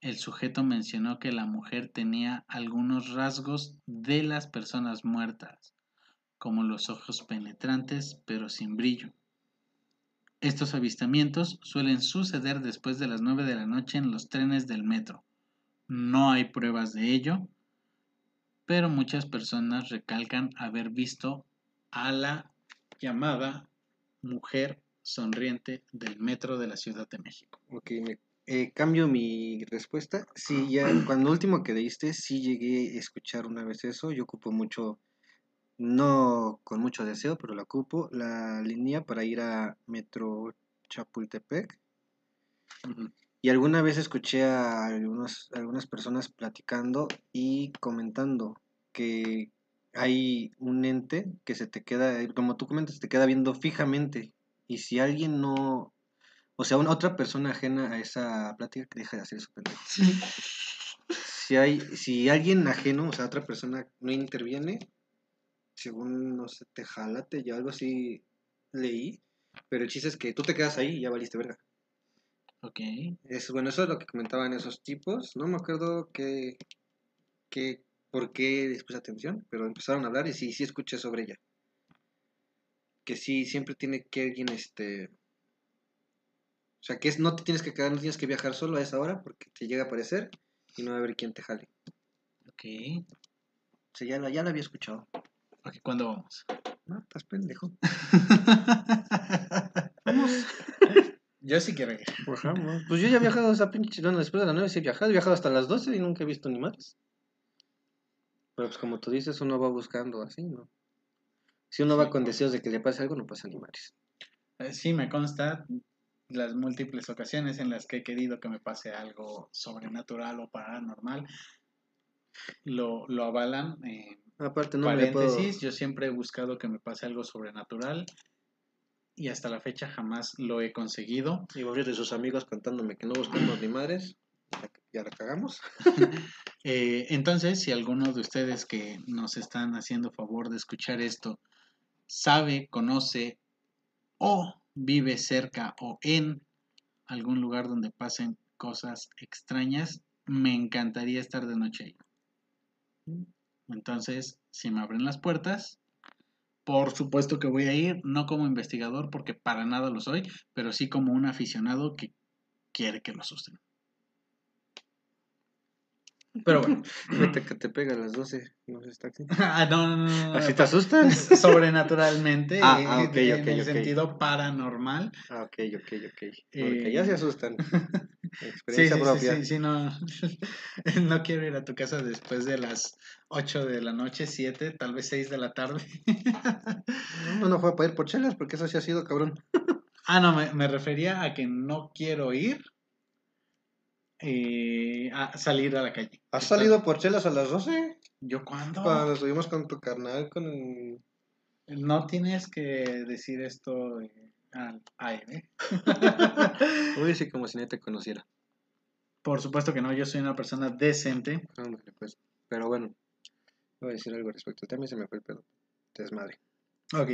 El sujeto mencionó que la mujer tenía algunos rasgos de las personas muertas, como los ojos penetrantes pero sin brillo. Estos avistamientos suelen suceder después de las 9 de la noche en los trenes del metro. No hay pruebas de ello, pero muchas personas recalcan haber visto a la llamada mujer sonriente del metro de la Ciudad de México. Ok, eh, cambio mi respuesta. Sí, ya, cuando último que leíste, sí llegué a escuchar una vez eso. Yo ocupo mucho, no con mucho deseo, pero la ocupo, la línea para ir a Metro Chapultepec. Y alguna vez escuché a algunos, algunas personas platicando y comentando que hay un ente que se te queda, eh, como tú comentas, te queda viendo fijamente. Y si alguien no, o sea, una otra persona ajena a esa plática, que deja de hacer eso, pendejo. Si hay, si alguien ajeno, o sea, otra persona no interviene, según, no sé, te jalate, yo algo así leí, pero el chiste es que tú te quedas ahí y ya valiste verga. Ok. Es, bueno, eso es lo que comentaban esos tipos. No me acuerdo qué, qué, por qué les puse atención, pero empezaron a hablar y sí, sí escuché sobre ella. Que sí, siempre tiene que alguien, este... O sea, que es, no te tienes que quedar, no tienes que viajar solo a esa hora porque te llega a aparecer y no va a haber quien te jale. Ok. O sea, ya ya lo había escuchado. Ok, ¿cuándo vamos? No, estás pendejo. Yo sí quiero ir. Pues yo ya he viajado a esa pinche... Bueno, después de las 9 sí he viajado. He viajado hasta las 12 y nunca he visto ni más. Pero pues como tú dices, uno va buscando así, ¿no? Si uno va con deseos de que le pase algo, no pasa ni madres. Eh, Sí, me consta las múltiples ocasiones en las que he querido que me pase algo sobrenatural o paranormal. Lo, lo avalan. eh, Aparte, no me puedo... paréntesis, yo siempre he buscado que me pase algo sobrenatural y hasta la fecha jamás lo he conseguido. Y varios de sus amigos contándome que no buscamos ni madres. ya- Ya la cagamos. Eh, entonces, si alguno de ustedes que nos están haciendo favor de escuchar esto sabe, conoce o vive cerca o en algún lugar donde pasen cosas extrañas, me encantaría estar de noche ahí. Entonces, si me abren las puertas, por supuesto que voy a ir, no como investigador, porque para nada lo soy, pero sí como un aficionado que quiere que lo asusten. Pero bueno. Vete que te pega a las 12. No sé, taxi. Ah, no, no, no, ¿Así te asustan? Sobrenaturalmente, Ah, eh, ah, ok, de- ok, en el sentido paranormal. Ah, ok, ok, ok. Eh, Porque ya se asustan. Sí, Experiencia sí, propia. sí, sí, sí, no. no quiero ir a tu casa después de las 8 de la noche, 7, tal vez 6 de la tarde. No, no fue para ir por chelas, porque eso sí ha sido cabrón. ah, no, me, me refería a que no quiero ir eh, a salir a la calle. ¿Has Está- salido por chelas a las 12? ¿Yo cuándo? Cuando estuvimos con tu carnal, con el... No tienes que decir esto eh, al aire. Uy, sí, como si nadie te conociera. Por supuesto que no, yo soy una persona decente. Pues. Pero bueno, voy a decir algo al respecto. También se me fue el pedo. Desmadre. Ok.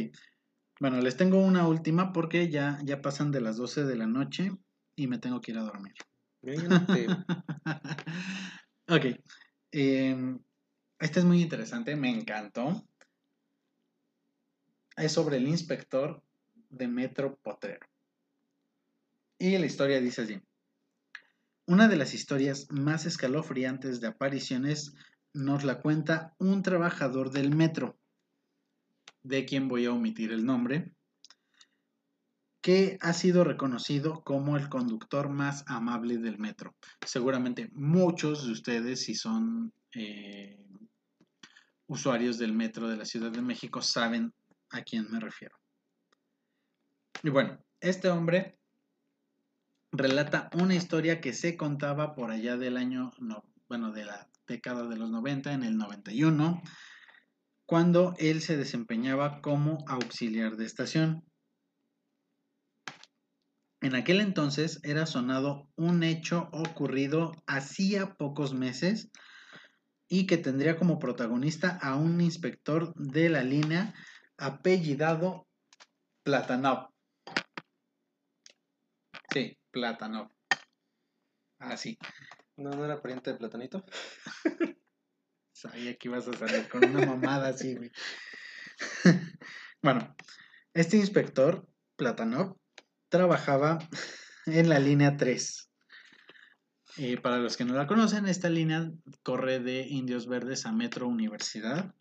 Bueno, les tengo una última porque ya, ya pasan de las 12 de la noche y me tengo que ir a dormir. No ok. Eh, este es muy interesante, me encantó. Es sobre el inspector de Metro Potrero. Y la historia dice así. Una de las historias más escalofriantes de apariciones nos la cuenta un trabajador del metro, de quien voy a omitir el nombre, que ha sido reconocido como el conductor más amable del metro. Seguramente muchos de ustedes, si son eh, usuarios del metro de la Ciudad de México, saben a quién me refiero. Y bueno, este hombre relata una historia que se contaba por allá del año, no, bueno, de la década de los 90, en el 91, cuando él se desempeñaba como auxiliar de estación. En aquel entonces era sonado un hecho ocurrido hacía pocos meses y que tendría como protagonista a un inspector de la línea apellidado Platanov. Sí, Platanov. Así. ¿No, ¿No era pariente de Platanito? Sabía que ibas a salir con una mamada así, güey. bueno, este inspector, Platanov, trabajaba en la línea 3. Eh, para los que no la conocen, esta línea corre de Indios Verdes a Metro Universidad.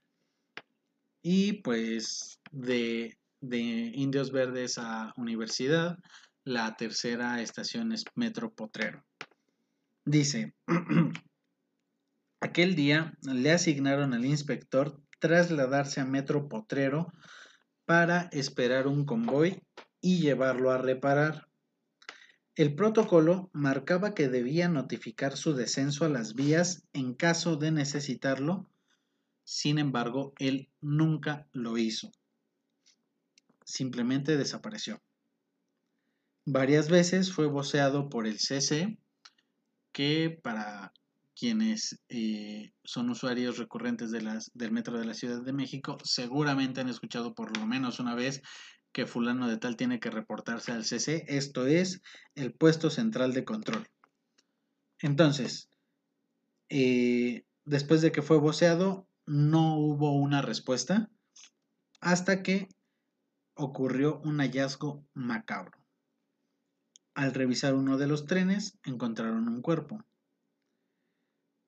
Y pues de, de Indios Verdes a Universidad, la tercera estación es Metro Potrero. Dice, aquel día le asignaron al inspector trasladarse a Metro Potrero para esperar un convoy y llevarlo a reparar. El protocolo marcaba que debía notificar su descenso a las vías en caso de necesitarlo, sin embargo, él nunca lo hizo. Simplemente desapareció. Varias veces fue voceado por el CC, que para quienes eh, son usuarios recurrentes del metro de la Ciudad de México, seguramente han escuchado por lo menos una vez que fulano de tal tiene que reportarse al CC, esto es el puesto central de control. Entonces, eh, después de que fue voceado, no hubo una respuesta hasta que ocurrió un hallazgo macabro. Al revisar uno de los trenes, encontraron un cuerpo.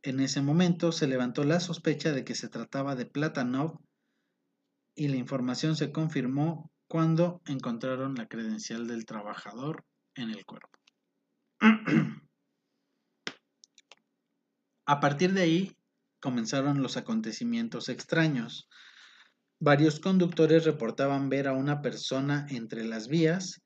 En ese momento se levantó la sospecha de que se trataba de Platanov y la información se confirmó cuando encontraron la credencial del trabajador en el cuerpo. A partir de ahí comenzaron los acontecimientos extraños. Varios conductores reportaban ver a una persona entre las vías,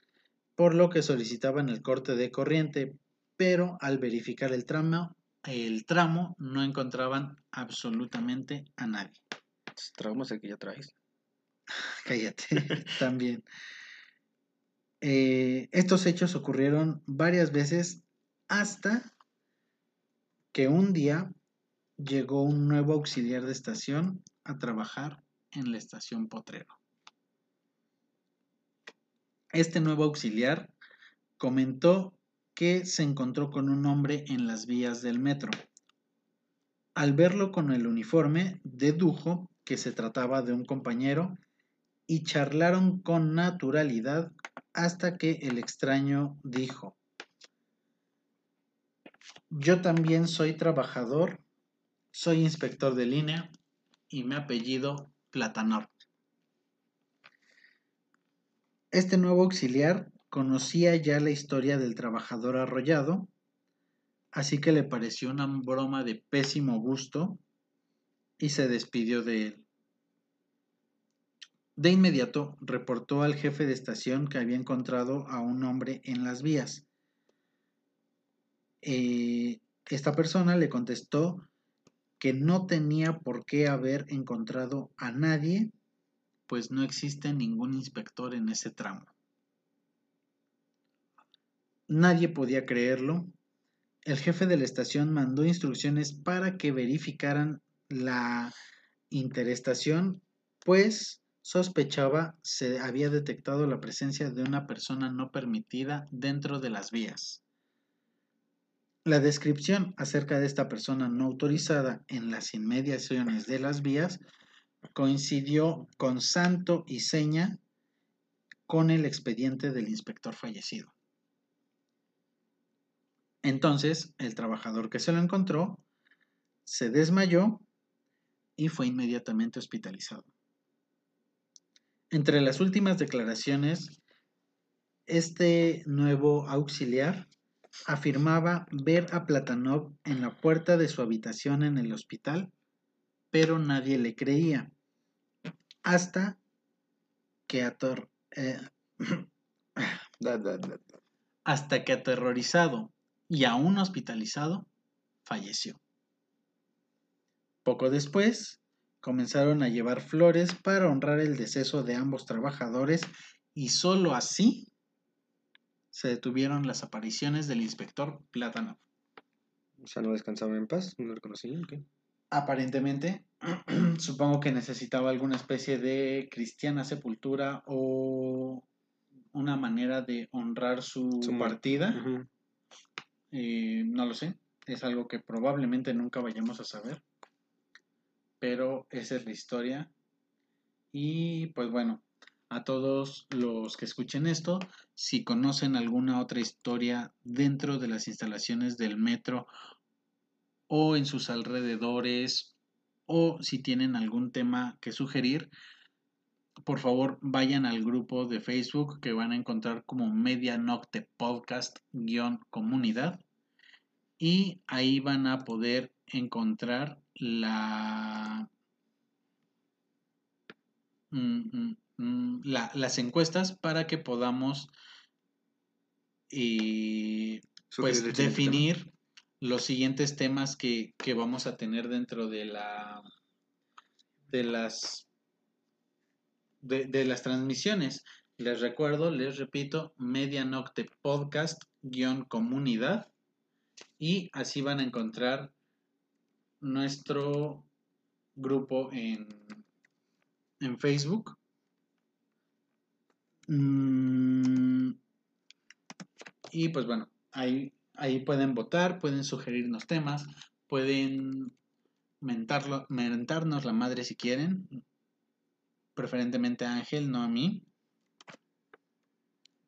por lo que solicitaban el corte de corriente, pero al verificar el tramo, el tramo no encontraban absolutamente a nadie. Traumas el que ya traes. Cállate, también. Eh, estos hechos ocurrieron varias veces hasta que un día llegó un nuevo auxiliar de estación a trabajar en la estación Potrero. Este nuevo auxiliar comentó que se encontró con un hombre en las vías del metro. Al verlo con el uniforme, dedujo que se trataba de un compañero y charlaron con naturalidad hasta que el extraño dijo, yo también soy trabajador soy inspector de línea y me apellido Platanor. Este nuevo auxiliar conocía ya la historia del trabajador arrollado, así que le pareció una broma de pésimo gusto y se despidió de él. De inmediato reportó al jefe de estación que había encontrado a un hombre en las vías. Eh, esta persona le contestó que no tenía por qué haber encontrado a nadie, pues no existe ningún inspector en ese tramo. Nadie podía creerlo. El jefe de la estación mandó instrucciones para que verificaran la interestación, pues sospechaba se había detectado la presencia de una persona no permitida dentro de las vías. La descripción acerca de esta persona no autorizada en las inmediaciones de las vías coincidió con santo y seña con el expediente del inspector fallecido. Entonces, el trabajador que se lo encontró se desmayó y fue inmediatamente hospitalizado. Entre las últimas declaraciones, este nuevo auxiliar afirmaba ver a Platanov en la puerta de su habitación en el hospital, pero nadie le creía, hasta que, eh, hasta que aterrorizado y aún hospitalizado, falleció. Poco después, comenzaron a llevar flores para honrar el deceso de ambos trabajadores y sólo así se detuvieron las apariciones del inspector Plátano. O sea, no descansaba en paz, no lo reconocían. ¿qué? Aparentemente, supongo que necesitaba alguna especie de cristiana sepultura o una manera de honrar su, partida. Eh, no lo sé, es algo que probablemente nunca vayamos a saber pero esa es la historia. Y pues bueno, a todos los que escuchen esto, si conocen alguna otra historia dentro de las instalaciones del metro o en sus alrededores o si tienen algún tema que sugerir, por favor vayan al grupo de Facebook que van a encontrar como Media Nocte Podcast-comunidad y ahí van a poder encontrar la, mm, mm, mm, las encuestas para que podamos eh, pues, definir los siguientes temas que, vamos a tener dentro de la de las de, las transmisiones. Les recuerdo, les repito, Medianocte Podcast comunidad y así van a encontrar nuestro grupo en, en Facebook. Mm, y pues bueno, ahí, ahí pueden votar, pueden sugerirnos temas, pueden mentarnos la madre si quieren, preferentemente a Ángel, no a mí.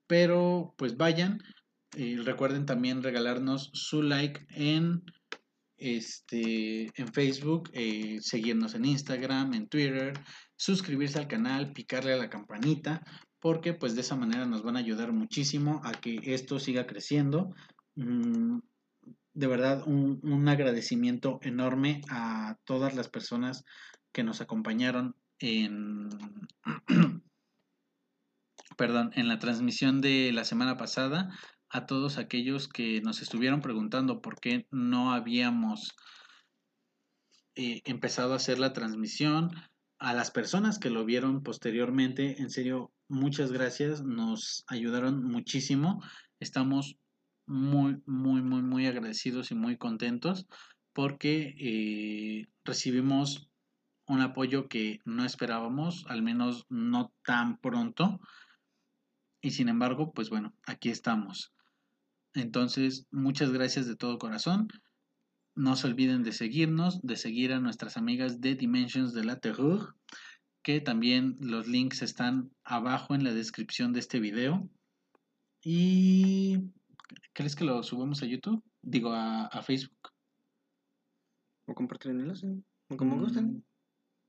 Pero pues vayan, y recuerden también regalarnos su like en este, en Facebook, eh, seguirnos en Instagram, en Twitter, suscribirse al canal, picarle a la campanita, porque pues de esa manera nos van a ayudar muchísimo a que esto siga creciendo. Mm, de verdad, un, un, agradecimiento enorme a todas las personas que nos acompañaron en, perdón, en la transmisión de la semana pasada a todos aquellos que nos estuvieron preguntando por qué no habíamos eh, empezado a hacer la transmisión, a las personas que lo vieron posteriormente, en serio, muchas gracias, nos ayudaron muchísimo, estamos muy, muy, muy, muy agradecidos y muy contentos porque eh, recibimos un apoyo que no esperábamos, al menos no tan pronto. Y sin embargo, pues bueno, aquí estamos. Entonces, muchas gracias de todo corazón. No se olviden de seguirnos, de seguir a nuestras amigas de Dimensions de la Terreur, que también los links están abajo en la descripción de este video. ¿Y crees que lo subamos a YouTube? Digo, a, Facebook. O compartir el enlace. O como Mm, gusten.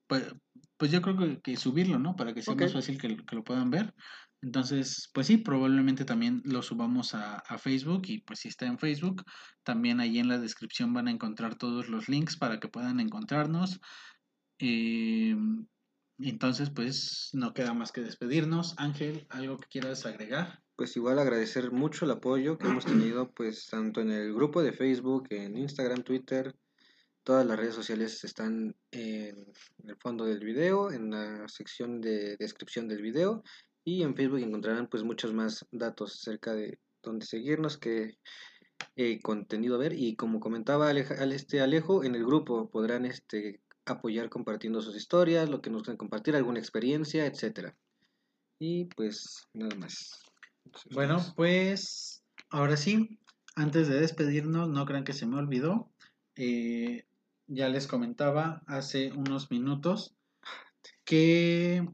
Pues, pues yo creo que, que subirlo, ¿no? Para que sea más fácil que, lo- que lo puedan ver. Entonces, pues sí, probablemente también lo subamos a, a Facebook y pues si está en Facebook, también ahí en la descripción van a encontrar todos los links para que puedan encontrarnos. Eh, entonces, pues no queda más que despedirnos. Ángel, ¿algo que quieras agregar? Pues igual agradecer mucho el apoyo que hemos tenido, pues tanto en el grupo de Facebook, en Instagram, Twitter, todas las redes sociales están en el fondo del video, en la sección de descripción del video y en Facebook encontrarán pues muchos más datos acerca de dónde seguirnos, qué eh, contenido ver y como comentaba este Alejo, en el grupo podrán este apoyar compartiendo sus historias, lo que nos quieran compartir, alguna experiencia, etcétera. Y pues nada más. Bueno, pues ahora sí, antes de despedirnos, no crean que se me olvidó. eh, ya les comentaba hace unos minutos que,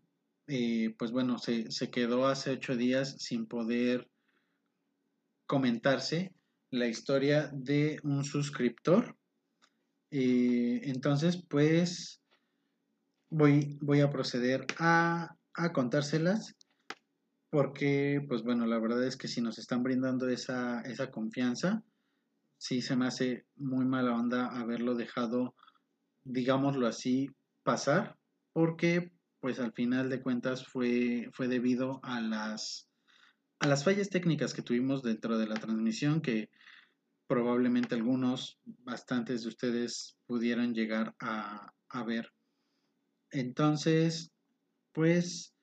eh, pues bueno, se, se quedó hace ocho días sin poder comentarse la historia de un suscriptor. Eh, entonces, pues voy, voy a proceder a, a contárselas porque, pues bueno, la verdad es que si nos están brindando esa, esa confianza, sí se me hace muy mala onda haberlo dejado, digámoslo así, pasar, porque pues al final de cuentas fue, fue debido a las, a las fallas técnicas que tuvimos dentro de la transmisión que probablemente algunos, bastantes de ustedes pudieran llegar a, a ver. Entonces, pues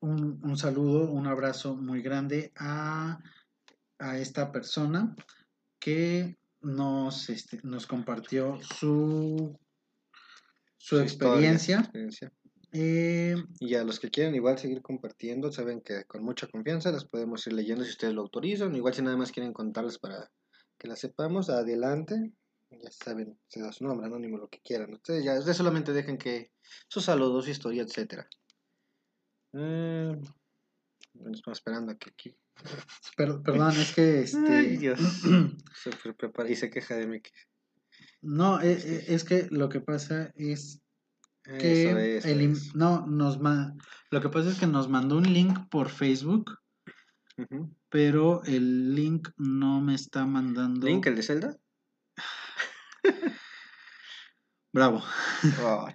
un, un saludo, un abrazo muy grande a, a esta persona que nos, este, nos compartió su, su, experiencia. Eh, Y a los que quieran igual seguir compartiendo, saben que con mucha confianza las podemos ir leyendo si ustedes lo autorizan. Igual si nada más quieren contarles para que las sepamos, adelante. Ya saben, se da su nombre, anónimo, lo que quieran. Ustedes ya ustedes solamente dejen que sus saludos, su historia, etcétera. Eh, bueno, estamos esperando aquí per- perdón, es que este, Ay, Dios. se pre- prepara y se queja de mí. no, e- e- es que lo que pasa es que Eso es, el im- pues. no nos ma- lo que pasa es que nos mandó un link por Facebook, pero el link no me está mandando. ¿Link, el de Zelda? Bravo. Oh.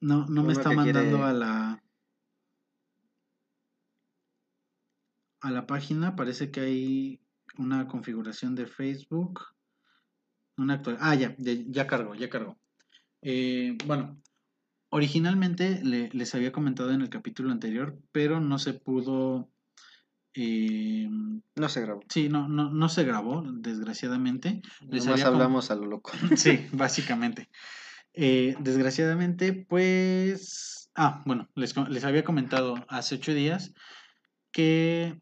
No, no me está mandando quiere- a la a la página. Parece que hay una configuración de Facebook. Una actual. Ah, ya, ya, ya cargó, ya cargó. Eh, bueno, originalmente le- les había comentado en el capítulo anterior, pero no se pudo. eh, No se grabó. sí, no, no, no se grabó, desgraciadamente. Les com- hablamos a lo loco. Sí, básicamente. Eh, desgraciadamente, pues... Ah, bueno, les, les había comentado hace ocho días que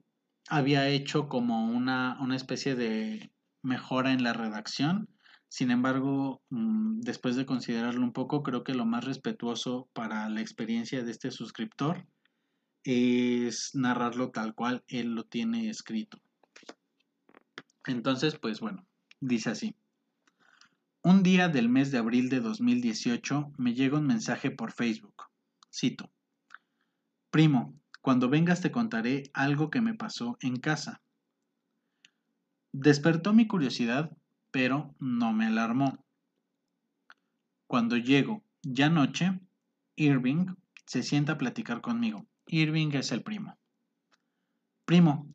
había hecho como una, una especie de mejora en la redacción. Sin embargo, mm, después de considerarlo un poco, creo que lo más respetuoso para la experiencia de este suscriptor es narrarlo tal cual él lo tiene escrito. Entonces, pues bueno, dice así. Un día del mes de abril de 2018 me llega un mensaje por Facebook. Cito. Primo, cuando vengas te contaré algo que me pasó en casa. Despertó mi curiosidad, pero no me alarmó. Cuando llego, ya noche, Irving se sienta a platicar conmigo. Irving es el primo. Primo,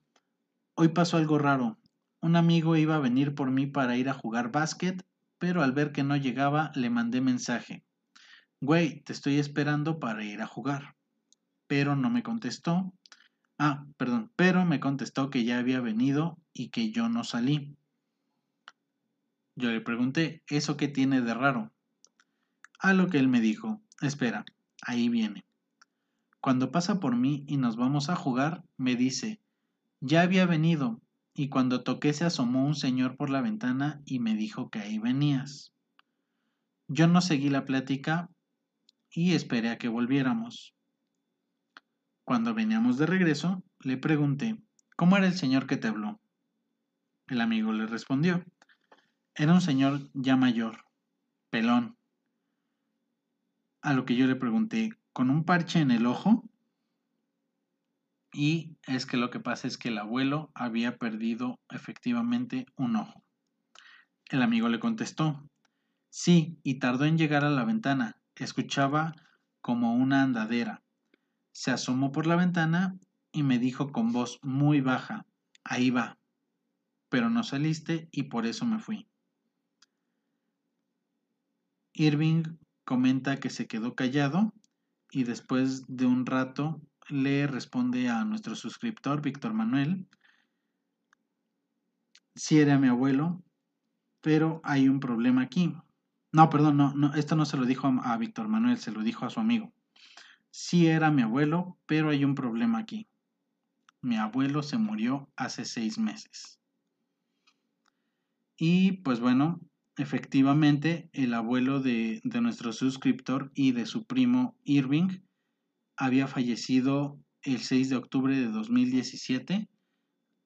hoy pasó algo raro. Un amigo iba a venir por mí para ir a jugar básquet pero al ver que no llegaba le mandé mensaje. Güey, te estoy esperando para ir a jugar. Pero no me contestó. Ah, perdón, pero me contestó que ya había venido y que yo no salí. Yo le pregunté, ¿eso qué tiene de raro? A lo que él me dijo, espera, ahí viene. Cuando pasa por mí y nos vamos a jugar, me dice, ya había venido, y cuando toqué se asomó un señor por la ventana y me dijo que ahí venías. Yo no seguí la plática y esperé a que volviéramos. Cuando veníamos de regreso, le pregunté, ¿cómo era el señor que te habló? El amigo le respondió, Era un señor ya mayor, pelón. A lo que yo le pregunté, ¿con un parche en el ojo? Y es que lo que pasa es que el abuelo había perdido efectivamente un ojo. El amigo le contestó, sí, y tardó en llegar a la ventana. Escuchaba como una andadera. Se asomó por la ventana y me dijo con voz muy baja, ahí va. Pero no saliste y por eso me fui. Irving comenta que se quedó callado y después de un rato le responde a nuestro suscriptor Víctor Manuel. Si era mi abuelo, pero hay un problema aquí. No, perdón, no, no, esto no se lo dijo a Víctor Manuel, se lo dijo a su amigo. Sí era mi abuelo, pero hay un problema aquí. Mi abuelo se murió hace seis meses. Y pues bueno, efectivamente, el abuelo de, de nuestro suscriptor y de su primo Irving había fallecido el 6 de octubre de 2017.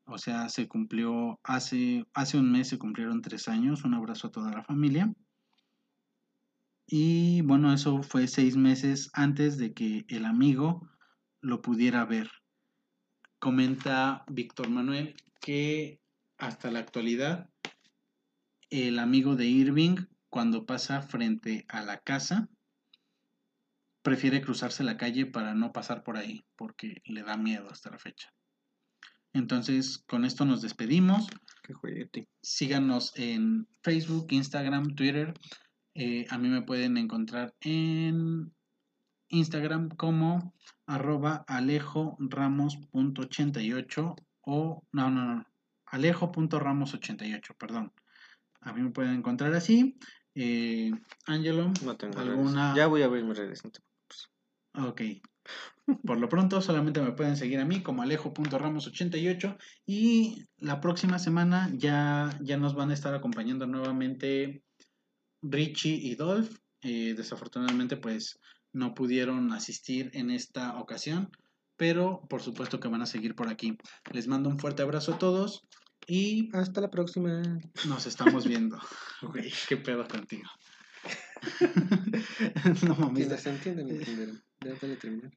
O sea, se cumplió hace, hace un mes, se cumplieron tres años. Un abrazo a toda la familia. Y bueno, eso fue seis meses antes de que el amigo lo pudiera ver. Comenta Víctor Manuel que hasta la actualidad el amigo de Irving, cuando pasa frente a la casa, prefiere cruzarse la calle para no pasar por ahí, porque le da miedo hasta la fecha. Entonces, con esto nos despedimos. Qué juguete. Síganos en Facebook, Instagram, Twitter. Eh, a mí me pueden encontrar en Instagram como arroba alejo.ramos.88 o no, no, no, alejo.ramos88, perdón. A mí me pueden encontrar así. Eh, Angelo, No tengo ¿Alguna- redes. Ya voy a abrir mis redes. no te preocupes. Ok. Por lo pronto solamente me pueden seguir a mí como alejo.ramos88 y la próxima semana ya, ya nos van a estar acompañando nuevamente Richie y Dolph. Eh, desafortunadamente pues no pudieron asistir en esta ocasión, pero por supuesto que van a seguir por aquí. Les mando un fuerte abrazo a todos y Hasta la próxima. nos estamos viendo. Qué pedo contigo. no mames. Quienes entienden, entenderán. Ya, terminar.